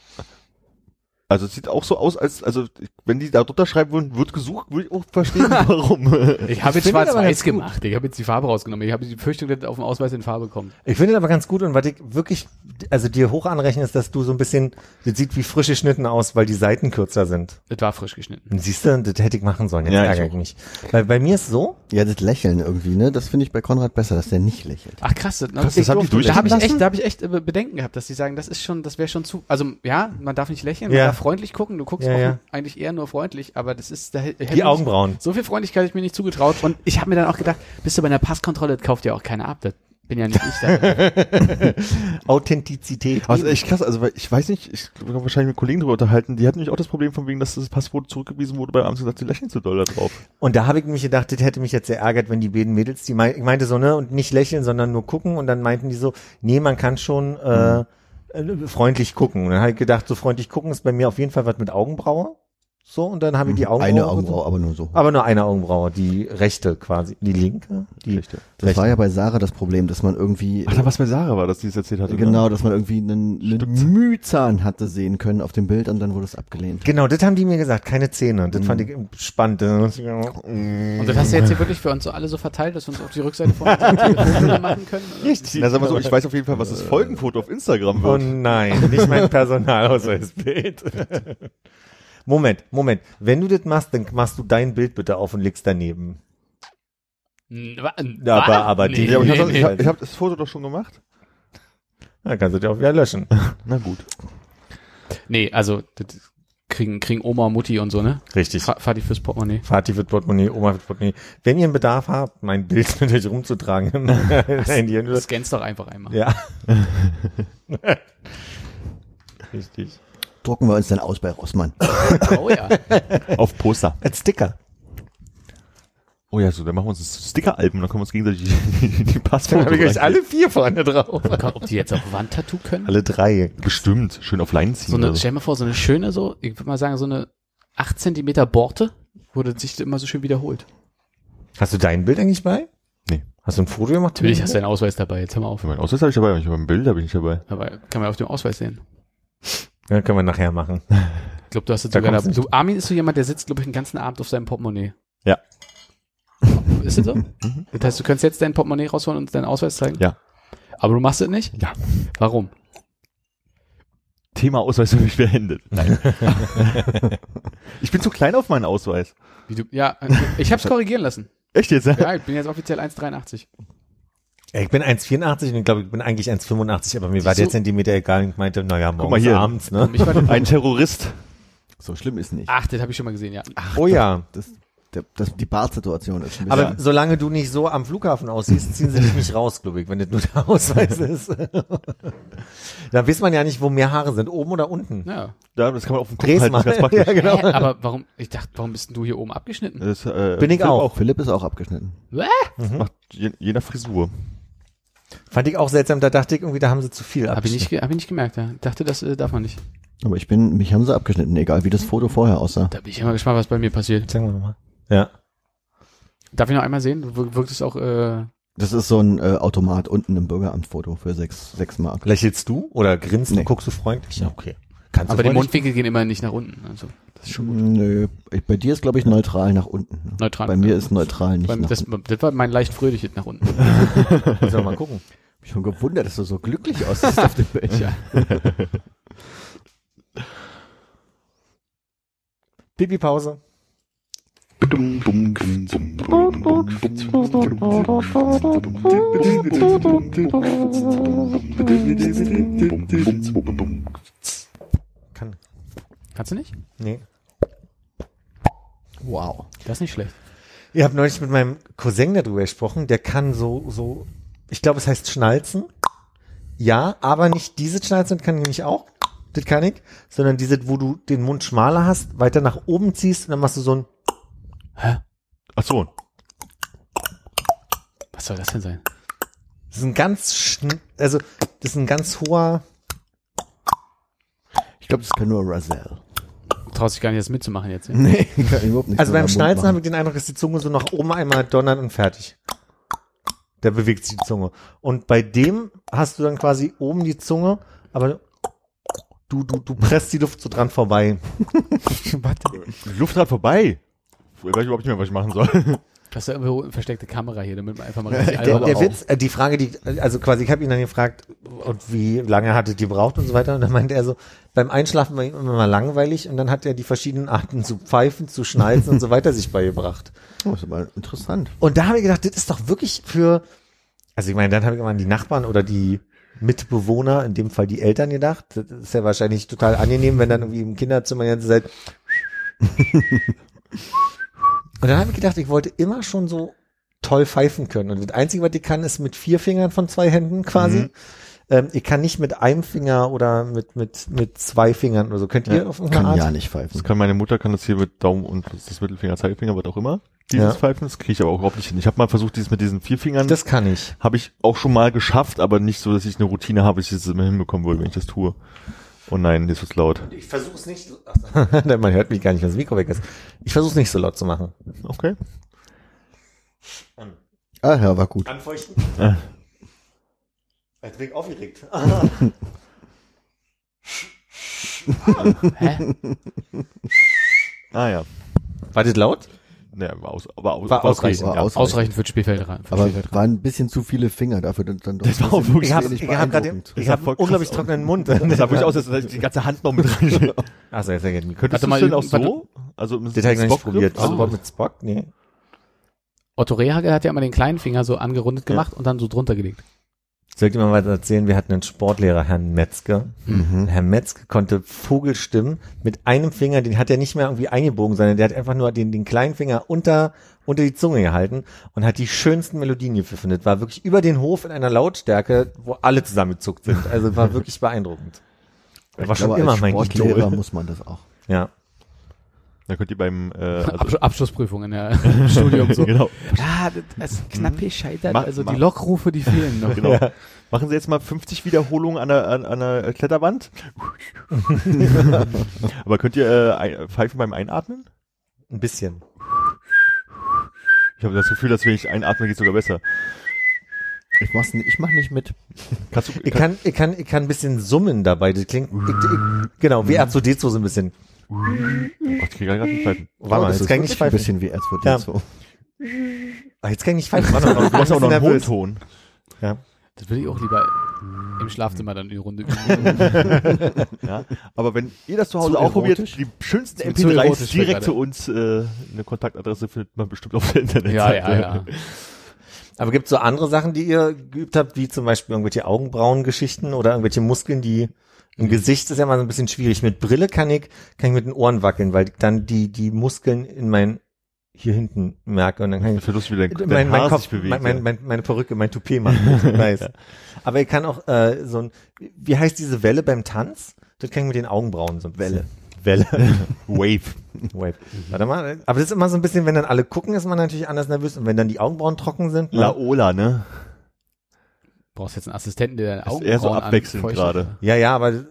[SPEAKER 5] Also es sieht auch so aus, als, also wenn die da drunter schreiben würden, wird gesucht, würde ich auch verstehen, [laughs] warum.
[SPEAKER 2] Ich habe jetzt schwarz-weiß gemacht. Ich habe jetzt die Farbe rausgenommen. Ich habe die Befürchtung, dass auf dem Ausweis in Farbe kommt.
[SPEAKER 4] Ich finde das aber ganz gut und was ich wirklich, also dir hoch anrechne, ist, dass du so ein bisschen, das sieht wie frisch geschnitten aus, weil die Seiten kürzer sind.
[SPEAKER 2] Das war frisch geschnitten.
[SPEAKER 4] Siehst du, das hätte ich machen sollen, jetzt
[SPEAKER 5] Ja, ich
[SPEAKER 4] ärgere ich mich. Weil bei mir ist so,
[SPEAKER 3] Ja, das Lächeln irgendwie, ne? Das finde ich bei Konrad besser, dass der nicht lächelt.
[SPEAKER 2] Ach krass, das,
[SPEAKER 5] Krass,
[SPEAKER 2] ich
[SPEAKER 5] das haben die
[SPEAKER 2] durfte- da habe ich
[SPEAKER 4] durchgehen
[SPEAKER 2] echt, da habe ich echt äh, Bedenken gehabt, dass die sagen, das ist schon, das wäre schon zu, also ja, man darf nicht lächeln, man
[SPEAKER 4] Ja.
[SPEAKER 2] Freundlich gucken, du guckst
[SPEAKER 4] Ja,
[SPEAKER 2] auch
[SPEAKER 4] ja.
[SPEAKER 2] eigentlich eher nur freundlich, aber das ist, da hätte
[SPEAKER 4] die Augenbrauen.
[SPEAKER 2] So viel Freundlichkeit hätte ich mir nicht zugetraut und ich habe mir dann auch gedacht, bist du bei einer Passkontrolle, das kauft ja auch keiner ab, das bin ja nicht ich da. [laughs]
[SPEAKER 4] Authentizität.
[SPEAKER 5] Ist echt krass, also weil ich weiß nicht, ich habe wahrscheinlich mit Kollegen drüber unterhalten, die hatten nämlich auch das Problem von wegen, dass das Passwort zurückgewiesen wurde, bei abends gesagt, sie lächeln zu doll da drauf.
[SPEAKER 4] Und da habe ich mich gedacht, das hätte mich jetzt sehr ärgert, wenn die beiden Mädels, die mein, ich meinte so, ne, und nicht lächeln, sondern nur gucken und dann meinten die so, nee, man kann schon äh, äh, freundlich gucken. Und dann habe ich gedacht, so freundlich gucken ist bei mir auf jeden Fall was mit Augenbraue. So, und dann habe ich die Augenbraue.
[SPEAKER 3] Eine Augenbraue, aber nur so.
[SPEAKER 4] Aber nur eine Augenbraue, die rechte quasi. Die linke? Die
[SPEAKER 5] Rechte.
[SPEAKER 3] Das war ja bei Sarah das Problem, dass man irgendwie
[SPEAKER 5] Ach, da was bei Sarah war, dass die es erzählt hatte.
[SPEAKER 3] genau, dass man irgendwie einen, einen Mühzahn hatte sehen können auf dem Bild und dann wurde es abgelehnt.
[SPEAKER 4] Genau, das haben die mir gesagt, keine Zähne. Das fand ich spannend.
[SPEAKER 2] Und das hast du jetzt hier wirklich für uns so alle so verteilt, dass wir uns auf die Rückseite von [laughs] machen können?
[SPEAKER 4] Richtig.
[SPEAKER 5] Na, sag mal so, ich weiß auf jeden Fall, was das Folgenfoto auf Instagram
[SPEAKER 4] Oh
[SPEAKER 5] wird.
[SPEAKER 4] nein, nicht mein Personalausweisbild. [laughs] Moment, Moment. Wenn du das machst, dann machst du dein Bild bitte auf und legst daneben.
[SPEAKER 2] N- wa- n-
[SPEAKER 4] Ja, aber- aber
[SPEAKER 2] nee,
[SPEAKER 4] die-
[SPEAKER 5] ja, aber ich
[SPEAKER 2] nee,
[SPEAKER 5] habe
[SPEAKER 2] nee.
[SPEAKER 5] hab, ich hab das Foto doch schon gemacht.
[SPEAKER 4] Dann kannst du dich auch wieder löschen. [laughs]
[SPEAKER 5] Na gut.
[SPEAKER 2] nee, also das kriegen, kriegen Oma und Mutti und so, ne?
[SPEAKER 4] Richtig.
[SPEAKER 2] Fa- Vati fürs Portemonnaie.
[SPEAKER 4] Vati wird Portemonnaie, Oma wird Portemonnaie. Wenn ihr einen Bedarf habt, mein Bild mit euch rumzutragen [laughs] Handy.
[SPEAKER 2] Du scannst doch einfach einmal.
[SPEAKER 4] Ja. [laughs] Richtig.
[SPEAKER 3] Drucken wir uns dann aus bei Rossmann. [laughs]
[SPEAKER 2] Oh ja.
[SPEAKER 5] Auf Poster.
[SPEAKER 4] Als Sticker.
[SPEAKER 5] Oh ja, so, dann machen wir uns das Sticker-Alben, dann können wir uns gegenseitig die, die
[SPEAKER 4] Dann
[SPEAKER 5] Passfotos
[SPEAKER 4] habe ich
[SPEAKER 5] reinkleben.
[SPEAKER 4] alle vier vorne drauf.
[SPEAKER 2] Ob die jetzt auf Wandtattoo können?
[SPEAKER 4] Alle drei.
[SPEAKER 5] Bestimmt, schön auf Leinen ziehen.
[SPEAKER 2] So eine, stell dir mal vor, so eine schöne, so, ich würde mal sagen, so eine 8 Zentimeter Borte, wurde sich immer so schön wiederholt.
[SPEAKER 4] Hast du dein Bild eigentlich bei?
[SPEAKER 5] Nee.
[SPEAKER 4] Hast du ein Foto gemacht?
[SPEAKER 2] Natürlich hast du einen Ausweis dabei, jetzt hör mal auf.
[SPEAKER 5] Meinen Ausweis habe ich dabei, aber ich habe ein Bild, bin ich dabei.
[SPEAKER 2] Aber kann man auf dem Ausweis sehen.
[SPEAKER 4] Ja, können wir nachher machen.
[SPEAKER 2] Ich glaube, du hast jetzt
[SPEAKER 4] Da
[SPEAKER 2] sogar da, du, Armin ist so jemand, der sitzt, glaube ich, den ganzen Abend auf seinem Portemonnaie.
[SPEAKER 5] Ja.
[SPEAKER 2] Ist das so? Das heißt, du könntest jetzt dein Portemonnaie rausholen und deinen Ausweis zeigen?
[SPEAKER 5] Ja.
[SPEAKER 2] Aber du machst es nicht?
[SPEAKER 5] Ja.
[SPEAKER 2] Warum?
[SPEAKER 5] Thema Ausweis für mich beendet. Nein. [laughs] ich bin zu klein auf meinen Ausweis.
[SPEAKER 2] Wie du, ja, ich hab's [laughs] korrigieren lassen.
[SPEAKER 5] Echt jetzt?
[SPEAKER 2] Ja, ich bin jetzt offiziell 1,83.
[SPEAKER 4] Ich bin 1,84 und ich glaube, ich bin eigentlich 1,85, aber mir war der
[SPEAKER 2] so-
[SPEAKER 4] Zentimeter egal und ich meinte, naja, morgens
[SPEAKER 5] mal hier.
[SPEAKER 4] abends, ne?
[SPEAKER 2] Mich war der,
[SPEAKER 5] Ein Terrorist.
[SPEAKER 3] So schlimm ist nicht.
[SPEAKER 2] ach, das habe ich schon mal gesehen, ja.
[SPEAKER 4] Oh ja.
[SPEAKER 3] Das, der, das, die Bartsituation ist ein
[SPEAKER 4] Aber
[SPEAKER 3] bisschen.
[SPEAKER 4] solange du nicht so am Flughafen aussiehst, ziehen sie dich nicht raus, glaube ich, wenn das nur der Ausweis [laughs] ist. [laughs] da weiß man ja nicht, wo mehr Haare sind, oben oder unten.
[SPEAKER 2] Ja.
[SPEAKER 5] Ja, das kann man auf dem Kopf
[SPEAKER 4] Dreh's
[SPEAKER 5] halten,
[SPEAKER 4] mal.
[SPEAKER 5] das ist ganz praktisch.
[SPEAKER 4] ja, genau.
[SPEAKER 2] Hä, aber warum, ich dachte, warum bist denn du hier oben abgeschnitten?
[SPEAKER 5] Das, äh,
[SPEAKER 4] Bin ich
[SPEAKER 5] Philipp
[SPEAKER 4] auch.
[SPEAKER 3] Philipp ist auch abgeschnitten.
[SPEAKER 5] Das macht je, je nach Frisur.
[SPEAKER 4] Fand ich auch seltsam, da dachte ich irgendwie, da haben sie zu viel
[SPEAKER 2] Hab ich nicht, ge- hab ich nicht gemerkt, ja. Dachte, das äh, darf man nicht.
[SPEAKER 3] Aber ich bin, mich haben sie abgeschnitten, egal wie das Foto vorher aussah.
[SPEAKER 2] Da bin ich immer gespannt, was bei mir passiert.
[SPEAKER 4] Sagen wir mal. Ja.
[SPEAKER 2] Darf ich noch einmal sehen? Wir- Wirkt es auch, äh,
[SPEAKER 3] Das ist so ein äh, Automat unten im Bürgeramtfoto für sechs, sechs Mark.
[SPEAKER 4] Lächelst du oder grinst
[SPEAKER 3] Nee.
[SPEAKER 4] und guckst du freundlich? Ja, okay. Kannst
[SPEAKER 2] aber die Mundwinkel gehen immer nicht nach unten. Also, das ist schon gut.
[SPEAKER 3] Nö, bei dir ist glaube ich neutral nach unten. ne?
[SPEAKER 2] Neutral.
[SPEAKER 3] Bei mir ist neutral nicht
[SPEAKER 2] Beim,
[SPEAKER 3] nach
[SPEAKER 2] das,
[SPEAKER 3] unten.
[SPEAKER 2] das war mein leicht fröhliches nach unten. [laughs]
[SPEAKER 4] Wir mal gucken.
[SPEAKER 3] Ich bin schon gewundert, dass du so glücklich aussiehst auf dem Bild.
[SPEAKER 2] Ja.
[SPEAKER 4] Pipi-Pause. Kann. [laughs]
[SPEAKER 2] Kannst du nicht?
[SPEAKER 4] Nee.
[SPEAKER 3] Wow.
[SPEAKER 2] Das ist nicht schlecht.
[SPEAKER 4] Ihr habt neulich mit meinem Cousin darüber gesprochen, der kann so, so, ich glaube, es heißt Schnalzen. Ja, aber nicht diese Schnalzen kann ich nämlich auch. Das kann ich. Sondern diese, wo du den Mund schmaler hast, weiter nach oben ziehst und dann machst du so ein,
[SPEAKER 5] Ach so.
[SPEAKER 2] Was soll das denn sein?
[SPEAKER 4] das ist ein ganz, schn also, das ist ein ganz hoher,
[SPEAKER 3] Ich glaube, das kann nur Razel.
[SPEAKER 2] Traust dich gar nicht, das mitzumachen jetzt. Ja?
[SPEAKER 3] Nee, [laughs] kann ich überhaupt nicht
[SPEAKER 4] also
[SPEAKER 3] so
[SPEAKER 4] beim Schnalzen habe ich den Eindruck, dass die Zunge so nach oben einmal donnert und fertig. Da bewegt sich die Zunge. Und bei dem hast du dann quasi oben die Zunge, aber du, du, du presst die Luft so dran vorbei. [laughs]
[SPEAKER 2] Warte.
[SPEAKER 5] Die Luft hat vorbei. Ich weiß überhaupt nicht mehr, was ich machen soll.
[SPEAKER 2] Hast du irgendwo eine versteckte Kamera hier, damit man einfach mal [laughs] richtig
[SPEAKER 4] Der, der Witz, äh, die Frage, die, also quasi, ich habe ihn dann gefragt, und wie lange hattet ihr gebraucht und so weiter. Und dann meinte er so, beim Einschlafen war ihm immer mal langweilig und dann hat er die verschiedenen Arten zu pfeifen, zu schnalzen und so weiter sich beigebracht. [laughs]
[SPEAKER 3] Oh, ist aber interessant.
[SPEAKER 4] Und da habe ich gedacht, das ist doch wirklich für, also ich meine, dann habe ich immer an die Nachbarn oder die Mitbewohner, in dem Fall die Eltern gedacht. Das ist ja wahrscheinlich total angenehm, wenn dann irgendwie im Kinderzimmer die ganze Zeit. [laughs] Und dann habe ich gedacht, ich wollte immer schon so toll pfeifen können. Und das Einzige, was ich kann, ist mit vier Fingern von zwei Händen quasi.
[SPEAKER 5] Mhm.
[SPEAKER 4] Ähm, ich kann nicht mit einem Finger oder mit, mit, mit zwei Fingern oder so. Könnt ihr
[SPEAKER 5] Ja,
[SPEAKER 4] auf irgendeine
[SPEAKER 3] Kann
[SPEAKER 4] Art?
[SPEAKER 3] ja nicht pfeifen.
[SPEAKER 5] Das kann meine Mutter, kann das hier mit Daumen und das Mittelfinger, Zeigefinger, was auch immer. Dieses
[SPEAKER 4] Ja.
[SPEAKER 5] Pfeifen, das kriege ich aber auch überhaupt nicht hin. Ich habe mal versucht, dieses mit diesen vier Fingern,
[SPEAKER 4] Das kann ich.
[SPEAKER 5] habe ich auch schon mal geschafft, aber nicht so, dass ich eine Routine habe, dass ich das immer hinbekommen würde, wenn ich das tue. Oh nein, jetzt wird's laut.
[SPEAKER 4] Ich versuche es nicht [laughs] so. Man hört mich gar nicht, wenn das Mikro weg ist. Ich versuche es nicht so laut zu machen.
[SPEAKER 5] Okay.
[SPEAKER 3] Ah, ja, war gut.
[SPEAKER 4] Anfeuchten.
[SPEAKER 5] Ah.
[SPEAKER 4] Jetzt bin ich aufgeregt. [laughs]
[SPEAKER 2] Hä? [laughs]
[SPEAKER 5] Ah ja.
[SPEAKER 4] War das laut?
[SPEAKER 5] Ne, war, aus, war, aus,
[SPEAKER 4] War ausreichend,
[SPEAKER 3] War
[SPEAKER 5] ja.
[SPEAKER 3] aus-
[SPEAKER 2] Ausreichend für Spielfeld rein. Für
[SPEAKER 3] Aber
[SPEAKER 2] Spielfeld
[SPEAKER 3] waren ein bisschen zu viele Finger dafür, dann, dann
[SPEAKER 5] Das war auch wirklich-
[SPEAKER 4] Ich habe
[SPEAKER 3] wenig
[SPEAKER 4] ich hab gerade
[SPEAKER 3] beeindruckend.
[SPEAKER 4] ich
[SPEAKER 5] sah
[SPEAKER 4] hab unglaublich trockenen Mund.
[SPEAKER 5] Das sah wirklich aus, als hätte ich die ganze Hand noch mit rein. [laughs]
[SPEAKER 4] Achso, jetzt ergeht
[SPEAKER 5] Könntest du denn auch so? Also mit
[SPEAKER 4] habe noch nicht probiert.
[SPEAKER 2] Also-
[SPEAKER 4] Also mit Spock? Nee.
[SPEAKER 2] Otto Rehagel hat ja immer den kleinen Finger so angerundet gemacht und dann so drunter gelegt.
[SPEAKER 4] Soll ich dir mal weiter erzählen? Wir hatten einen Sportlehrer, Herrn Metzger.
[SPEAKER 3] Mhm.
[SPEAKER 4] Herr Metzger konnte Vogelstimmen mit einem Finger, den hat er nicht mehr irgendwie eingebogen, sondern der hat einfach nur den, den kleinen Finger unter, unter die Zunge gehalten und hat die schönsten Melodien gepfiffen. Das war wirklich über den Hof in einer Lautstärke, wo alle zusammengezuckt sind. Also war wirklich beeindruckend. Er war
[SPEAKER 3] Ich glaube,
[SPEAKER 4] schon immer
[SPEAKER 3] als
[SPEAKER 4] mein
[SPEAKER 3] Sportlehrer
[SPEAKER 4] Idol.
[SPEAKER 3] muss man das auch.
[SPEAKER 4] Ja.
[SPEAKER 5] Da könnt ihr beim äh, also,
[SPEAKER 2] Absch Abschlussprüfung in der [laughs] im Studium so.
[SPEAKER 5] genau.
[SPEAKER 2] Ja, das, ist knapp gescheitert.
[SPEAKER 5] Mach-
[SPEAKER 2] also
[SPEAKER 5] mach-
[SPEAKER 2] die Lockrufe, die fehlen noch.
[SPEAKER 5] genau. Machen Sie jetzt mal 50 Wiederholungen an der, an, an der Kletterwand. [laughs] Aber könnt ihr äh, pfeifen beim Einatmen?
[SPEAKER 4] Ein bisschen.
[SPEAKER 5] Ich habe das Gefühl, dass wenn ich einatme, geht sogar besser.
[SPEAKER 3] Ich mach's nicht, ich mach nicht mit.
[SPEAKER 5] Kannst du,
[SPEAKER 4] Ich kann, ich kann, ich kann ein bisschen summen dabei. Das klingt, ich, ich, genau, wie R2D2 so ein bisschen.
[SPEAKER 5] Oh, ich krieg gerade nicht pfeifen.
[SPEAKER 4] Warte mal,
[SPEAKER 3] das
[SPEAKER 4] jetzt
[SPEAKER 3] ist
[SPEAKER 4] kann ich nicht
[SPEAKER 3] ein
[SPEAKER 4] pfeifen.
[SPEAKER 3] bisschen wie R2D2.
[SPEAKER 4] Ja. Ah, jetzt kann ich nicht pfeifen. Warte mal,
[SPEAKER 5] Du hast auch noch einen hohen. Ton.
[SPEAKER 4] Ja.
[SPEAKER 2] Das will ich auch lieber im Schlafzimmer dann die Runde üben. [laughs]
[SPEAKER 5] Ja. Aber wenn ihr das zu Hause
[SPEAKER 3] Zu
[SPEAKER 5] auch probiert, die schönsten
[SPEAKER 2] Zu- zu
[SPEAKER 5] MP3s
[SPEAKER 2] erotisch
[SPEAKER 5] direkt
[SPEAKER 2] gerade.
[SPEAKER 5] zu uns, äh, eine Kontaktadresse findet man bestimmt auf der Internetseite.
[SPEAKER 2] ja, ja, ja. [laughs]
[SPEAKER 4] Aber gibt es so andere Sachen, die ihr geübt habt, wie zum Beispiel irgendwelche Augenbrauengeschichten oder irgendwelche Muskeln, die im Gesicht ist ja mal so ein bisschen schwierig. Mit Brille kann ich, kann ich mit den Ohren wackeln, weil dann die, die Muskeln in mein, hier hinten merke und dann kann ich
[SPEAKER 5] Ich lustig, wie dein, dein
[SPEAKER 4] mein, mein Kopf,
[SPEAKER 5] sich bewegt.
[SPEAKER 4] mein, mein, mein, meine Perücke, mein Toupet macht. nice. [laughs] Aber ich kann auch äh, so ein, wie heißt diese Welle beim Tanz? Das kann ich mit den Augenbrauen so. Welle. Welle. [laughs]
[SPEAKER 5] Wave.
[SPEAKER 4] Wave. Warte mal. Aber das ist immer so ein bisschen, wenn dann alle gucken, ist man natürlich anders nervös. Und wenn dann die Augenbrauen trocken sind. ne?
[SPEAKER 5] Laola, ne?
[SPEAKER 2] Brauchst jetzt einen Assistenten, der deine
[SPEAKER 5] Ist
[SPEAKER 2] Augen
[SPEAKER 5] eher so abwechselnd gerade.
[SPEAKER 4] Ja, ja, aber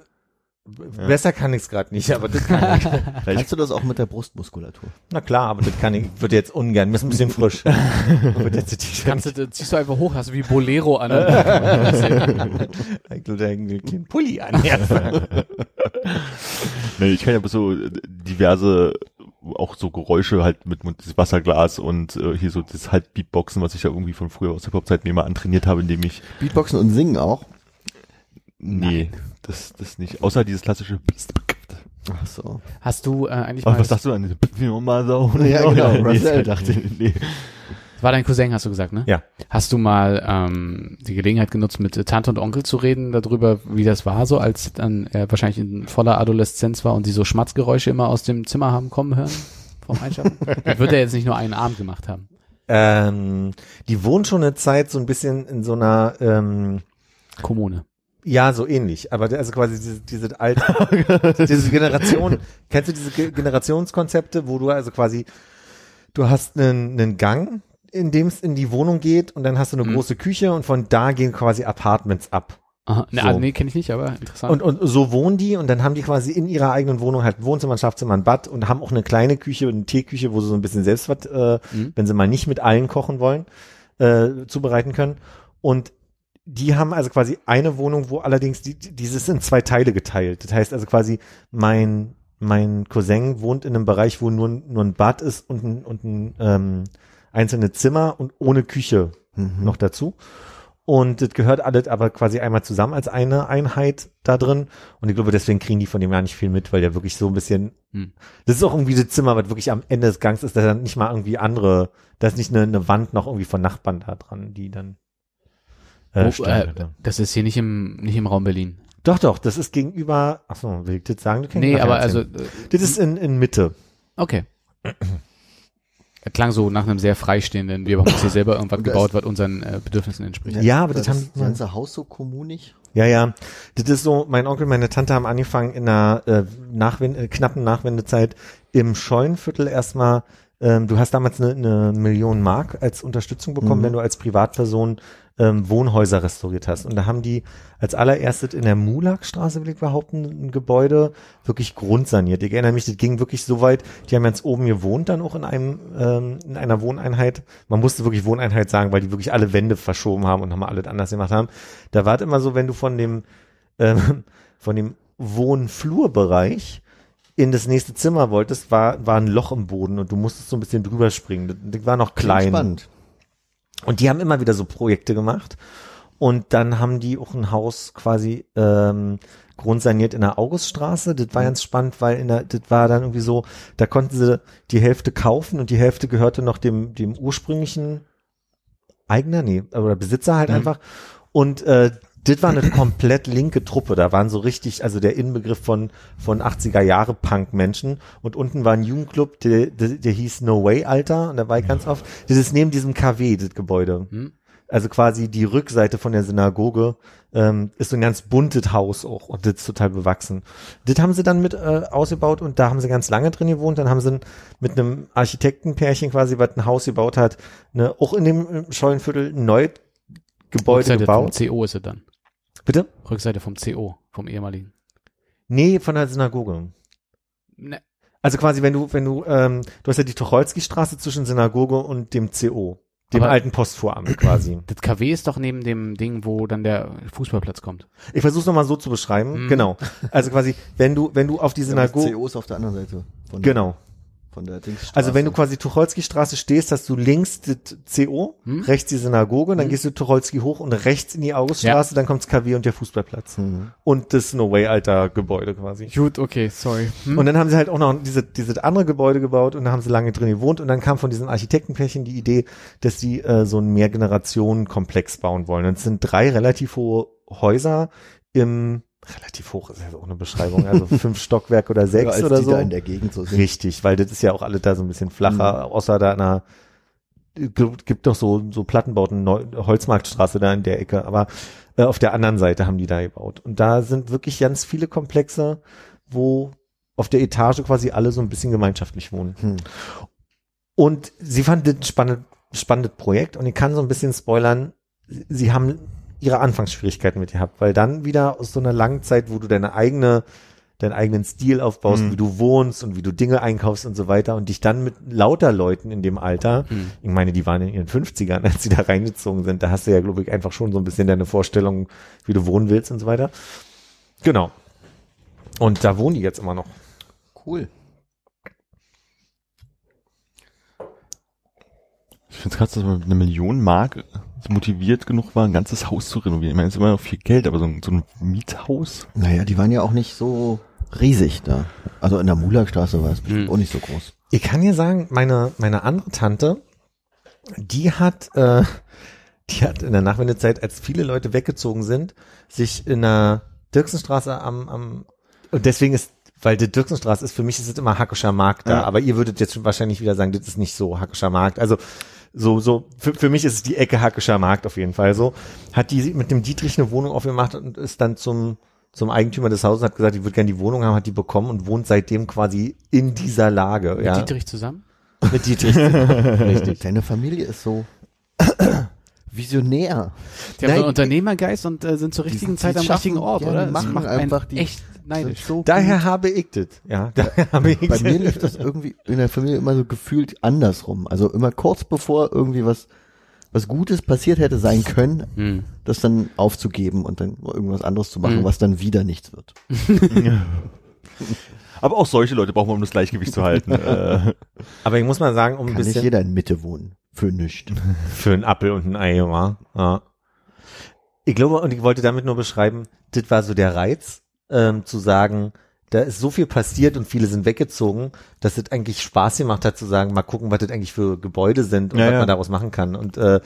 [SPEAKER 4] besser kann ich es gerade nicht. Aber das kann ich. [laughs]
[SPEAKER 3] Kannst du das auch mit der Brustmuskulatur?
[SPEAKER 4] Na klar, aber das kann ich. Wird jetzt ungern. Ist ein bisschen frisch. [laughs]
[SPEAKER 2] Kannst du, das ziehst du einfach hoch, hast du wie Bolero an.
[SPEAKER 4] Ich glaube, da hängt ein kleinen Pulli an. Ja. [laughs]
[SPEAKER 5] Nee, ich kann ja so diverse auch so Geräusche halt mit, mit Wasserglas und äh, hier so das halt Beatboxen, was ich ja irgendwie von früher aus der Popzeit mir mal antrainiert habe, indem ich
[SPEAKER 3] Beatboxen und Singen auch?
[SPEAKER 5] nee, das das nicht, außer dieses klassische
[SPEAKER 3] Ach so.
[SPEAKER 2] Hast du äh, eigentlich
[SPEAKER 5] Ach,
[SPEAKER 2] mal,
[SPEAKER 5] was sagst du an?
[SPEAKER 3] Ja, genau, [laughs]
[SPEAKER 5] nee,
[SPEAKER 3] Russell, dachte ich.
[SPEAKER 5] Nee.
[SPEAKER 2] war dein Cousin, hast du gesagt, ne?
[SPEAKER 4] Ja.
[SPEAKER 2] Hast du mal ähm, die Gelegenheit genutzt, mit äh, Tante und Onkel zu reden darüber, wie das war, so als dann er wahrscheinlich in voller Adoleszenz war und sie so Schmatzgeräusche immer aus dem Zimmer haben kommen hören vom Einschlafen? Dann [laughs] wird er jetzt nicht nur einen Abend gemacht haben.
[SPEAKER 4] Ähm, die wohnen schon eine Zeit so ein bisschen in so einer, ähm,
[SPEAKER 2] Kommune.
[SPEAKER 4] ja, so ähnlich. Aber also quasi diese, diese alte, [laughs] diese Generation, kennst du diese Ge Generationskonzepte, wo du also quasi, du hast einen, einen Gang, in dem es in die Wohnung geht und dann hast du eine
[SPEAKER 2] Mhm.
[SPEAKER 4] große Küche und von da gehen quasi Apartments ab.
[SPEAKER 2] Aha.
[SPEAKER 4] So.
[SPEAKER 2] also, nee, kenne ich nicht, aber interessant.
[SPEAKER 4] Und, und so wohnen die und dann haben die quasi in ihrer eigenen Wohnung halt Wohnzimmer, ein Schlafzimmer, ein Bad und haben auch eine kleine Küche und eine Teeküche, wo sie so ein bisschen selbst was, äh,
[SPEAKER 2] Mhm.
[SPEAKER 4] wenn sie mal nicht mit allen kochen wollen, äh, zubereiten können. Und die haben also quasi eine Wohnung, wo allerdings die, dieses in zwei Teile geteilt. Das heißt also quasi mein mein Cousin wohnt in einem Bereich, wo nur, nur ein Bad ist und ein, und ein ähm, einzelne Zimmer und ohne Küche
[SPEAKER 3] Mhm.
[SPEAKER 4] noch dazu. Und das gehört alles aber quasi einmal zusammen als eine Einheit da drin. Und ich glaube, deswegen kriegen die von dem gar nicht viel mit, weil der wirklich so ein bisschen,
[SPEAKER 2] Hm.
[SPEAKER 4] das ist auch irgendwie das Zimmer, was wirklich am Ende des Gangs ist, da dann nicht mal irgendwie andere, da ist nicht eine, eine Wand noch irgendwie von Nachbarn da dran, die dann äh, stehen.
[SPEAKER 2] äh, das ist hier nicht im, nicht im Raum Berlin.
[SPEAKER 4] Doch, doch, das ist gegenüber, ach so, will ich das sagen? Du kannst
[SPEAKER 2] Nee, aber also,
[SPEAKER 4] erzählen.
[SPEAKER 2] äh,
[SPEAKER 4] das ist in, in Mitte.
[SPEAKER 2] okay. Er klang so nach einem sehr freistehenden, wir haben uns hier selber irgendwas [laughs]
[SPEAKER 3] das-
[SPEAKER 2] gebaut, was unseren äh, Bedürfnissen entspricht.
[SPEAKER 4] Ja, aber das haben
[SPEAKER 3] das
[SPEAKER 4] die-
[SPEAKER 3] ganze Haus so kommunig.
[SPEAKER 4] Ja, ja. Das ist so, mein Onkel, meine Tante haben angefangen in einer äh, Nachwend äh, knappen Nachwendezeit im Scheunenviertel erstmal, ähm, du hast damals eine, eine Million Mark als Unterstützung bekommen,
[SPEAKER 3] Mhm.
[SPEAKER 4] wenn du als Privatperson ähm, Wohnhäuser restauriert hast. Und da haben die als allererstes in der Mulakstraße, will ich behaupten, ein Gebäude wirklich grundsaniert. Ich erinnere mich, das ging wirklich so weit, die haben ganz oben gewohnt dann auch in einem, ähm, in einer Wohneinheit. Man musste wirklich Wohneinheit sagen, weil die wirklich alle Wände verschoben haben und nochmal alles anders gemacht haben. Da war es immer so, wenn du von dem, ähm, von dem Wohnflurbereich in das nächste Zimmer wolltest, war, war ein Loch im Boden und du musstest so ein bisschen drüber springen. Das, war noch klein.
[SPEAKER 3] Spannend.
[SPEAKER 4] Und die haben immer wieder so Projekte gemacht. Und dann haben die auch ein Haus quasi ähm, grundsaniert in der Auguststraße. Das war ganz spannend, weil in der, das war dann irgendwie so, da konnten sie die Hälfte kaufen und die Hälfte gehörte noch dem, dem ursprünglichen Eigner, nee, oder Besitzer halt einfach. Und äh, das war eine komplett linke Truppe. Da waren so richtig, also der Inbegriff von, von 80er Jahre Punk-Menschen. Und unten war ein Jugendclub, der, der, der hieß No Way, Alter. Und da war ich ganz oft. Das ist neben diesem KW, das Gebäude.
[SPEAKER 2] Hm?
[SPEAKER 4] Also quasi die Rückseite von der Synagoge ähm, ist so ein ganz buntes Haus auch und das ist total bewachsen. Das haben sie dann mit äh, ausgebaut und da haben sie ganz lange drin gewohnt. Dann haben sie mit einem Architektenpärchen quasi, was ein Haus gebaut hat, ne, auch in dem äh, Schollenviertel ein neues Gebäude
[SPEAKER 2] Rückseite
[SPEAKER 4] gebaut.
[SPEAKER 2] CO ist es dann.
[SPEAKER 4] Bitte?
[SPEAKER 2] Rückseite vom CO, vom ehemaligen.
[SPEAKER 4] Nee, von der Synagoge.
[SPEAKER 2] Ne,
[SPEAKER 4] Also quasi, wenn du, wenn du, ähm, du hast ja die Tucholsky-Straße zwischen Synagoge und dem CO, dem
[SPEAKER 2] Aber-
[SPEAKER 4] alten Postvoramt quasi. [clears throat]
[SPEAKER 2] das KW ist doch neben dem Ding, wo dann der Fußballplatz kommt.
[SPEAKER 4] Ich versuche es nochmal so zu beschreiben.
[SPEAKER 2] Mhm.
[SPEAKER 4] Genau. Also quasi, wenn du, wenn du auf die
[SPEAKER 3] Das
[SPEAKER 4] Synagoge,
[SPEAKER 3] CO ist auf der anderen Seite. Von
[SPEAKER 4] genau.
[SPEAKER 3] Von der Dingsstraße.
[SPEAKER 4] Also wenn du quasi Tucholsky-Straße stehst, hast du links das CO,
[SPEAKER 2] Hm?
[SPEAKER 4] rechts die Synagoge, dann
[SPEAKER 2] Hm?
[SPEAKER 4] gehst du Tucholsky hoch und rechts in die Auguststraße, dann kommt's KW und der Fußballplatz.
[SPEAKER 3] Mhm.
[SPEAKER 4] Und das No Way alter Gebäude quasi.
[SPEAKER 2] Gut, okay, sorry. Hm?
[SPEAKER 4] Und dann haben sie halt auch noch diese, diese andere Gebäude gebaut und da haben sie lange drin gewohnt und dann kam von diesem Architektenpärchen die Idee, dass sie äh, so einen Mehrgenerationen-Komplex bauen wollen. Und es sind drei relativ hohe Häuser im, relativ hoch ist ja auch eine Beschreibung, also [laughs] fünf Stockwerk oder
[SPEAKER 3] ja,
[SPEAKER 4] sechs
[SPEAKER 3] als
[SPEAKER 4] oder
[SPEAKER 3] die
[SPEAKER 4] so.
[SPEAKER 3] da in der Gegend so sind.
[SPEAKER 4] Richtig, weil das ist ja auch alle da so ein bisschen flacher, außer da einer gibt doch so so Plattenbauten Neu Holzmarktstraße da in der Ecke, aber äh, auf der anderen Seite haben die da gebaut und da sind wirklich ganz viele Komplexe, wo auf der Etage quasi alle so ein bisschen gemeinschaftlich wohnen.
[SPEAKER 3] Hm.
[SPEAKER 4] Und sie fand das ein spannend, spannendes Projekt und ich kann so ein bisschen spoilern, sie haben ihre Anfangsschwierigkeiten mit gehabt, weil dann wieder aus so einer langen Zeit, wo du deine eigene, deinen eigenen Stil aufbaust,
[SPEAKER 5] Mhm.
[SPEAKER 4] wie du wohnst und wie du Dinge einkaufst und so weiter und dich dann mit lauter Leuten in dem Alter,
[SPEAKER 2] Hm.
[SPEAKER 4] ich meine, die waren in ihren 50ern, [laughs] als sie da reingezogen sind, da hast du ja, glaube ich, einfach schon so ein bisschen deine Vorstellung, wie du wohnen willst und so weiter. Genau. Und da wohnen die jetzt immer noch.
[SPEAKER 3] Cool.
[SPEAKER 5] Ich finde es krass, dass man mit einer Million Mark motiviert genug war, ein ganzes Haus zu renovieren. Ich meine, es ist immer noch viel Geld, aber so ein, so ein Miethaus.
[SPEAKER 3] Naja, die waren ja auch nicht so riesig da. Also in der Mulagstraße war es bestimmt
[SPEAKER 2] Hm.
[SPEAKER 3] auch nicht so groß.
[SPEAKER 4] Ich kann dir sagen, meine, meine andere Tante, die hat, äh, [laughs] die hat in der Nachwendezeit, als viele Leute weggezogen sind, sich in der Dirksenstraße am, am, und deswegen ist, weil die Dirksenstraße ist, für mich ist es immer Hackischer Markt da,
[SPEAKER 3] Ja.
[SPEAKER 4] aber ihr würdet jetzt wahrscheinlich wieder sagen, das ist nicht so Hackischer Markt. Also, so, so, für, für mich ist es die Ecke Hackischer Markt auf jeden Fall so. Hat die mit dem Dietrich eine Wohnung aufgemacht und ist dann zum, zum Eigentümer des Hauses, hat gesagt, ich würde gerne die Wohnung haben, hat die bekommen und wohnt seitdem quasi in dieser Lage.
[SPEAKER 2] Mit
[SPEAKER 4] ja.
[SPEAKER 2] Dietrich zusammen?
[SPEAKER 4] Mit Dietrich. [laughs] Richtig.
[SPEAKER 3] Deine Familie ist so [coughs] visionär.
[SPEAKER 2] Die haben
[SPEAKER 4] Nein,
[SPEAKER 2] so einen Unternehmergeist und äh, sind zur
[SPEAKER 3] Die
[SPEAKER 2] richtigen Zeit
[SPEAKER 3] die
[SPEAKER 2] am
[SPEAKER 3] schaffen-
[SPEAKER 2] richtigen Ort,
[SPEAKER 3] ja,
[SPEAKER 2] oder?
[SPEAKER 3] die machen
[SPEAKER 2] macht
[SPEAKER 3] einfach die-
[SPEAKER 2] echt neidisch.
[SPEAKER 3] So
[SPEAKER 4] Daher habe ich das. Ja, [laughs] daher habe ich
[SPEAKER 3] Bei mir lief das irgendwie in der Familie immer so gefühlt andersrum. Also immer kurz bevor irgendwie was, was Gutes passiert hätte sein können,
[SPEAKER 2] Hm.
[SPEAKER 3] das dann aufzugeben und dann irgendwas anderes zu machen,
[SPEAKER 2] Mhm.
[SPEAKER 3] was dann wieder nichts wird. [laughs]
[SPEAKER 5] Aber auch solche Leute brauchen wir, um das Gleichgewicht zu halten. [laughs] äh,
[SPEAKER 4] Aber ich muss mal sagen, um ein
[SPEAKER 3] Kann nicht
[SPEAKER 4] bisschen
[SPEAKER 3] jeder in Mitte wohnen. Für nichts.
[SPEAKER 4] für einen Appel und ein Ei, war. Ja. Ich glaube, und ich wollte damit nur beschreiben, das war so der Reiz, ähm, zu sagen, da ist so viel passiert und viele sind weggezogen, dass es eigentlich Spaß gemacht hat zu sagen, mal gucken, was das eigentlich für Gebäude sind und
[SPEAKER 5] Ja,
[SPEAKER 4] was
[SPEAKER 5] ja.
[SPEAKER 4] man daraus machen kann. Und äh,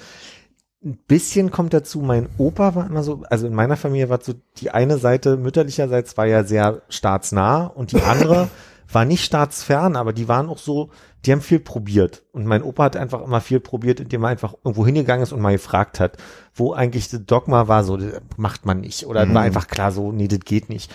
[SPEAKER 4] ein bisschen kommt dazu, mein Opa war immer so, also in meiner Familie war so, die eine Seite mütterlicherseits war ja sehr staatsnah und die andere [laughs] war nicht staatsfern, aber die waren auch so, die haben viel probiert. Und mein Opa hat einfach immer viel probiert, indem er einfach irgendwo hingegangen ist und mal gefragt hat, wo eigentlich das Dogma war, so, das macht man nicht. Oder
[SPEAKER 3] Mhm.
[SPEAKER 4] war einfach klar so, nee, das geht nicht.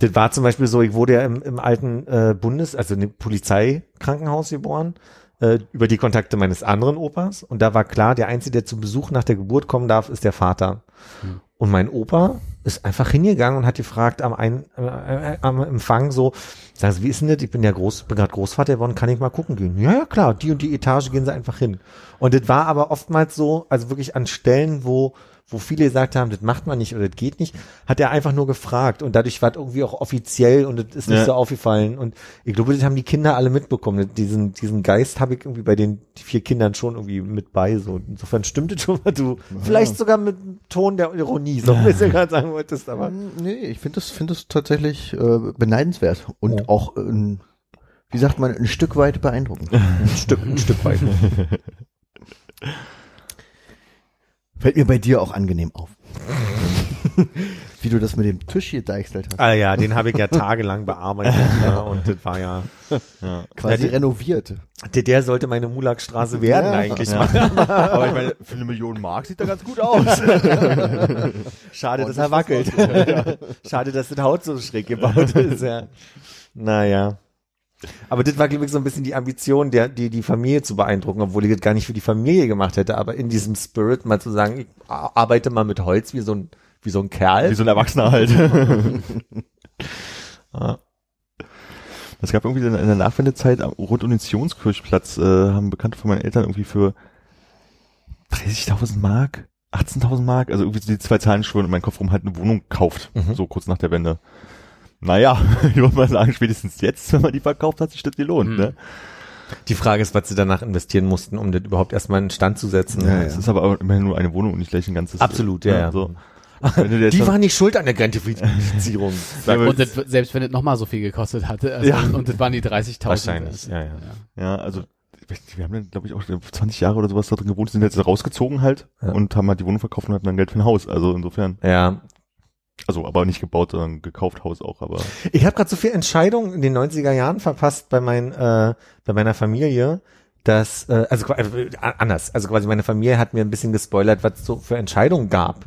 [SPEAKER 4] Das war zum Beispiel so, ich wurde ja im, im alten äh, Bundes, also im Polizeikrankenhaus geboren, äh, über die Kontakte meines anderen Opas. Und da war klar, der Einzige, der zu Besuch nach der Geburt kommen darf, ist der Vater.
[SPEAKER 2] Hm.
[SPEAKER 4] Und mein Opa ist einfach hingegangen und hat gefragt am, Ein, äh, äh, am Empfang so, sagen Sie, wie ist denn das? Ich bin ja groß, bin gerade Großvater geworden, kann ich mal gucken gehen? Ja, ja, klar, die und die Etage gehen Sie einfach hin. Und das war aber oftmals so, also wirklich an Stellen, wo wo viele gesagt haben, das macht man nicht oder das geht nicht, hat er einfach nur gefragt und dadurch war es irgendwie auch offiziell und es ist nicht
[SPEAKER 5] Ja.
[SPEAKER 4] so aufgefallen und ich glaube, das haben die Kinder alle mitbekommen. Diesen, diesen Geist habe ich irgendwie bei den vier Kindern schon irgendwie mit bei. So insofern stimmt es schon, was du vielleicht sogar mit Ton der Ironie, so ein bisschen gerade sagen wolltest, aber
[SPEAKER 3] Nee, ich finde das, finde das tatsächlich äh, beneidenswert und
[SPEAKER 4] Ja.
[SPEAKER 3] auch, äh, wie sagt man, ein Stück weit beeindruckend. [laughs]
[SPEAKER 4] ein Stück, ein Stück weit. [laughs]
[SPEAKER 3] Fällt mir bei dir auch angenehm auf. [laughs] Wie du das mit dem Tisch hier deichselt hast.
[SPEAKER 4] Ah ja, den habe ich ja tagelang bearbeitet. ja, und das war ja,
[SPEAKER 5] Ja.
[SPEAKER 3] Quasi
[SPEAKER 4] Ja, die-
[SPEAKER 3] renoviert.
[SPEAKER 4] der, der sollte meine Mulakstraße werden
[SPEAKER 3] Ja.
[SPEAKER 4] eigentlich.
[SPEAKER 5] Ja. [laughs] Aber ich meine, für eine Million Mark sieht er ganz gut aus. [laughs]
[SPEAKER 4] Schade, dass er wackelt. Schade, dass das Haut so schräg gebaut ist. Ja. Naja. Aber das war, glaube ich, so ein bisschen die Ambition, der, die, die Familie zu beeindrucken, obwohl ich das gar nicht für die Familie gemacht hätte, aber in diesem Spirit mal zu sagen, ich arbeite mal mit Holz wie so ein, wie so ein Kerl.
[SPEAKER 5] Wie so ein Erwachsener halt. [laughs] Es gab irgendwie in der Nachwendezeit am- rund um den Sionskirchplatz, äh, haben Bekannte von meinen Eltern irgendwie für 30.000 Mark, 18.000 Mark, also irgendwie so die zwei Zahlen schwören und mein Kopf rum halt eine Wohnung kauft,
[SPEAKER 4] Mhm.
[SPEAKER 5] so kurz nach der Wende. Naja, [laughs] ich würde mal sagen, spätestens jetzt, wenn man die verkauft, hat sich das gelohnt,
[SPEAKER 2] Mhm.
[SPEAKER 5] ne?
[SPEAKER 4] Die Frage ist, was sie danach investieren mussten, um das überhaupt erstmal in Stand zu setzen.
[SPEAKER 3] Ja,
[SPEAKER 5] Es ist aber immerhin nur eine Wohnung und nicht gleich ein ganzes.
[SPEAKER 4] Absolut, ja, ja.
[SPEAKER 5] So.
[SPEAKER 4] Die waren nicht schuld an der Gentrifizierung. [laughs]
[SPEAKER 5] Ja, aber-
[SPEAKER 2] Und das, selbst wenn es nochmal so viel gekostet hatte, also,
[SPEAKER 5] Ja.
[SPEAKER 2] und das waren die 30.000.
[SPEAKER 4] Wahrscheinlich, ja, ja.
[SPEAKER 5] Ja, also wir haben dann, glaube ich, auch 20 Jahre oder sowas da drin gewohnt, sind jetzt rausgezogen halt
[SPEAKER 4] Ja.
[SPEAKER 5] und haben halt die Wohnung verkauft und hatten dann Geld für ein Haus. Also insofern,
[SPEAKER 4] Ja,
[SPEAKER 5] also aber nicht gebaut, sondern gekauft Haus auch, aber
[SPEAKER 4] Ich habe gerade so viel Entscheidungen in den 90er Jahren verpasst bei, mein, äh, bei meiner Familie, dass, äh, also äh, anders, also quasi meine Familie hat mir ein bisschen gespoilert, was es so für Entscheidungen gab.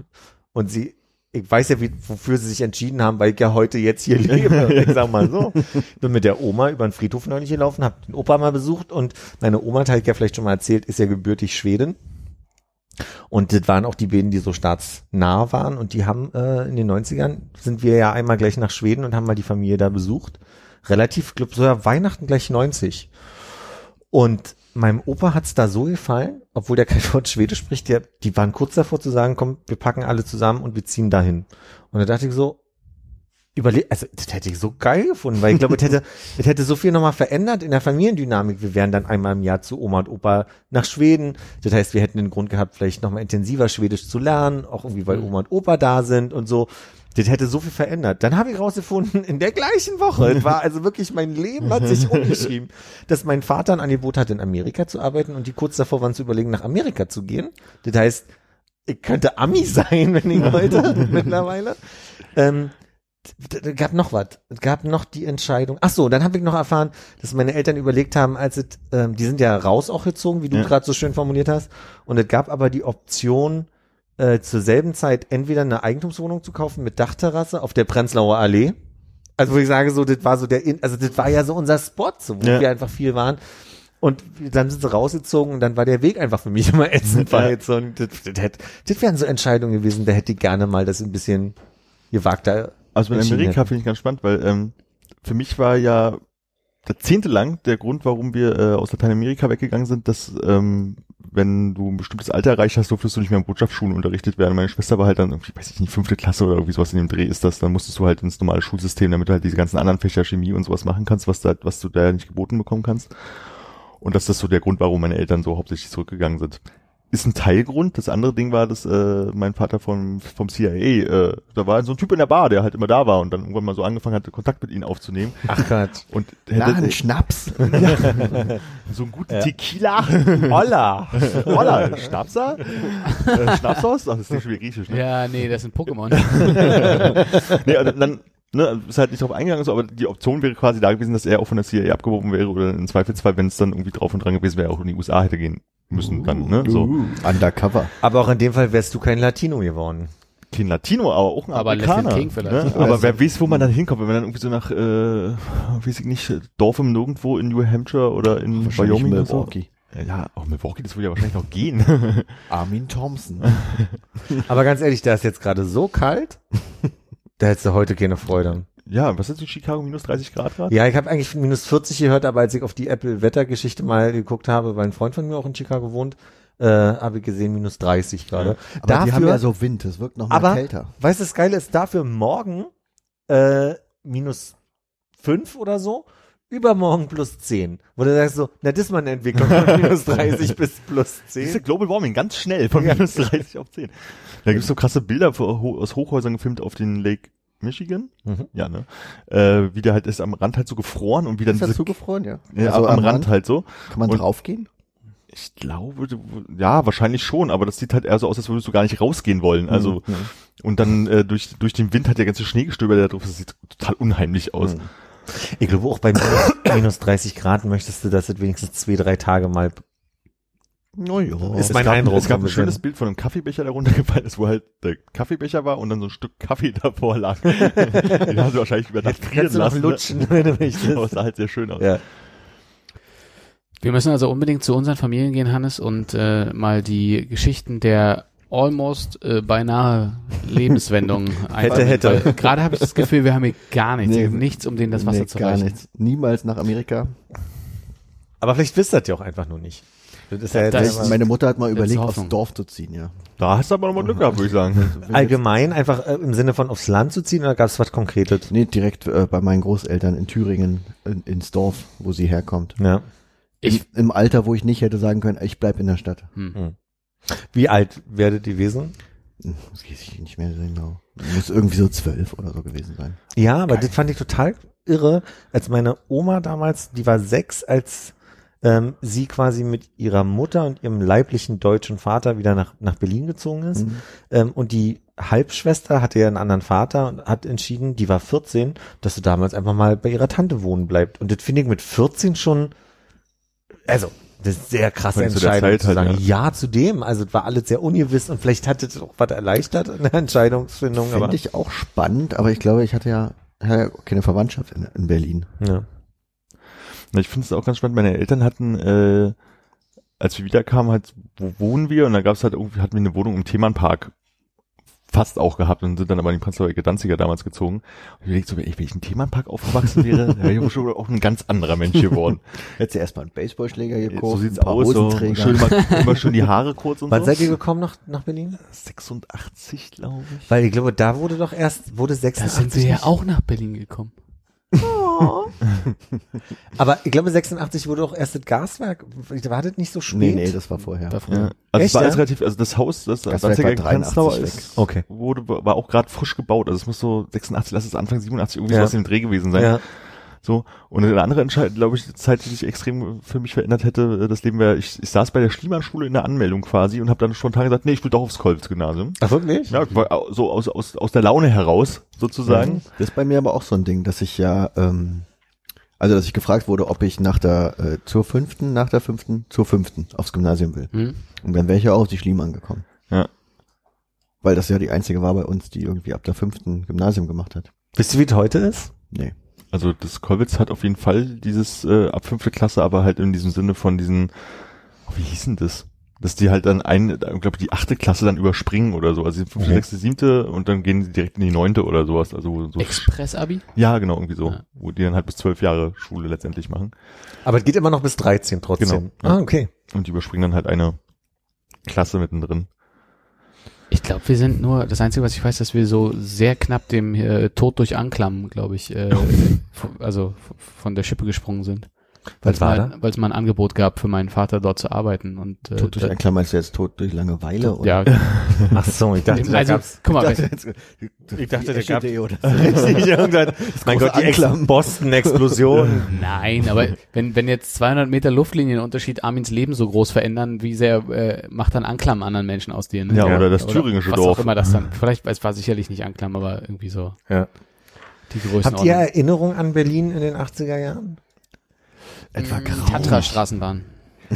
[SPEAKER 4] Und sie, ich weiß ja, wie, wofür sie sich entschieden haben, weil ich ja heute jetzt hier lebe. [laughs] ich sag mal so. Bin mit der Oma über den Friedhof neulich gelaufen, habe den Opa mal besucht und meine Oma, habe ich ja vielleicht schon mal erzählt, ist ja gebürtig Schwedin. Und das waren auch die beiden, die so staatsnah waren. Und die haben äh, in den 90ern sind wir ja einmal gleich nach Schweden und haben mal die Familie da besucht. Relativ, glaub so ja, Weihnachten gleich 90. Und meinem Opa hat's da so gefallen, obwohl der kein Wort Schwedisch spricht, der, die waren kurz davor zu sagen, komm, wir packen alle zusammen und wir ziehen dahin. Und da dachte ich so, überle also das hätte ich so geil gefunden, weil ich glaube, es hätte, [laughs] es hätte so viel nochmal verändert in der Familiendynamik. Wir wären dann einmal im Jahr zu Oma und Opa nach Schweden. Das heißt, wir hätten den Grund gehabt, vielleicht nochmal intensiver Schwedisch zu lernen, auch irgendwie, weil Oma und Opa da sind und so. Das hätte so viel verändert. Dann habe ich rausgefunden, in der gleichen Woche, es war also wirklich, mein Leben hat sich [laughs] umgeschrieben, dass mein Vater ein Angebot hatte, in Amerika zu arbeiten und die kurz davor waren zu überlegen, nach Amerika zu gehen. Das heißt, ich könnte Ami [laughs] sein, wenn ich wollte, mittlerweile. Ähm, d- gab noch was. Es gab noch die Entscheidung. Ach so, dann habe ich noch erfahren, dass meine Eltern überlegt haben, als es, ähm, die sind ja raus auch gezogen, wie du
[SPEAKER 5] Ja.
[SPEAKER 4] gerade so schön formuliert hast. Und es gab aber die Option, äh, zur selben Zeit entweder eine Eigentumswohnung zu kaufen mit Dachterrasse auf der Prenzlauer Allee. Also wo ich sage so, das war so der, In also das war ja so unser Spot, so, wo
[SPEAKER 5] Ja.
[SPEAKER 4] wir einfach viel waren. Und dann sind sie rausgezogen und dann war der Weg einfach für mich [laughs] immer ätzend weit. So, und das, das, hätte- das wären so Entscheidungen gewesen, da hätte ich gerne mal das ein bisschen gewagter
[SPEAKER 5] Also in Amerika finde ich ganz spannend, weil ähm, für mich war ja jahrzehntelang der Grund, warum wir äh, aus Lateinamerika weggegangen sind, dass ähm, wenn du ein bestimmtes Alter erreicht hast, durftest du nicht mehr in Botschaftsschulen unterrichtet werden. Meine Schwester war halt dann irgendwie, weiß ich nicht, fünfte Klasse oder irgendwie sowas in dem Dreh ist das, dann musstest du halt ins normale Schulsystem, damit du halt diese ganzen anderen Fächer Chemie und sowas machen kannst, was da, was du da nicht geboten bekommen kannst. Und das ist so der Grund, warum meine Eltern so hauptsächlich zurückgegangen sind. Ist ein Teilgrund. Das andere Ding war, dass äh, mein Vater vom, vom CIA, äh, da war so ein Typ in der Bar, der halt immer da war und dann irgendwann mal so angefangen hatte, Kontakt mit ihnen aufzunehmen.
[SPEAKER 4] Ach Gott.
[SPEAKER 5] Und
[SPEAKER 3] Na,
[SPEAKER 5] hätte
[SPEAKER 3] ein Schnaps. [laughs]
[SPEAKER 5] so einen guten
[SPEAKER 4] Ja.
[SPEAKER 5] Tequila. [laughs]
[SPEAKER 4] Holla.
[SPEAKER 5] Holla, Schnapser? äh, Schnapshaus? Ach, das ist nicht wieder griechisch, ne?
[SPEAKER 2] Ja, nee, das sind Pokémon. [laughs]
[SPEAKER 5] Nee, also dann, ne, ist halt nicht drauf eingegangen, so, aber die Option wäre quasi da gewesen, dass er auch von der CIA abgeworben wäre oder im Zweifelsfall, wenn es dann irgendwie drauf und dran gewesen wäre, auch in die USA hätte gehen müssen dann, ne, so.
[SPEAKER 3] Uh, undercover.
[SPEAKER 4] Aber auch in dem Fall wärst du kein Latino geworden.
[SPEAKER 5] Kein Latino, aber auch ein
[SPEAKER 2] Aber
[SPEAKER 5] Amerikaner.
[SPEAKER 2] Latin King vielleicht.
[SPEAKER 5] Ne? Aber wer weiß, wo man dann hinkommt, wenn man dann irgendwie so nach, äh, weiß ich nicht, Dorf im Nirgendwo in New Hampshire oder in Wyoming oder so.
[SPEAKER 3] Milwaukee.
[SPEAKER 5] Ja, auch Milwaukee, das würde ja wahrscheinlich noch gehen. [laughs]
[SPEAKER 3] Armin Thompson.
[SPEAKER 4] Aber ganz ehrlich, da ist jetzt gerade so kalt, da hättest du heute keine Freude.
[SPEAKER 5] Ja, was ist in Chicago, minus 30 Grad gerade?
[SPEAKER 4] Ja, ich habe eigentlich minus 40 gehört, aber als ich auf die Apple-Wettergeschichte mal geguckt habe, weil ein Freund von mir auch in Chicago wohnt, äh, habe ich gesehen minus 30 gerade.
[SPEAKER 3] Aber die haben ja so Wind, es wirkt noch mal
[SPEAKER 4] aber
[SPEAKER 3] kälter.
[SPEAKER 4] weißt du, das Geile ist dafür morgen äh, minus 5 oder so, übermorgen plus 10. Wo du sagst so, na, das ist mal eine Entwicklung von [laughs] minus 30 bis plus
[SPEAKER 5] Das ist
[SPEAKER 4] 10.
[SPEAKER 5] Global Warming, ganz schnell, von
[SPEAKER 4] Ja.
[SPEAKER 5] minus 30 auf 10. Da gibt's so krasse Bilder aus Hochhäusern gefilmt auf den Lake Michigan.
[SPEAKER 4] Mhm.
[SPEAKER 5] Ja, ne? Äh, wie der halt ist am Rand halt so gefroren und wie dann
[SPEAKER 3] Ist
[SPEAKER 5] diese,
[SPEAKER 3] zugefroren, ja?
[SPEAKER 5] ja,
[SPEAKER 3] also
[SPEAKER 5] am, am Rand, halt so.
[SPEAKER 3] Kann man
[SPEAKER 5] Und-
[SPEAKER 3] draufgehen?
[SPEAKER 5] Ich glaube, ja, wahrscheinlich schon, aber das sieht halt eher so aus, als würdest du gar nicht rausgehen wollen. Also,
[SPEAKER 3] Mhm.
[SPEAKER 5] und dann äh, durch, durch den Wind hat der ganze Schneegestöber da drauf, das sieht total unheimlich aus.
[SPEAKER 3] Mhm.
[SPEAKER 4] Ich glaube auch bei minus, [coughs] minus 30 Grad möchtest du, dass es wenigstens zwei, drei Tage mal
[SPEAKER 3] No, ja.
[SPEAKER 4] Ist
[SPEAKER 5] Es
[SPEAKER 4] mein
[SPEAKER 5] gab,
[SPEAKER 4] Eindruck
[SPEAKER 5] Es gab
[SPEAKER 4] ein
[SPEAKER 5] schönes. Bild von einem Kaffeebecher, der runtergefallen ist, wo halt der Kaffeebecher war und dann so ein Stück Kaffee [laughs] davor lag. [laughs] Den haben sie wahrscheinlich über Nacht frieren
[SPEAKER 4] Kannst du noch
[SPEAKER 5] lassen. ne?
[SPEAKER 4] lutschen, wenn du
[SPEAKER 5] Aber es
[SPEAKER 4] möchtest.
[SPEAKER 5] sah halt sehr schön aus.
[SPEAKER 4] Ja.
[SPEAKER 2] Wir müssen also unbedingt zu unseren Familien gehen, Hannes, und äh, mal die Geschichten der almost äh, beinahe Lebenswendungen [laughs] einsammeln,
[SPEAKER 4] hätte.
[SPEAKER 2] weil Gerade habe ich das Gefühl, wir haben hier gar nichts,
[SPEAKER 3] Nee.
[SPEAKER 2] nichts, um denen das Wasser
[SPEAKER 3] nee,
[SPEAKER 2] zu
[SPEAKER 3] gar
[SPEAKER 2] reichen.
[SPEAKER 3] nichts. Niemals nach Amerika.
[SPEAKER 4] Aber vielleicht wisst ihr das ja auch einfach nur nicht. Das ist ja jetzt
[SPEAKER 2] Das-
[SPEAKER 4] immer-
[SPEAKER 3] Meine Mutter hat mal überlegt, aufs Dorf zu ziehen, ja.
[SPEAKER 5] Da hast du aber nochmal Glück gehabt, würde ich sagen. [laughs]
[SPEAKER 4] allgemein einfach äh, im Sinne von aufs Land zu ziehen oder gab es was Konkretes?
[SPEAKER 3] Nee, direkt äh, bei meinen Großeltern in Thüringen in, ins Dorf, wo sie herkommt.
[SPEAKER 4] Ja.
[SPEAKER 2] Ich-
[SPEAKER 3] Im, Im Alter, wo ich nicht hätte sagen können, ich bleib in der Stadt.
[SPEAKER 2] Hm.
[SPEAKER 4] Wie alt werdet ihr gewesen?
[SPEAKER 3] Hm, Das weiß ich nicht mehr so genau. Muss irgendwie so zwölf oder so gewesen sein.
[SPEAKER 4] Ja, aber das fand ich total irre, als meine Oma damals, die war sechs, als ähm, sie quasi mit ihrer Mutter und ihrem leiblichen deutschen Vater wieder nach, nach Berlin gezogen ist.
[SPEAKER 3] Mhm.
[SPEAKER 4] Ähm, und die Halbschwester hatte ja einen anderen Vater und hat entschieden, die war 14, dass sie damals einfach mal bei ihrer Tante wohnen bleibt. Und das finde ich mit 14 schon, also, das ist sehr krasse
[SPEAKER 5] zu
[SPEAKER 4] Entscheidung
[SPEAKER 5] Zeit
[SPEAKER 4] zu
[SPEAKER 5] halt,
[SPEAKER 4] sagen, ja. zu dem. Also, es war alles sehr ungewiss und vielleicht hat es auch was erleichtert in der Entscheidungsfindung.
[SPEAKER 3] Finde ich auch spannend, aber ich glaube, ich hatte ja, hatte ja keine Verwandtschaft in, in Berlin.
[SPEAKER 4] Ja.
[SPEAKER 5] Na, Ich finde es auch ganz spannend. Meine Eltern hatten, äh, als wir wiederkamen, halt, wo wohnen wir? Und da gab es halt irgendwie, hatten wir eine Wohnung im Themenpark fast auch gehabt und sind dann aber in die Prenzlauer Ecke Danziger damals gezogen. Und ich überlegt so, ey, wenn ich im Themenpark aufgewachsen wäre, wäre ich schon auch ein ganz anderer Mensch geworden. [laughs]
[SPEAKER 3] Hättest du erstmal einen Baseballschläger
[SPEAKER 5] so
[SPEAKER 3] gekauft,
[SPEAKER 5] sieht's
[SPEAKER 3] ein paar
[SPEAKER 5] aus. So,
[SPEAKER 3] Hosenträger.
[SPEAKER 5] schön mal, [laughs] immer schön die Haare kurz und
[SPEAKER 4] Wann
[SPEAKER 5] so.
[SPEAKER 4] seid ihr gekommen nach, nach Berlin?
[SPEAKER 5] 86, glaube ich.
[SPEAKER 4] Weil ich glaube, da wurde doch erst, wurde
[SPEAKER 2] Da
[SPEAKER 4] 86.
[SPEAKER 2] sind wir ja auch nach Berlin gekommen.
[SPEAKER 4] Aber ich glaube, 86 wurde auch erst das Gaswerk. War das nicht so spät?
[SPEAKER 3] Nee, nee, das war vorher.
[SPEAKER 5] Ja. Also
[SPEAKER 4] Echt,
[SPEAKER 5] es war
[SPEAKER 4] ja?
[SPEAKER 5] alles relativ, also das Haus, das
[SPEAKER 3] Das
[SPEAKER 5] Danziger
[SPEAKER 3] war 83
[SPEAKER 5] Prenzlauer
[SPEAKER 3] weg.
[SPEAKER 5] ist,
[SPEAKER 4] Okay.
[SPEAKER 5] wurde, war auch gerade frisch gebaut. Also es muss so 86, lass es Anfang 87 irgendwie
[SPEAKER 4] Ja.
[SPEAKER 5] sowas im Dreh gewesen sein.
[SPEAKER 4] Ja.
[SPEAKER 5] So. Und eine andere Entscheidung, glaube ich, die Zeit, die sich extrem für mich verändert hätte, äh, das Leben wäre, ich, ich saß bei der Schliemann-Schule in der Anmeldung quasi und habe dann spontan gesagt, nee, ich will doch aufs Kolbitz-Gymnasium.
[SPEAKER 4] Ach, wirklich?
[SPEAKER 5] Ja, so aus, aus, aus der Laune heraus, sozusagen.
[SPEAKER 3] Das ist bei mir aber auch so ein Ding, dass ich ja, ähm, also dass ich gefragt wurde, ob ich nach der, äh, zur fünften, nach der fünften, zur fünften aufs Gymnasium will.
[SPEAKER 2] Hm?
[SPEAKER 3] Und dann wäre ich ja auch auf die Schliemann gekommen.
[SPEAKER 5] Ja.
[SPEAKER 3] Weil das ja die einzige war bei uns, die irgendwie ab der fünften Gymnasium gemacht hat.
[SPEAKER 4] Wisst ihr, wie es heute ist?
[SPEAKER 3] Nee.
[SPEAKER 5] Also das Kolwitz hat auf jeden Fall dieses äh, ab fünfte Klasse, aber halt in diesem Sinne von diesen, oh, wie hieß denn das? Dass die halt dann ein, ich glaube die achte Klasse dann überspringen oder so. Also die fünfte,
[SPEAKER 4] Okay.
[SPEAKER 5] sechste, siebte und dann gehen sie direkt in die neunte oder sowas. Also so
[SPEAKER 2] Express-Abi?
[SPEAKER 5] ja, genau, irgendwie so.
[SPEAKER 2] Ja.
[SPEAKER 5] Wo die dann halt bis zwölf Jahre Schule letztendlich machen.
[SPEAKER 4] Aber es geht immer noch bis 13 trotzdem.
[SPEAKER 5] Genau.
[SPEAKER 4] Ah, okay.
[SPEAKER 5] Und die überspringen dann halt eine Klasse mittendrin.
[SPEAKER 2] Ich glaube, wir sind nur, das Einzige, was ich weiß, dass wir so sehr knapp dem äh, Tod durch Anklam, glaube ich, äh, [laughs] also von der Schippe gesprungen sind.
[SPEAKER 4] Was
[SPEAKER 2] mal,
[SPEAKER 4] da?
[SPEAKER 2] Weil es mal ein Angebot gab für meinen Vater dort zu arbeiten. Und, äh,
[SPEAKER 3] Tot durch
[SPEAKER 2] da-
[SPEAKER 3] ein Klammer ist jetzt tot durch Langeweile oder?
[SPEAKER 2] ja, [laughs]
[SPEAKER 4] Ach so, ich dachte, da
[SPEAKER 2] also,
[SPEAKER 4] gab's.
[SPEAKER 2] guck mal,
[SPEAKER 3] Ich dachte,
[SPEAKER 4] Ich dachte,
[SPEAKER 3] die
[SPEAKER 4] da gab-
[SPEAKER 3] oder [laughs]
[SPEAKER 4] irgendwann. Mein Gott, die Ex. Boston-Explosion. [laughs]
[SPEAKER 2] nein, aber wenn, wenn jetzt 200 Meter Luftlinienunterschied Armins Leben so groß verändern, wie sehr äh, macht dann Anklam anderen Menschen aus dir? Ne?
[SPEAKER 5] Ja, oder das thüringische
[SPEAKER 2] was
[SPEAKER 5] Dorf.
[SPEAKER 2] auch immer das dann. Vielleicht, es war sicherlich nicht Anklam, aber irgendwie so
[SPEAKER 4] ja.
[SPEAKER 2] die
[SPEAKER 4] Habt ihr Erinnerungen an Berlin in den 80er Jahren?
[SPEAKER 3] Etwa grau.
[SPEAKER 2] Tatra-Straßenbahn.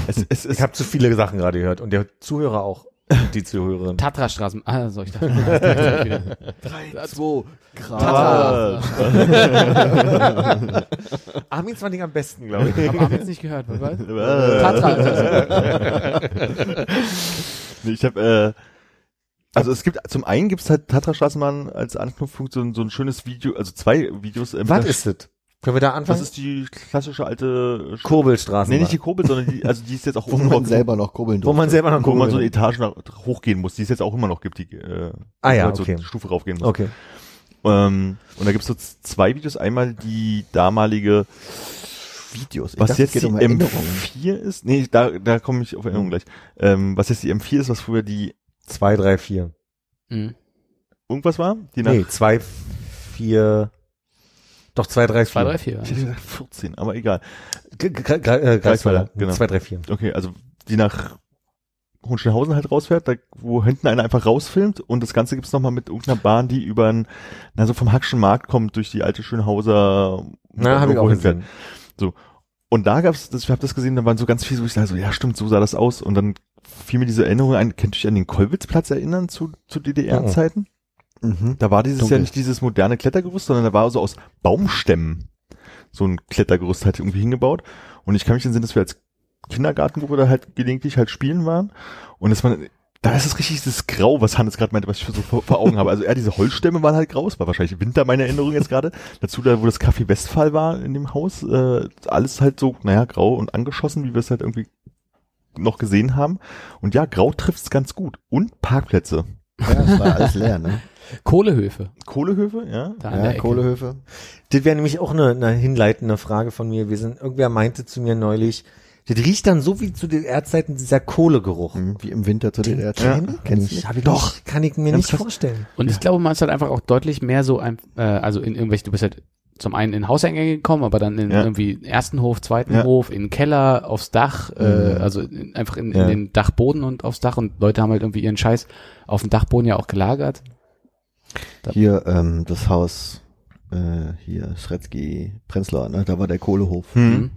[SPEAKER 5] Es, es, es,
[SPEAKER 4] Ich habe zu viele Sachen gerade gehört und der Zuhörer auch. Die Zuhörerin.
[SPEAKER 2] Tatra-Straßen. Ah, so, ich dachte, wieder.
[SPEAKER 3] Drei, zwei, grau.
[SPEAKER 2] Tatra. [laughs]
[SPEAKER 4] Armin fand ich am besten, glaube ich.
[SPEAKER 2] Haben wir jetzt nicht gehört, was?
[SPEAKER 5] Äh.
[SPEAKER 2] Tatra. [laughs]
[SPEAKER 5] Nee, ich habe äh, also es gibt zum einen gibt's halt Tatra Straßenbahn als Anknüpfpunkt so, ein- so ein schönes Video, also zwei Videos. Äh,
[SPEAKER 4] Was ist das? Können wir da anfangen?
[SPEAKER 5] Das ist die klassische alte Sch-
[SPEAKER 4] Kurbelstraße.
[SPEAKER 5] Nee, nicht die Kurbel, sondern die, also die ist jetzt auch [laughs]
[SPEAKER 3] Wo man
[SPEAKER 5] noch,
[SPEAKER 3] selber noch kurbeln
[SPEAKER 4] Wo man
[SPEAKER 3] durfte.
[SPEAKER 4] selber noch
[SPEAKER 5] wo man so eine
[SPEAKER 4] Kurbeln.
[SPEAKER 5] Etage nach, hochgehen muss, die es jetzt auch immer noch gibt, die äh,
[SPEAKER 4] Ah ja,
[SPEAKER 5] wo man so
[SPEAKER 4] okay.
[SPEAKER 5] eine Stufe raufgehen muss.
[SPEAKER 4] Okay.
[SPEAKER 5] Ähm, und da gibt's so zwei Videos. Einmal die damalige,
[SPEAKER 3] Videos. Ich
[SPEAKER 5] was
[SPEAKER 3] dachte,
[SPEAKER 5] jetzt
[SPEAKER 3] geht
[SPEAKER 5] die
[SPEAKER 3] um Erinnerungen.
[SPEAKER 5] M4 ist. Nee, da, da komme ich auf Erinnerung gleich. Ähm, was jetzt die M4 ist, was früher die
[SPEAKER 4] Zwei, drei, vier.
[SPEAKER 2] Mhm.
[SPEAKER 5] irgendwas war? Die nach,
[SPEAKER 4] Nee, zwei, vier. Doch, zwei, drei,
[SPEAKER 2] Zwei,
[SPEAKER 4] vier.
[SPEAKER 2] drei, vier.
[SPEAKER 5] ich hätte gesagt 14, aber egal.
[SPEAKER 4] Greifswalder.
[SPEAKER 5] genau.
[SPEAKER 4] Zwei, drei, vier.
[SPEAKER 5] Okay, also die nach Hohenschönhausen halt rausfährt, da, wo hinten einer einfach rausfilmt und das Ganze gibt's noch mal mit irgendeiner Bahn, die über ein, na so vom Hackschen Markt kommt durch die alte Schönhauser
[SPEAKER 4] Na, habe ich auch
[SPEAKER 5] hinfährt.
[SPEAKER 4] gesehen.
[SPEAKER 5] Und da gab's, das, ich habe das gesehen, da waren so ganz viele, wo ich sage so, ja stimmt, so sah das aus. Und dann fiel mir diese Erinnerung ein, könnt ihr euch an den Kollwitzplatz erinnern zu, zu DDR-Zeiten?
[SPEAKER 3] Mhm.
[SPEAKER 5] Da war dieses
[SPEAKER 3] Dunkel.
[SPEAKER 5] ja nicht dieses moderne Klettergerüst, sondern da war so aus Baumstämmen so ein Klettergerüst halt irgendwie hingebaut. Und ich kann mich entsinnen, dass wir als Kindergartengruppe da halt gelegentlich halt spielen waren. Und das war, da ist es richtig dieses Grau, was Hannes gerade meinte, was ich so vor, vor Augen habe. Also eher diese Holzstämme waren halt grau, es war wahrscheinlich Winter meine Erinnerung jetzt gerade. Dazu da, wo das Café Westphal war in dem Haus, äh, alles halt so, naja, grau und angeschossen, wie wir es halt irgendwie noch gesehen haben. Und ja, grau trifft's ganz gut. Und Parkplätze.
[SPEAKER 3] Ja, das war alles leer, ne? [laughs]
[SPEAKER 2] Kohlehöfe.
[SPEAKER 5] Kohlehöfe, ja.
[SPEAKER 2] Da
[SPEAKER 3] Ja. Kohlehöfe.
[SPEAKER 4] Das wäre nämlich auch eine, eine hinleitende Frage von mir. Wir sind, irgendwer meinte zu mir neulich, das riecht dann so wie zu den Erdzeiten dieser Kohlegeruch.
[SPEAKER 3] Mhm, Wie im Winter zu den
[SPEAKER 4] Den
[SPEAKER 3] Ärzten.
[SPEAKER 4] kenn ich ich
[SPEAKER 5] Doch.
[SPEAKER 4] Nicht, kann ich mir nicht vorstellen.
[SPEAKER 2] Und ich glaube, man ist halt einfach auch deutlich mehr so, ein, äh, also in irgendwelche, du bist halt zum einen in Hauseingänge gekommen, aber dann in
[SPEAKER 5] Ja.
[SPEAKER 2] irgendwie ersten Hof, zweiten
[SPEAKER 5] Ja.
[SPEAKER 2] Hof, in den Keller, aufs Dach, äh,
[SPEAKER 3] Mhm.
[SPEAKER 2] also in, einfach in,
[SPEAKER 5] Ja.
[SPEAKER 2] in den Dachboden und aufs Dach und Leute haben halt irgendwie ihren Scheiß auf dem Dachboden ja auch gelagert.
[SPEAKER 3] Hier, ähm, das Haus, äh, hier, Schretzky, Prenzlauer, ne? Da war der Kohlehof.
[SPEAKER 5] Hm.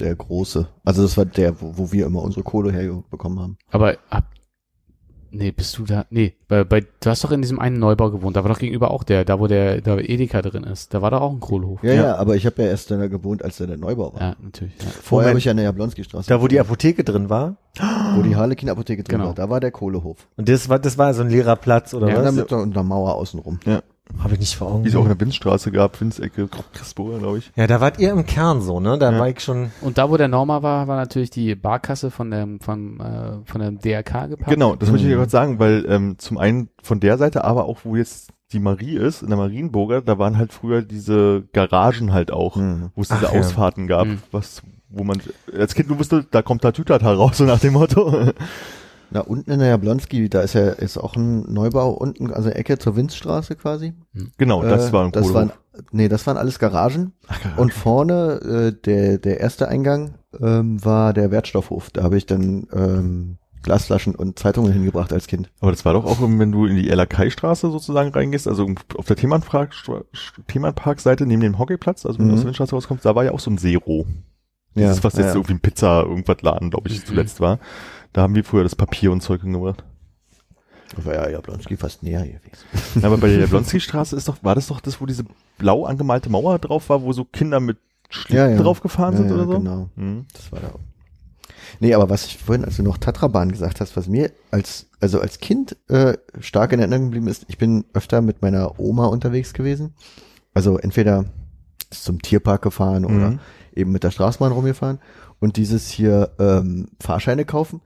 [SPEAKER 3] Der große. Also das war der, wo, wo wir immer unsere Kohle herbekommen haben.
[SPEAKER 2] Aber ab, nee, bist du da, nee, bei, bei, du hast doch in diesem einen Neubau gewohnt, da war doch gegenüber auch der, da wo der, da Edeka drin ist, da war doch auch ein Kohlehof.
[SPEAKER 3] Ja,
[SPEAKER 5] Ja.
[SPEAKER 3] ja, aber ich habe ja erst da gewohnt, als da der Neubau war.
[SPEAKER 2] Ja, natürlich. Ja.
[SPEAKER 3] Vorher habe ich ja in der Jablonski-Straße.
[SPEAKER 4] Da, wo die Apotheke drin war.
[SPEAKER 3] wo die Harlekin-Apotheke drin
[SPEAKER 2] Genau.
[SPEAKER 3] war, da war der Kohlehof.
[SPEAKER 4] Und das war, das war so ein leerer Platz oder
[SPEAKER 2] Ja,
[SPEAKER 3] Ja,
[SPEAKER 4] was?
[SPEAKER 3] dann mit einer Mauer außenrum.
[SPEAKER 4] Habe ich nicht vor Augen.
[SPEAKER 5] Wie es auch eine Windstraße gab, Windsecke, Christburger, glaube ich.
[SPEAKER 4] ja, da wart ihr im Kern so, ne? Da
[SPEAKER 5] Ja.
[SPEAKER 4] war ich schon.
[SPEAKER 2] Und da, wo der Norma war, war natürlich die Barkasse von dem, von, äh, von dem DRK geparkt.
[SPEAKER 5] Genau, das wollte ich
[SPEAKER 3] Mhm.
[SPEAKER 5] ja gerade sagen, weil ähm, zum einen von der Seite, aber auch wo jetzt die Marie ist, in der Marienburger, da waren halt früher diese Garagen halt auch,
[SPEAKER 3] Mhm.
[SPEAKER 5] wo es diese
[SPEAKER 4] Ach ja.
[SPEAKER 5] Ausfahrten gab,
[SPEAKER 2] Mhm.
[SPEAKER 5] was, wo man als Kind nur wusste, da kommt der Tütata raus, so nach dem Motto.
[SPEAKER 3] Na, unten in der Jablonski, da ist ja ist auch ein Neubau unten, also Ecke zur Winzstraße quasi.
[SPEAKER 5] genau, das
[SPEAKER 3] Äh,
[SPEAKER 5] war ein
[SPEAKER 3] das
[SPEAKER 5] Kohlehof.
[SPEAKER 3] waren, Nee, das waren alles Garagen. Und vorne, äh, der, der erste Eingang ähm, war der Wertstoffhof. Da habe ich dann ähm, Glasflaschen und Zeitungen hingebracht als Kind.
[SPEAKER 5] Aber das war doch auch, wenn du in die Erlakai-Straße sozusagen reingehst, also auf der Themenpark-Seite neben dem Hockeyplatz, also wenn du
[SPEAKER 3] Mhm.
[SPEAKER 5] aus der Windstraße rauskommst, da war ja auch so ein Zero.
[SPEAKER 3] Ja,
[SPEAKER 5] Das ist, was
[SPEAKER 3] ja,
[SPEAKER 5] jetzt
[SPEAKER 3] ja.
[SPEAKER 5] irgendwie ein Pizza, irgendwas Laden, glaube ich,
[SPEAKER 2] Mhm. [clears throat]
[SPEAKER 5] zuletzt war. Da haben wir früher das Papier und Zeug hingebracht.
[SPEAKER 3] Das war ja Jablonski fast näher gewesen. [laughs]
[SPEAKER 5] Aber bei der Jablonski-Straße ist doch, war das doch das, wo diese blau angemalte Mauer drauf war, wo so Kinder mit Schlitten
[SPEAKER 3] Ja, ja.
[SPEAKER 5] drauf gefahren
[SPEAKER 3] Ja,
[SPEAKER 5] sind
[SPEAKER 3] ja,
[SPEAKER 5] oder so?
[SPEAKER 3] Genau.
[SPEAKER 5] Hm.
[SPEAKER 3] Das war da. Nee, aber was ich vorhin, als du noch Tatrabahn gesagt hast, was mir als, also als Kind äh, stark in Erinnerung geblieben ist, ich bin öfter mit meiner Oma unterwegs gewesen. Also entweder zum Tierpark gefahren oder
[SPEAKER 5] Mhm.
[SPEAKER 3] eben mit der Straßenbahn rumgefahren und dieses hier ähm, Fahrscheine kaufen.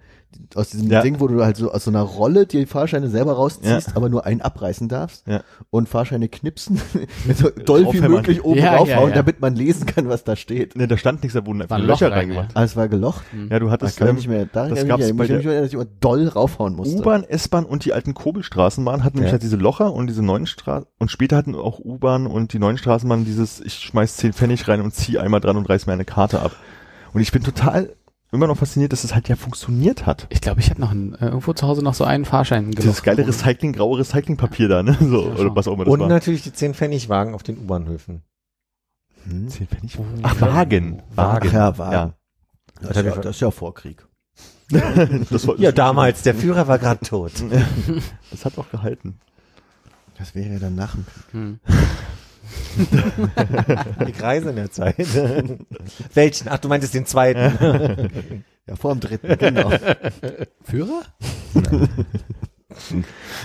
[SPEAKER 3] Aus diesem
[SPEAKER 5] Ja.
[SPEAKER 3] Ding, wo du halt so aus so einer Rolle die Fahrscheine selber rausziehst,
[SPEAKER 5] Ja.
[SPEAKER 3] aber nur einen abreißen darfst
[SPEAKER 5] Ja.
[SPEAKER 3] und Fahrscheine knipsen, [laughs] so doll wie möglich oben
[SPEAKER 2] Ja,
[SPEAKER 3] draufhauen,
[SPEAKER 2] ja, ja.
[SPEAKER 3] damit man lesen kann, was da steht.
[SPEAKER 5] Ne, da stand nichts, da wurden einfach Löcher reingemacht.
[SPEAKER 3] Ah, es war gelocht.
[SPEAKER 5] Ja, du
[SPEAKER 3] Das
[SPEAKER 5] hattest
[SPEAKER 3] kann ich
[SPEAKER 5] ähm,
[SPEAKER 3] nicht mehr, da
[SPEAKER 5] das
[SPEAKER 3] kann ich
[SPEAKER 5] gab's bei
[SPEAKER 3] ich
[SPEAKER 5] der-
[SPEAKER 3] mich erinnern, dass ich immer doll raufhauen musste.
[SPEAKER 5] U-Bahn, S-Bahn und die alten Kobelstraßenbahnen hatten nämlich halt diese Locher und diese neuen Straßen und später hatten auch U-Bahn und die neuen Straßenbahnen dieses, ich schmeiß 10 Pfennig rein und zieh einmal dran und reiß mir eine Karte ab. Und ich bin total immer noch fasziniert, dass es halt ja funktioniert hat.
[SPEAKER 2] Ich glaube, ich habe noch ein, äh, irgendwo zu Hause noch so einen Fahrschein
[SPEAKER 5] Dieses geile Recycling, graue Recyclingpapier da, ne? So,
[SPEAKER 2] Ja,
[SPEAKER 5] oder was auch immer das
[SPEAKER 4] Und
[SPEAKER 5] war.
[SPEAKER 4] natürlich die 10 Pfennigwagen auf den U-Bahnhöfen.
[SPEAKER 3] Hm?
[SPEAKER 5] 10 Pfennig?
[SPEAKER 2] Oh,
[SPEAKER 5] Ach, Wagen.
[SPEAKER 4] Wagen.
[SPEAKER 3] Ach ja, Wagen.
[SPEAKER 5] Ja.
[SPEAKER 3] Das, ist ja, das ist ja Vorkrieg. [laughs]
[SPEAKER 5] das, war,
[SPEAKER 4] Ja, damals, der Führer war gerade tot. [laughs]
[SPEAKER 5] Das hat auch gehalten.
[SPEAKER 3] Das wäre ja dann nach dem Krieg.
[SPEAKER 2] Hm. [laughs] [laughs]
[SPEAKER 4] Ich reise in der Zeit. [laughs] Welchen? Ach, du meintest den zweiten. [laughs]
[SPEAKER 3] Ja, vor dem dritten, genau.
[SPEAKER 2] Führer?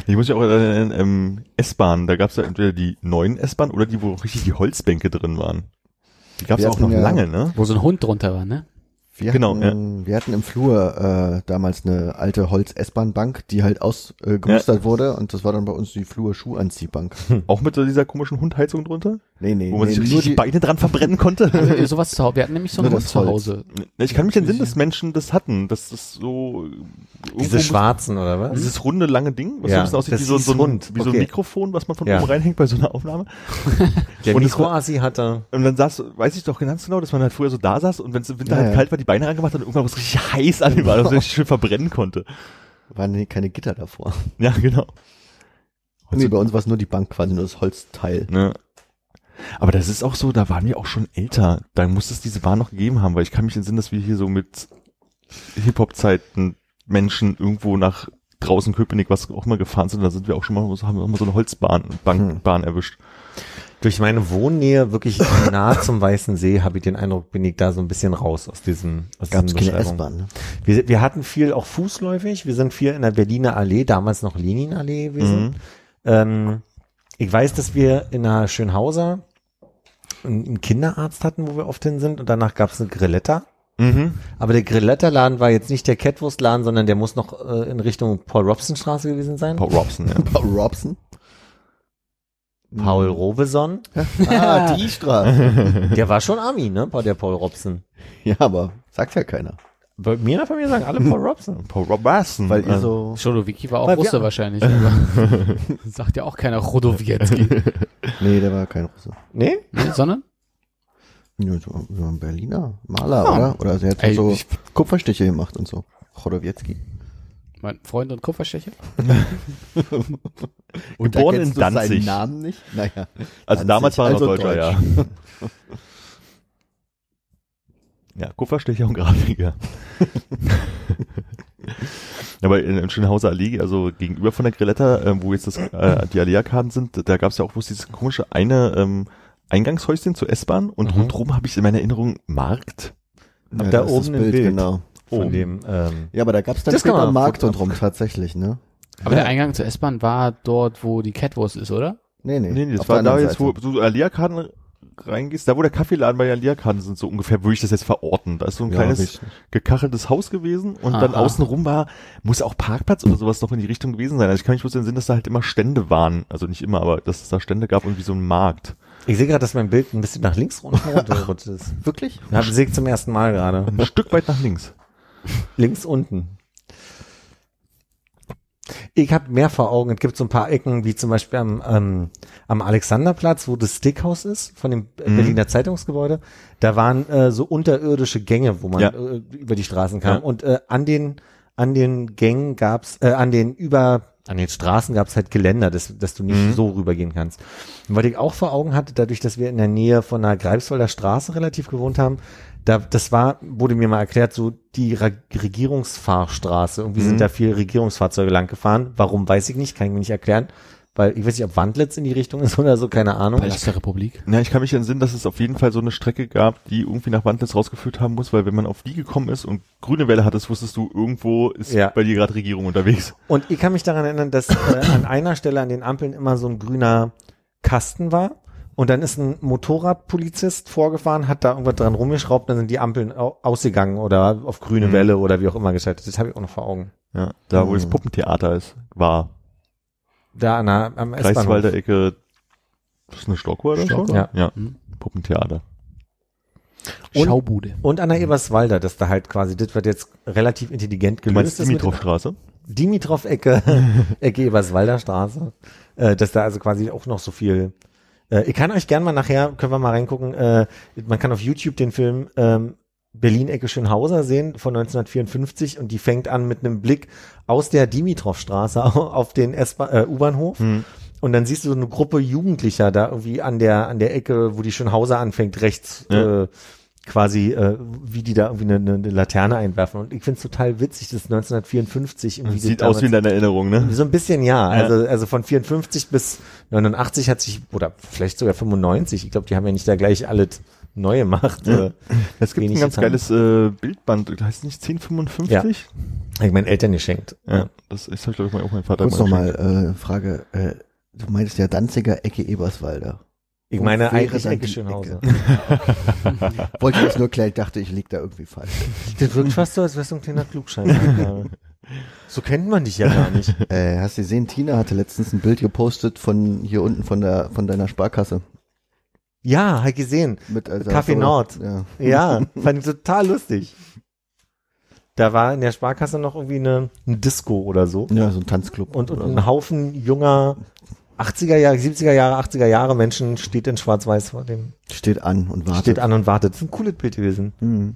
[SPEAKER 5] Ich muss ja auch erinnern, ähm, S-Bahn, da gab es ja entweder die neuen S-Bahn oder die, wo richtig die Holzbänke drin waren. Die gab es
[SPEAKER 3] Wir
[SPEAKER 5] auch
[SPEAKER 3] hatten
[SPEAKER 5] noch
[SPEAKER 3] ja-
[SPEAKER 5] lange, ne?
[SPEAKER 2] Wo so ein Hund drunter war, ne?
[SPEAKER 3] Wir
[SPEAKER 5] Genau,
[SPEAKER 3] hatten, wir hatten im Flur äh, damals eine alte Holz-S-Bahn-Bank, die halt ausgemustert äh, gemustert wurde und das war dann bei uns die Flur-Schuhanziehbank.
[SPEAKER 5] Auch mit so dieser komischen Hundheizung drunter?
[SPEAKER 3] Nee, nee,
[SPEAKER 5] wo man
[SPEAKER 3] nee,
[SPEAKER 5] sich
[SPEAKER 3] nur
[SPEAKER 5] die Beine dran verbrennen konnte.
[SPEAKER 2] Also, sowas zu Hause. Wir hatten nämlich so
[SPEAKER 3] Nur
[SPEAKER 2] Hund zu. Hause.
[SPEAKER 5] Ich kann mich entsinnen, dass Menschen das hatten. Das ist so irgendwo
[SPEAKER 4] Diese schwarzen, oder was?
[SPEAKER 5] dieses runde lange Ding, was
[SPEAKER 4] Ja,
[SPEAKER 5] so ein bisschen aussieht wie so, so, ein,
[SPEAKER 4] Hund.
[SPEAKER 5] wie so ein
[SPEAKER 4] Okay.
[SPEAKER 5] Mikrofon, was man von
[SPEAKER 4] Ja.
[SPEAKER 5] oben reinhängt bei so einer Aufnahme.
[SPEAKER 4] Der
[SPEAKER 5] war-
[SPEAKER 4] Mikroassi hatte,
[SPEAKER 5] Und dann saß, weiß ich doch ganz genau, dass man halt früher so da saß und wenn es im Winter
[SPEAKER 3] Ja,
[SPEAKER 5] halt
[SPEAKER 3] ja.
[SPEAKER 5] kalt war, die Beine rangemacht hat und irgendwann was richtig heiß an ihm war, dass man sich [laughs] schön verbrennen konnte.
[SPEAKER 3] waren keine Gitter davor.
[SPEAKER 5] Ja, genau.
[SPEAKER 3] Nee, bei uns war es nur die Bank, quasi nur das Holzteil.
[SPEAKER 5] Ne? Aber das ist auch so, da waren wir auch schon älter. Da muss es diese Bahn noch gegeben haben, weil ich kann mich entsinnen, dass wir hier so mit Hip-Hop-Zeiten Menschen irgendwo nach draußen Köpenick, was auch immer gefahren sind, da sind wir auch schon mal, so- haben wir auch mal so eine Holzbahn, Bank,
[SPEAKER 3] Hm.
[SPEAKER 5] Bahn erwischt.
[SPEAKER 4] Durch meine Wohnnähe wirklich [laughs] nah zum Weißen See, habe ich den Eindruck, bin ich da so ein bisschen raus aus diesem, aus
[SPEAKER 3] Gab es
[SPEAKER 4] diesen
[SPEAKER 3] keine. S-Bahn, ne?
[SPEAKER 4] Wir, wir hatten viel auch fußläufig. Wir sind viel in der Berliner Allee, damals noch Leninallee gewesen.
[SPEAKER 5] Mhm.
[SPEAKER 4] Ähm, ich weiß, dass wir in der Schönhauser einen einen Kinderarzt hatten, wo wir oft hin sind und danach gab es eine Grilletta.
[SPEAKER 5] Mhm.
[SPEAKER 4] Aber der Grilletta-Laden war jetzt nicht der Catwurst-Laden, sondern der muss noch äh, in Richtung Paul-Robson-Straße gewesen sein.
[SPEAKER 5] Paul Robson, ja. [laughs]
[SPEAKER 3] Paul Robson?
[SPEAKER 4] Paul Robeson. [laughs]
[SPEAKER 3] Ah, die Straße. [laughs]
[SPEAKER 4] Der war schon Ami, ne? Paul- Der Paul Robson.
[SPEAKER 3] ja, aber sagt ja keiner.
[SPEAKER 4] Bei mir, bei mir sagen alle Paul [laughs] Robson.
[SPEAKER 5] Paul Robertson.
[SPEAKER 3] Weil ihr
[SPEAKER 5] äh,
[SPEAKER 3] so,
[SPEAKER 2] Chodowicki war auch
[SPEAKER 4] Weil wir-
[SPEAKER 2] Russe wahrscheinlich. Aber sagt ja auch keiner Chodowiecki.
[SPEAKER 3] nee, der war kein Russe.
[SPEAKER 4] Nee?
[SPEAKER 2] nee, sondern?
[SPEAKER 3] Ja, so, so ein Berliner Maler,
[SPEAKER 2] Ah.
[SPEAKER 3] oder? Oder also er hat
[SPEAKER 2] Ey,
[SPEAKER 3] so
[SPEAKER 2] ich-
[SPEAKER 3] Kupferstiche gemacht und so. Chodowiecki.
[SPEAKER 2] Mein Freund und Kupferstecher? [laughs]
[SPEAKER 3] Und
[SPEAKER 5] Geboren in
[SPEAKER 3] du
[SPEAKER 5] Danzig.
[SPEAKER 3] seinen Namen nicht? Naja.
[SPEAKER 5] Also
[SPEAKER 3] Danzig,
[SPEAKER 5] damals war er noch
[SPEAKER 3] also
[SPEAKER 5] Deutscher,
[SPEAKER 3] Deutsch.
[SPEAKER 5] ja. Ja, Kupferstecher und Grafiker. [laughs] Aber in, in Schönhauser Allee, also gegenüber von der Grilletta, ähm, wo jetzt das, äh, die Allee-Arkaden sind, da gab es ja auch bloß dieses komische eine ähm, Eingangshäuschen zur S-Bahn und
[SPEAKER 4] Mhm.
[SPEAKER 5] rundherum habe ich in meiner Erinnerung Markt.
[SPEAKER 3] Ja,
[SPEAKER 4] da
[SPEAKER 3] das ist
[SPEAKER 4] oben
[SPEAKER 3] das
[SPEAKER 4] ein Bild.
[SPEAKER 3] genau.
[SPEAKER 4] Von
[SPEAKER 5] Oh.
[SPEAKER 4] dem, ähm,
[SPEAKER 3] Ja, aber da gab's dann
[SPEAKER 4] Das kann
[SPEAKER 3] später Markt und rum tatsächlich, ne?
[SPEAKER 2] Aber der Eingang zur S-Bahn war dort, wo die Catwurst ist, oder?
[SPEAKER 3] Nee, nee.
[SPEAKER 5] Nee, nee, das war da jetzt, wo du so Allee-Arkaden reingehst, da wo der Kaffeeladen bei den Allee-Arkaden sind, so ungefähr würde ich das jetzt verorten. Da ist so ein
[SPEAKER 3] Ja,
[SPEAKER 5] kleines
[SPEAKER 3] richtig.
[SPEAKER 5] gekacheltes Haus gewesen und dann
[SPEAKER 2] Aha.
[SPEAKER 5] außenrum war, muss auch Parkplatz oder sowas noch in die Richtung gewesen sein. Also ich kann mich bloß den Sinn, dass da halt immer Stände waren. Also nicht immer, aber dass es da Stände gab und wie so ein Markt.
[SPEAKER 4] ich sehe gerade, dass mein Bild ein bisschen nach links runtergerutscht ist. [laughs]
[SPEAKER 3] Wirklich?
[SPEAKER 4] Ja, sehe ich zum ersten Mal gerade.
[SPEAKER 5] Ein Stück weit nach links. [laughs]
[SPEAKER 4] Links unten. Ich habe mehr vor Augen. Es gibt so ein paar Ecken, wie zum Beispiel am, ähm, am Alexanderplatz, wo das Stickhaus ist, von dem
[SPEAKER 5] Mhm.
[SPEAKER 4] Berliner Zeitungsgebäude. Da waren äh, so unterirdische Gänge, wo man
[SPEAKER 5] Ja.
[SPEAKER 4] äh, über die Straßen kam.
[SPEAKER 5] Ja.
[SPEAKER 4] Und äh, an den an den Gängen gab's, äh, an den über an den Straßen gab's halt Geländer, dass, dass du nicht
[SPEAKER 5] Mhm.
[SPEAKER 4] so rübergehen kannst. Und was ich auch vor Augen hatte, dadurch, dass wir in der Nähe von der Greifswalder Straße relativ gewohnt haben, da, das war, wurde mir mal erklärt, so die Re Regierungsfahrstraße. Irgendwie
[SPEAKER 5] Mhm.
[SPEAKER 4] sind da viele Regierungsfahrzeuge lang gefahren. Warum, weiß ich nicht, kann ich mir nicht erklären. Weil ich weiß nicht, ob Wandlitz in die Richtung ist [laughs] oder so, keine Ahnung.
[SPEAKER 2] Palast der Republik.
[SPEAKER 5] Ja, ich kann mich entsinnen, dass es auf jeden Fall so eine Strecke gab, die irgendwie nach Wandlitz rausgeführt haben muss, weil wenn man auf die gekommen ist und grüne Welle hattest, wusstest du, irgendwo ist
[SPEAKER 4] Ja.
[SPEAKER 5] bei dir gerade Regierung unterwegs.
[SPEAKER 4] Und ich kann mich daran erinnern, dass äh, an einer Stelle an den Ampeln immer so ein grüner Kasten war. Und dann ist ein Motorradpolizist vorgefahren, hat da irgendwas dran rumgeschraubt, dann sind die Ampeln au ausgegangen oder auf grüne
[SPEAKER 5] Mhm.
[SPEAKER 4] Welle oder wie auch immer geschaltet. Das habe ich auch noch vor Augen.
[SPEAKER 5] Ja, da wo
[SPEAKER 3] Mhm.
[SPEAKER 5] das Puppentheater ist, war
[SPEAKER 4] Da an der, am.
[SPEAKER 5] Kreiswalder Ecke, das ist eine Stockuhr oder
[SPEAKER 2] Stockuhr?
[SPEAKER 5] so?
[SPEAKER 4] Ja.
[SPEAKER 5] ja.
[SPEAKER 2] Hm.
[SPEAKER 5] Puppentheater.
[SPEAKER 4] Und-
[SPEAKER 2] Schaubude.
[SPEAKER 4] Und an der Eberswalder, dass da halt quasi, das wird jetzt relativ intelligent
[SPEAKER 5] Du meinst
[SPEAKER 4] gelöst. ist mit-
[SPEAKER 5] Dimitrovstraße?
[SPEAKER 4] Dimitrov-Ecke, [laughs] Ecke Eberswalder Straße, äh, dass da also quasi auch noch so viel. Äh, ich kann euch gern mal nachher, können wir mal reingucken, äh, man kann auf YouTube den Film ähm, Berlin-Ecke Schönhauser sehen von 1954 und die fängt an mit einem Blick aus der Dimitrov-Straße [laughs] auf den äh, U-Bahnhof.
[SPEAKER 5] Hm.
[SPEAKER 4] Und dann siehst du so eine Gruppe Jugendlicher da irgendwie an der, an der Ecke, wo die Schönhauser anfängt, rechts
[SPEAKER 5] Ja.
[SPEAKER 4] äh, quasi, äh, wie die da irgendwie eine, eine Laterne einwerfen. Und ich finde es total witzig, das ist 1954 irgendwie.
[SPEAKER 5] Sieht
[SPEAKER 4] das
[SPEAKER 5] aus wie in deiner Erinnerung, ne?
[SPEAKER 4] so ein bisschen ja.
[SPEAKER 5] Ja.
[SPEAKER 4] Also, also von 54 bis 89 hat sich, oder vielleicht sogar 95, ich glaube, die haben ja nicht da gleich alles neu gemacht.
[SPEAKER 5] Ja.
[SPEAKER 4] Äh,
[SPEAKER 5] Es gibt ein ganz
[SPEAKER 4] getan.
[SPEAKER 5] geiles äh, Bildband, das heißt nicht 1055?
[SPEAKER 4] hab ich meinen Eltern geschenkt.
[SPEAKER 5] Ja. Das ist, glaube ich, mal auch mein Vater.
[SPEAKER 3] Kurz
[SPEAKER 5] mal
[SPEAKER 3] nochmal, äh, Frage, äh, du meintest ja Danziger Ecke Eberswalder.
[SPEAKER 4] Ich
[SPEAKER 3] Wo
[SPEAKER 4] meine eigentlich Ecke
[SPEAKER 3] die
[SPEAKER 4] Schönhauser. [laughs]
[SPEAKER 3] Wollte ich das nur klären, ich dachte, ich lieg da irgendwie falsch.
[SPEAKER 4] Das wirkt fast so, als wärst du ein kleiner Klugscheißer. [laughs] so kennt man dich ja gar nicht.
[SPEAKER 3] Äh, hast du gesehen, Tina hatte letztens ein Bild gepostet von hier unten von der, von deiner Sparkasse.
[SPEAKER 4] Ja, halt gesehen.
[SPEAKER 3] Mit, also,
[SPEAKER 4] Café Nord.
[SPEAKER 3] Ja.
[SPEAKER 4] Ja, fand ich total lustig. Da war in der Sparkasse noch irgendwie eine, ein Disco oder so.
[SPEAKER 3] ja, so ein Tanzclub.
[SPEAKER 4] Und, und ein Haufen junger 80er Jahre, 70er Jahre, 80er Jahre Menschen steht in Schwarz-Weiß vor dem.
[SPEAKER 3] Steht an und wartet.
[SPEAKER 4] steht an und wartet. Das ist ein cooles Bild gewesen.
[SPEAKER 3] Mhm.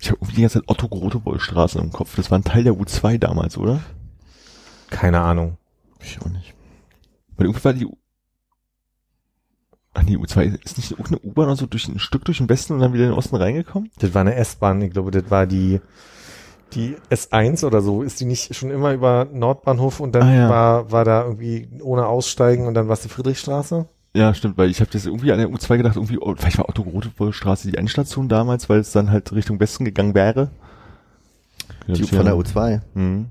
[SPEAKER 5] Ich habe irgendwie die ganze Zeit Otto Grotewohl-Straße im Kopf. Das war ein Teil der U2 damals, oder?
[SPEAKER 4] Keine Ahnung.
[SPEAKER 3] Ich auch nicht.
[SPEAKER 5] Weil irgendwie war die Ach nee, U2 ist nicht irgendeine U-Bahn oder so durch ein Stück durch den Westen und dann wieder in den Osten reingekommen?
[SPEAKER 4] Das war eine S-Bahn, ich glaube, das war die, die S1 oder so. Ist die nicht schon immer über Nordbahnhof und dann
[SPEAKER 5] Ah, ja.
[SPEAKER 4] war, war da irgendwie ohne Aussteigen und dann war es die Friedrichstraße?
[SPEAKER 5] Ja, stimmt, weil ich habe das irgendwie an der U2 gedacht, irgendwie, oh, vielleicht war Otto Grotewohl-Straße die Endstation damals, weil es dann halt Richtung Westen gegangen wäre.
[SPEAKER 3] Die von der U2.
[SPEAKER 5] Mhm.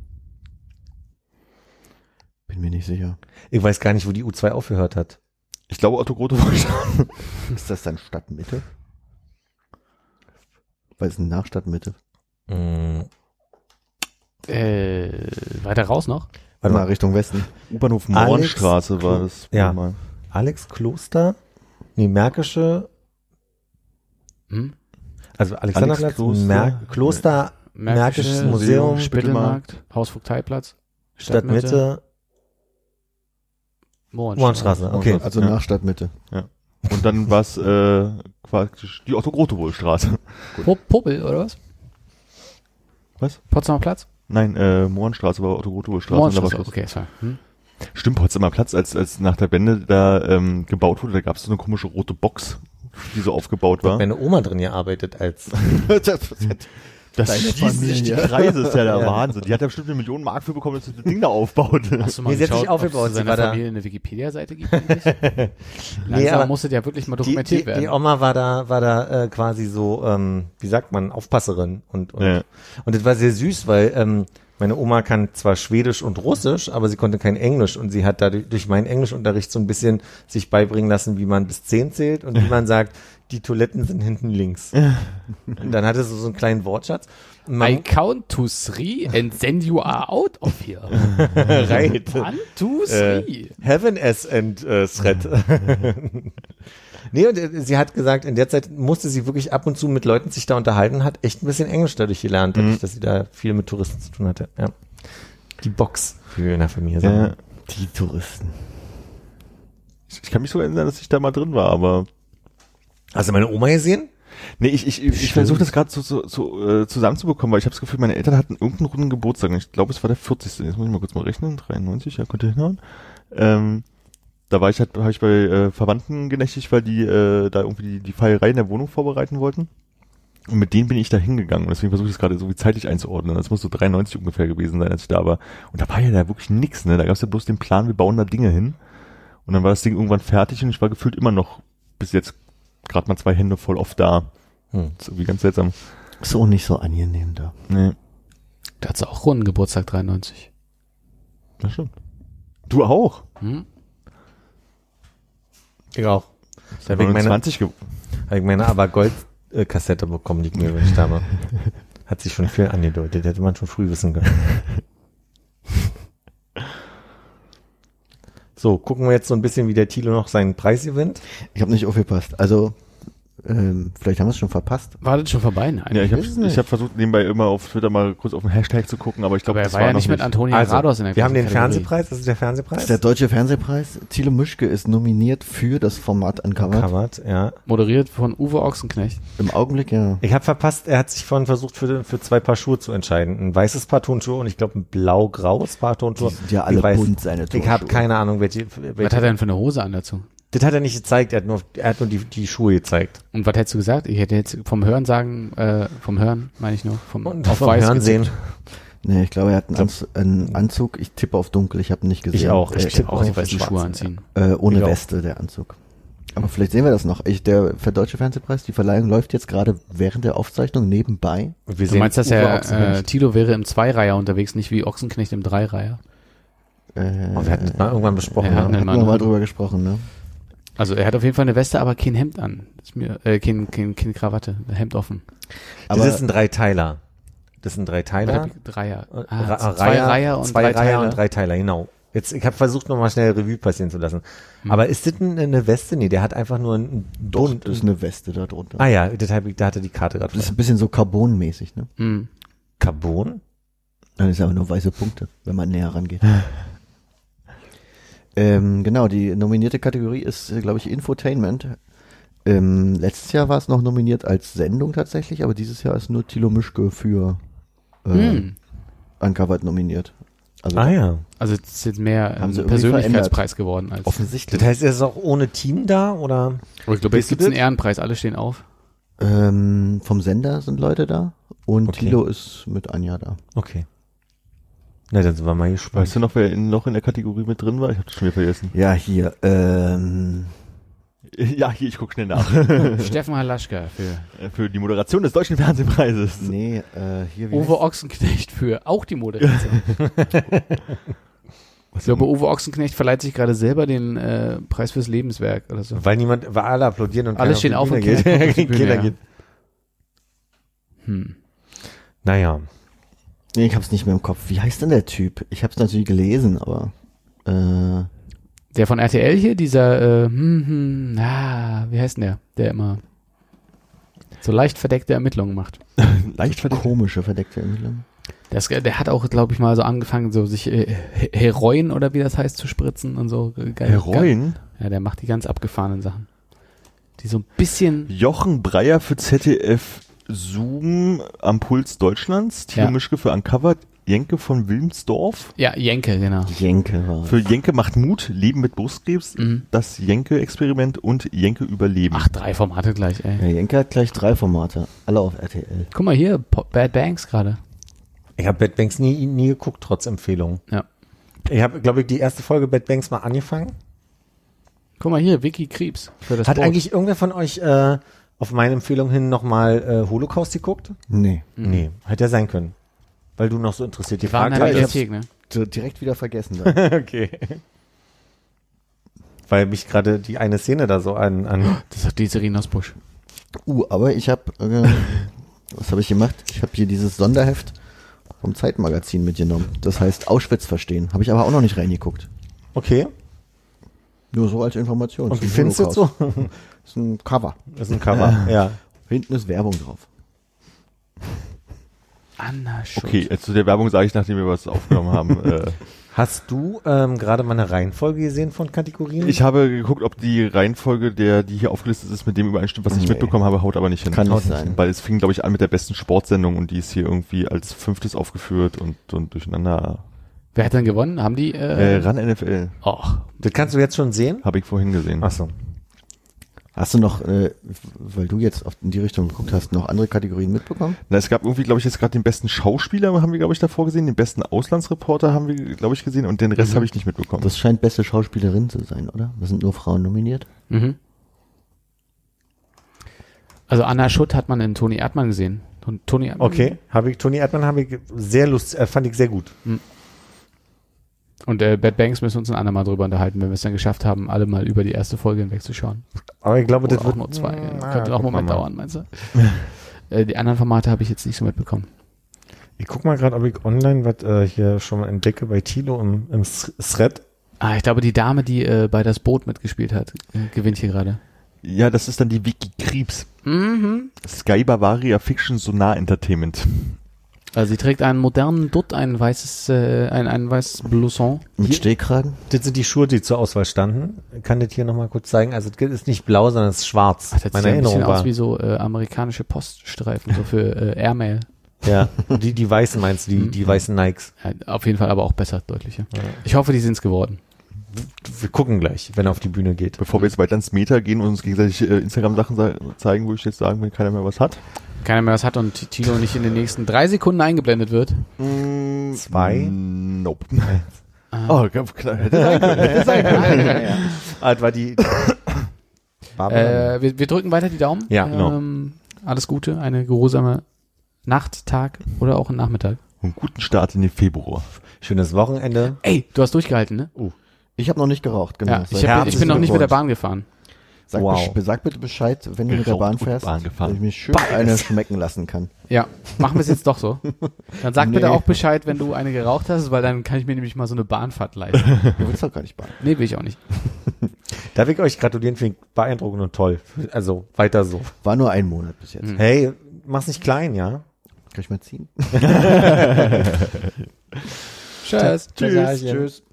[SPEAKER 3] Bin mir nicht sicher.
[SPEAKER 4] Ich weiß gar nicht, wo die U2 aufgehört hat.
[SPEAKER 5] Ich glaube Otto Grotewohl-Straße. [laughs]
[SPEAKER 3] Ist das dann Stadtmitte? Weil es eine Nachstadtmitte.
[SPEAKER 4] Mm.
[SPEAKER 2] Äh, weiter raus noch?
[SPEAKER 4] Warte
[SPEAKER 3] Mal Richtung Westen.
[SPEAKER 5] U-Bahnhof
[SPEAKER 4] Alex
[SPEAKER 5] Mohrenstraße war das.
[SPEAKER 4] Ja.
[SPEAKER 5] Mal.
[SPEAKER 4] Alex Kloster? Nee, Märkische,
[SPEAKER 2] Hm?
[SPEAKER 4] also Alexanderplatz,
[SPEAKER 5] Kloster.
[SPEAKER 4] Mer Kloster, Märkisches Museum,
[SPEAKER 2] Spittelmarkt, Hausvogteiplatz,
[SPEAKER 4] Stadtmitte, Mohrenstraße. Okay.
[SPEAKER 3] Also
[SPEAKER 5] Ja.
[SPEAKER 3] Nachstadtmitte.
[SPEAKER 5] Und dann war es äh, quasi die Otto Grotewohl-Straße.
[SPEAKER 2] Po [laughs] Popel, oder was?
[SPEAKER 5] Was?
[SPEAKER 2] Potsdamer Platz?
[SPEAKER 5] Nein, äh, Mohrenstraße war Otto Grotewohl-Straße. und da war's
[SPEAKER 2] Mohrenstraße, okay, sorry. Hm?
[SPEAKER 5] Stimmt, Potsdamer Platz, als, als nach der Wende da ähm, gebaut wurde, da gab es so eine komische rote Box, die so aufgebaut war.
[SPEAKER 4] meine Oma drin gearbeitet als, [laughs] [laughs]
[SPEAKER 5] Das
[SPEAKER 3] Deine
[SPEAKER 5] schließen sich die
[SPEAKER 3] Familie.
[SPEAKER 5] Kreise, ist ja der [laughs]
[SPEAKER 4] Ja.
[SPEAKER 5] Wahnsinn. Die hat ja bestimmt eine Million Mark für bekommen, dass sie das Ding da aufbaut.
[SPEAKER 2] Hast du mal
[SPEAKER 4] Nee, sie hat sich
[SPEAKER 2] geschaut,
[SPEAKER 4] aufgebaut,
[SPEAKER 2] ob es
[SPEAKER 4] sie
[SPEAKER 2] seiner
[SPEAKER 4] war da-
[SPEAKER 2] Familie eine Wikipedia-Seite gibt? [laughs] Langsam
[SPEAKER 4] Nee, aber
[SPEAKER 2] musste ja wirklich mal
[SPEAKER 4] die,
[SPEAKER 2] dokumentiert
[SPEAKER 4] die,
[SPEAKER 2] werden.
[SPEAKER 4] die Oma war da, war da äh, quasi so, ähm, wie sagt man, Aufpasserin und, und,
[SPEAKER 5] Ja.
[SPEAKER 4] und das war sehr süß, weil ähm, meine Oma kann zwar Schwedisch und Russisch, aber sie konnte kein Englisch und sie hat dadurch durch meinen Englischunterricht so ein bisschen sich beibringen lassen, wie man bis zehn zählt und wie [laughs] man sagt, die Toiletten sind hinten links. und dann hatte sie so einen kleinen Wortschatz. Und
[SPEAKER 2] I
[SPEAKER 4] man,
[SPEAKER 2] count to three and then you are out of here. [laughs]
[SPEAKER 4] right.
[SPEAKER 2] One, two,
[SPEAKER 4] Äh,
[SPEAKER 2] three.
[SPEAKER 4] Heaven S and äh, Thread. [laughs] nee, und äh, sie hat gesagt, in der Zeit musste sie wirklich ab und zu mit Leuten sich da unterhalten, hat echt ein bisschen Englisch dadurch gelernt, dadurch, dass sie da viel mit Touristen zu tun hatte. Ja. Die Box, wie wir in der Familie sagen.
[SPEAKER 5] Ja.
[SPEAKER 3] Die Touristen.
[SPEAKER 5] Ich kann mich so erinnern, dass ich da mal drin war, aber
[SPEAKER 4] Hast du meine Oma gesehen?
[SPEAKER 5] nee, ich, ich, ich versuche das gerade so, so, so äh, zusammenzubekommen, weil ich habe das Gefühl, meine Eltern hatten irgendeinen runden Geburtstag. Ich glaube, es war der 40. Jetzt muss ich mal kurz mal rechnen. 93, ja, könnte hinhauen. Ähm, da war ich halt, habe ich bei äh, Verwandten genächtigt, weil die äh, da irgendwie die, die Feierei in der Wohnung vorbereiten wollten. Und mit denen bin ich da hingegangen. Und deswegen versuche ich es gerade so wie zeitlich einzuordnen. Das muss so 93 ungefähr gewesen sein, als ich da war. Und da war ja da wirklich nix, ne? Da gab es ja bloß den Plan, wir bauen da Dinge hin. Und dann war das Ding irgendwann fertig und ich war gefühlt immer noch bis jetzt gerade mal zwei Hände voll oft da.
[SPEAKER 4] Hm.
[SPEAKER 5] Das ist irgendwie ganz seltsam.
[SPEAKER 3] So nicht so angenehm da.
[SPEAKER 5] Nee,
[SPEAKER 2] Da hat sie auch runden Geburtstag 93.
[SPEAKER 5] das stimmt. Du auch?
[SPEAKER 2] Hm?
[SPEAKER 4] Ich auch. Da habe ich meine,
[SPEAKER 5] 20 ge
[SPEAKER 4] hab ich meine aber Gold-Kassette bekommen, die ich mir gewünscht habe. Hat sich schon viel angedeutet, hätte man schon früh wissen können. [laughs] So, gucken wir jetzt so ein bisschen, wie der Thilo noch seinen Preis gewinnt.
[SPEAKER 3] Ich habe nicht aufgepasst. Also, ähm, vielleicht haben wir es schon verpasst.
[SPEAKER 2] War das schon vorbei? Nein.
[SPEAKER 5] Ja, ich habe ich hab versucht, nebenbei immer auf Twitter mal kurz auf den Hashtag zu gucken, aber ich glaube,
[SPEAKER 2] er
[SPEAKER 5] das
[SPEAKER 2] war ja
[SPEAKER 5] noch
[SPEAKER 2] nicht mit Antonia
[SPEAKER 4] Also,
[SPEAKER 2] Rados in der
[SPEAKER 4] wir haben den
[SPEAKER 2] Kategorie.
[SPEAKER 4] Fernsehpreis, das ist der Fernsehpreis.
[SPEAKER 3] Das ist der Deutsche Fernsehpreis. Thilo Mischke ist nominiert für das Format Uncovered.
[SPEAKER 4] Covered, ja.
[SPEAKER 2] Moderiert von Uwe Ochsenknecht.
[SPEAKER 3] Im Augenblick, ja.
[SPEAKER 4] Ich habe verpasst, er hat sich vorhin versucht, für, für zwei Paar Schuhe zu entscheiden. Ein weißes Paar Turnschuhe und ich glaube ein blau-graues Paar Turnschuhe.
[SPEAKER 3] Die sind ja alle
[SPEAKER 4] ich weiß,
[SPEAKER 3] bunt, seine
[SPEAKER 4] Ich
[SPEAKER 3] Turnschuhe.
[SPEAKER 4] habe keine Ahnung, welche.
[SPEAKER 2] Was
[SPEAKER 4] welche
[SPEAKER 2] hat er denn für eine Hose an dazu?
[SPEAKER 4] Das hat er nicht gezeigt, er hat nur, er hat nur die, die Schuhe gezeigt.
[SPEAKER 2] Und was hättest du gesagt? Ich hätte jetzt vom Hören sagen, äh, vom Hören meine ich nur, vom
[SPEAKER 4] Und
[SPEAKER 2] auf
[SPEAKER 4] vom
[SPEAKER 2] weiß
[SPEAKER 4] Hören sehen.
[SPEAKER 3] Nee, ich glaube, er hat einen, Anz einen Anzug. Ich tippe auf dunkel. Ich habe ihn nicht gesehen.
[SPEAKER 4] Ich auch.
[SPEAKER 3] Äh,
[SPEAKER 4] Ich tippe
[SPEAKER 2] Auch die
[SPEAKER 4] auf
[SPEAKER 2] weißen
[SPEAKER 4] den
[SPEAKER 2] Schuhe anziehen.
[SPEAKER 3] äh, ohne
[SPEAKER 4] Ich.
[SPEAKER 3] Weste, der Anzug. Aber vielleicht sehen wir das noch. Ich, der für Deutsche Fernsehpreis, die Verleihung läuft jetzt gerade während der Aufzeichnung nebenbei.
[SPEAKER 4] Und wir
[SPEAKER 2] Du meinst, dass
[SPEAKER 4] Uwe
[SPEAKER 2] er, äh,
[SPEAKER 4] Ochsenknecht.
[SPEAKER 2] Tilo wäre im Zweireiher unterwegs, nicht wie Ochsenknecht im Dreireiher?
[SPEAKER 3] Äh,
[SPEAKER 4] Oh, wir hatten das mal irgendwann besprochen.
[SPEAKER 2] Hat
[SPEAKER 4] ne?
[SPEAKER 3] hatten wir mal drüber gesprochen, ne?
[SPEAKER 2] Also er hat auf jeden Fall eine Weste, aber kein Hemd an. Ist mir, äh, kein, kein, kein Krawatte, Hemd offen.
[SPEAKER 4] Das
[SPEAKER 3] Aber
[SPEAKER 4] ist ein Dreiteiler. Das sind drei Teiler.
[SPEAKER 2] Dreier.
[SPEAKER 4] Äh,
[SPEAKER 2] Ah,
[SPEAKER 4] Ra-
[SPEAKER 2] zwei Reiher und
[SPEAKER 4] zwei
[SPEAKER 2] drei
[SPEAKER 4] Reiher
[SPEAKER 2] Teiler.
[SPEAKER 4] und drei Teiler, genau. Jetzt, ich habe versucht, nochmal schnell Revue passieren zu lassen.
[SPEAKER 2] Hm.
[SPEAKER 4] Aber ist das ein- eine Weste? Nee, der hat einfach nur ein
[SPEAKER 3] Doch,
[SPEAKER 4] Bund.
[SPEAKER 3] das ist eine Weste da drunter.
[SPEAKER 4] ah ja, das hab ich, da hatte die Karte gerade.
[SPEAKER 3] Das ist ein bisschen so Carbon-mäßig, ne?
[SPEAKER 2] Hm.
[SPEAKER 4] Carbon?
[SPEAKER 3] Dann ist aber nur weiße Punkte, wenn man näher rangeht. [laughs] ähm, genau, die nominierte Kategorie ist, äh, glaube ich, Infotainment. Ähm, letztes Jahr war es noch nominiert als Sendung tatsächlich, aber dieses Jahr ist nur Thilo Mischke für äh,
[SPEAKER 2] Hm.
[SPEAKER 3] Uncovered nominiert. Also
[SPEAKER 4] Ah ja.
[SPEAKER 2] Also es ist jetzt mehr
[SPEAKER 3] irgendwie
[SPEAKER 2] Persönlichkeitspreis geworden als.
[SPEAKER 3] offensichtlich.
[SPEAKER 4] Das heißt, er ist auch ohne Team da oder?
[SPEAKER 2] Aber ich glaube, jetzt
[SPEAKER 4] ihr
[SPEAKER 2] gibt es einen? Ehrenpreis, alle stehen auf.
[SPEAKER 3] Ähm, vom Sender sind Leute da und
[SPEAKER 4] Okay.
[SPEAKER 3] Thilo ist mit Anja da.
[SPEAKER 4] Okay. Na, dann sind wir mal gespannt.
[SPEAKER 5] Weißt du noch, wer in, noch in der Kategorie mit drin war? Ich hab's schon wieder vergessen.
[SPEAKER 3] Ja, hier, ähm, [laughs]
[SPEAKER 5] Ja, hier, ich guck schnell nach. [laughs]
[SPEAKER 2] Steffen Halaschka für
[SPEAKER 5] Für die Moderation des Deutschen Fernsehpreises.
[SPEAKER 3] nee, äh, hier, wie
[SPEAKER 2] Uwe Ochsenknecht für auch die Moderation. [laughs] ich glaube, Uwe Ochsenknecht verleiht sich gerade selber den äh, Preis fürs Lebenswerk oder so.
[SPEAKER 4] Weil niemand, weil alle applaudieren und
[SPEAKER 2] Alle stehen auf
[SPEAKER 4] die
[SPEAKER 2] und
[SPEAKER 4] geht.
[SPEAKER 2] auf Bühne, ja.
[SPEAKER 4] geht.
[SPEAKER 2] Hm.
[SPEAKER 4] Naja.
[SPEAKER 3] Nee, ich hab's nicht mehr im Kopf. Wie heißt denn der Typ? Ich hab's natürlich gelesen, aber äh,
[SPEAKER 2] Der von RTL hier, dieser, äh, hm, hm, ah, wie heißt denn der? Der immer so leicht verdeckte Ermittlungen macht. [laughs]
[SPEAKER 5] Leicht verdeckt.
[SPEAKER 3] komische verdeckte Ermittlung.
[SPEAKER 2] Der, ist, der hat auch, glaube ich, mal so angefangen, so sich äh, He- Heroin oder wie das heißt, zu spritzen und so. Geil,
[SPEAKER 5] Heroin?
[SPEAKER 2] Ja, der macht die ganz abgefahrenen Sachen. Die so ein bisschen,
[SPEAKER 5] Jochen Breyer für ZDF Zoom am Puls Deutschlands. Thilo
[SPEAKER 2] Ja.
[SPEAKER 5] Mischke für Uncovered. Jenke von Wilmsdorf.
[SPEAKER 2] ja, Jenke, genau.
[SPEAKER 3] Jenke war.
[SPEAKER 5] Für Jenke macht Mut, Leben mit Brustkrebs,
[SPEAKER 2] Mhm.
[SPEAKER 5] das Jenke-Experiment und Jenke überleben.
[SPEAKER 2] Ach, drei Formate gleich, ey.
[SPEAKER 3] Ja, Jenke hat gleich drei Formate, alle auf RTL.
[SPEAKER 2] Guck mal hier, Bad Banks gerade.
[SPEAKER 4] Ich habe Bad Banks nie, nie geguckt, trotz Empfehlung.
[SPEAKER 2] Ja.
[SPEAKER 4] Ich habe, glaube ich, die erste Folge Bad Banks mal angefangen.
[SPEAKER 2] Guck mal hier, Vicky Krebs. Für das
[SPEAKER 4] Hat
[SPEAKER 2] Boot.
[SPEAKER 4] eigentlich irgendwer von euch äh, auf meine Empfehlung hin nochmal äh, Holocaust geguckt?
[SPEAKER 3] Nee.
[SPEAKER 4] Nee, hätte ja sein können. Weil du noch so interessiert
[SPEAKER 2] die
[SPEAKER 3] Ja,
[SPEAKER 4] hast.
[SPEAKER 2] Ne?
[SPEAKER 3] Direkt wieder vergessen. [laughs]
[SPEAKER 4] Okay. Weil mich gerade die eine Szene da so an, an
[SPEAKER 2] Das ist doch die Serinos Busch.
[SPEAKER 3] uh, aber ich habe, äh, was habe ich gemacht? Ich habe hier dieses Sonderheft vom Zeitmagazin mitgenommen. Das heißt Auschwitz verstehen. Habe ich aber auch noch nicht reingeguckt.
[SPEAKER 4] Okay.
[SPEAKER 3] Nur so als Information.
[SPEAKER 4] Und wie findest du das so?
[SPEAKER 3] Ist ein Cover.
[SPEAKER 4] Das ist ein Cover. [laughs] ja.
[SPEAKER 3] Hinten ist Werbung drauf.
[SPEAKER 2] Anna Schutt.
[SPEAKER 5] Okay, zu der Werbung sage ich, nachdem wir was aufgenommen haben. [laughs] äh,
[SPEAKER 4] Hast du ähm, gerade mal eine Reihenfolge gesehen von Kategorien?
[SPEAKER 5] ich habe geguckt, ob die Reihenfolge, der, die hier aufgelistet ist, mit dem übereinstimmt, was ich
[SPEAKER 3] Nee.
[SPEAKER 5] mitbekommen habe, haut aber nicht hin.
[SPEAKER 3] Kann nicht sein.
[SPEAKER 5] hin. Weil es fing, glaube ich, an mit der besten Sportsendung und die ist hier irgendwie als fünftes aufgeführt und, und durcheinander.
[SPEAKER 2] Wer hat denn gewonnen? Haben die? Äh,
[SPEAKER 5] Äh, ran NFL,
[SPEAKER 2] oh,
[SPEAKER 4] das kannst du jetzt schon sehen?
[SPEAKER 5] habe ich vorhin gesehen.
[SPEAKER 4] Ach so.
[SPEAKER 3] Hast du noch, äh, weil du jetzt in die Richtung geguckt hast, noch andere Kategorien mitbekommen?
[SPEAKER 5] Na, es gab irgendwie, glaube ich, jetzt gerade den besten Schauspieler, haben wir, glaube ich, davor gesehen, den besten Auslandsreporter haben wir, glaube ich, gesehen und den Rest
[SPEAKER 2] Mhm.
[SPEAKER 5] habe ich nicht mitbekommen.
[SPEAKER 3] Das scheint beste Schauspielerin zu sein, oder? Da sind nur Frauen nominiert.
[SPEAKER 2] mhm. Also Anna Schutt hat man in Toni Erdmann gesehen. Und Toni Erdmann.
[SPEAKER 4] Okay. Habe ich, Tony Erdmann habe ich sehr lust, äh, fand ich sehr gut.
[SPEAKER 2] Und äh, Bad Banks müssen wir uns ein andermal drüber unterhalten, wenn wir es dann geschafft haben, alle mal über die erste Folge hinwegzuschauen.
[SPEAKER 4] Aber ich glaube,
[SPEAKER 2] Oder
[SPEAKER 4] das
[SPEAKER 2] auch
[SPEAKER 4] wird
[SPEAKER 2] nur zwei.
[SPEAKER 4] Ah,
[SPEAKER 2] Könnte auch einen Moment
[SPEAKER 4] mal.
[SPEAKER 2] dauern, meinst du? [laughs] äh, die anderen Formate habe ich jetzt nicht so mitbekommen.
[SPEAKER 4] Ich guck mal gerade, ob ich online was äh, hier schon mal entdecke bei Tilo im, im Th- Thread.
[SPEAKER 2] Ah, ich glaube, die Dame, die äh, bei das Boot mitgespielt hat, äh, gewinnt hier gerade.
[SPEAKER 5] Ja, das ist dann die Vicky Krebs.
[SPEAKER 2] Mhm.
[SPEAKER 5] Sky Bavaria Fiction Sonar Entertainment.
[SPEAKER 2] Also sie trägt einen modernen Dutt, ein weißes, äh, ein, ein weißes Blouson.
[SPEAKER 3] Mit
[SPEAKER 4] Hier-
[SPEAKER 3] Stehkragen?
[SPEAKER 4] Das sind die Schuhe, die zur Auswahl standen. Ich kann das hier nochmal kurz zeigen. Also es ist nicht blau, sondern es ist schwarz.
[SPEAKER 2] Ach, das
[SPEAKER 4] Meine
[SPEAKER 2] sieht ein
[SPEAKER 4] Erinnerung
[SPEAKER 2] bisschen aus
[SPEAKER 4] war.
[SPEAKER 2] wie so äh, amerikanische Poststreifen, so für äh, Airmail.
[SPEAKER 4] Ja, die, die weißen meinst du, die, die weißen Nikes.
[SPEAKER 2] Ja, auf jeden Fall aber auch besser, deutlicher. Ich hoffe, die sind's geworden.
[SPEAKER 4] Wir gucken gleich, wenn er auf die Bühne geht.
[SPEAKER 5] Bevor wir jetzt weiter ins Meta gehen und uns gegenseitig äh, Instagram-Sachen sa- zeigen, würde ich jetzt sagen, wenn keiner mehr was hat.
[SPEAKER 2] Keiner mehr was hat und Tino nicht in den nächsten drei Sekunden eingeblendet wird.
[SPEAKER 4] Zwei?
[SPEAKER 5] Nope. [laughs] Oh, klar, hätte sein können. Hätte sein [laughs] können.
[SPEAKER 4] Ah, das war die. [coughs]
[SPEAKER 2] Äh, wir, wir drücken weiter die Daumen.
[SPEAKER 4] Ja, genau.
[SPEAKER 2] Ähm, alles Gute, eine geruhsame Nacht, Tag oder auch einen Nachmittag.
[SPEAKER 5] Und guten Start in den Februar.
[SPEAKER 4] Schönes Wochenende.
[SPEAKER 2] Ey, du hast durchgehalten, ne?
[SPEAKER 3] Ich habe noch nicht geraucht, genau.
[SPEAKER 2] ja, ich, hab, ich bin noch nicht mit der. Bahn gefahren.
[SPEAKER 3] Sag,
[SPEAKER 4] Wow.
[SPEAKER 3] besch- sag bitte Bescheid, wenn du mit der Bahn fährst,
[SPEAKER 5] Bahn gefahren.
[SPEAKER 3] dass ich mir schön eine schmecken lassen kann.
[SPEAKER 2] Ja, machen wir es jetzt doch so. Dann sag
[SPEAKER 3] Nee.
[SPEAKER 2] bitte auch Bescheid, wenn du eine geraucht hast, weil dann kann ich mir nämlich mal so eine Bahnfahrt leisten.
[SPEAKER 3] Du willst doch gar nicht Bahn.
[SPEAKER 2] Nee, will ich auch nicht. [laughs]
[SPEAKER 4] Darf ich euch gratulieren, finde ich beeindruckend und toll. Also weiter so.
[SPEAKER 3] War nur ein Monat bis jetzt.
[SPEAKER 2] Hm.
[SPEAKER 4] Hey, mach's nicht klein, ja?
[SPEAKER 3] Kann ich mal ziehen? [laughs]
[SPEAKER 2] Tschüss.
[SPEAKER 4] Tschüss.
[SPEAKER 3] Tschüss.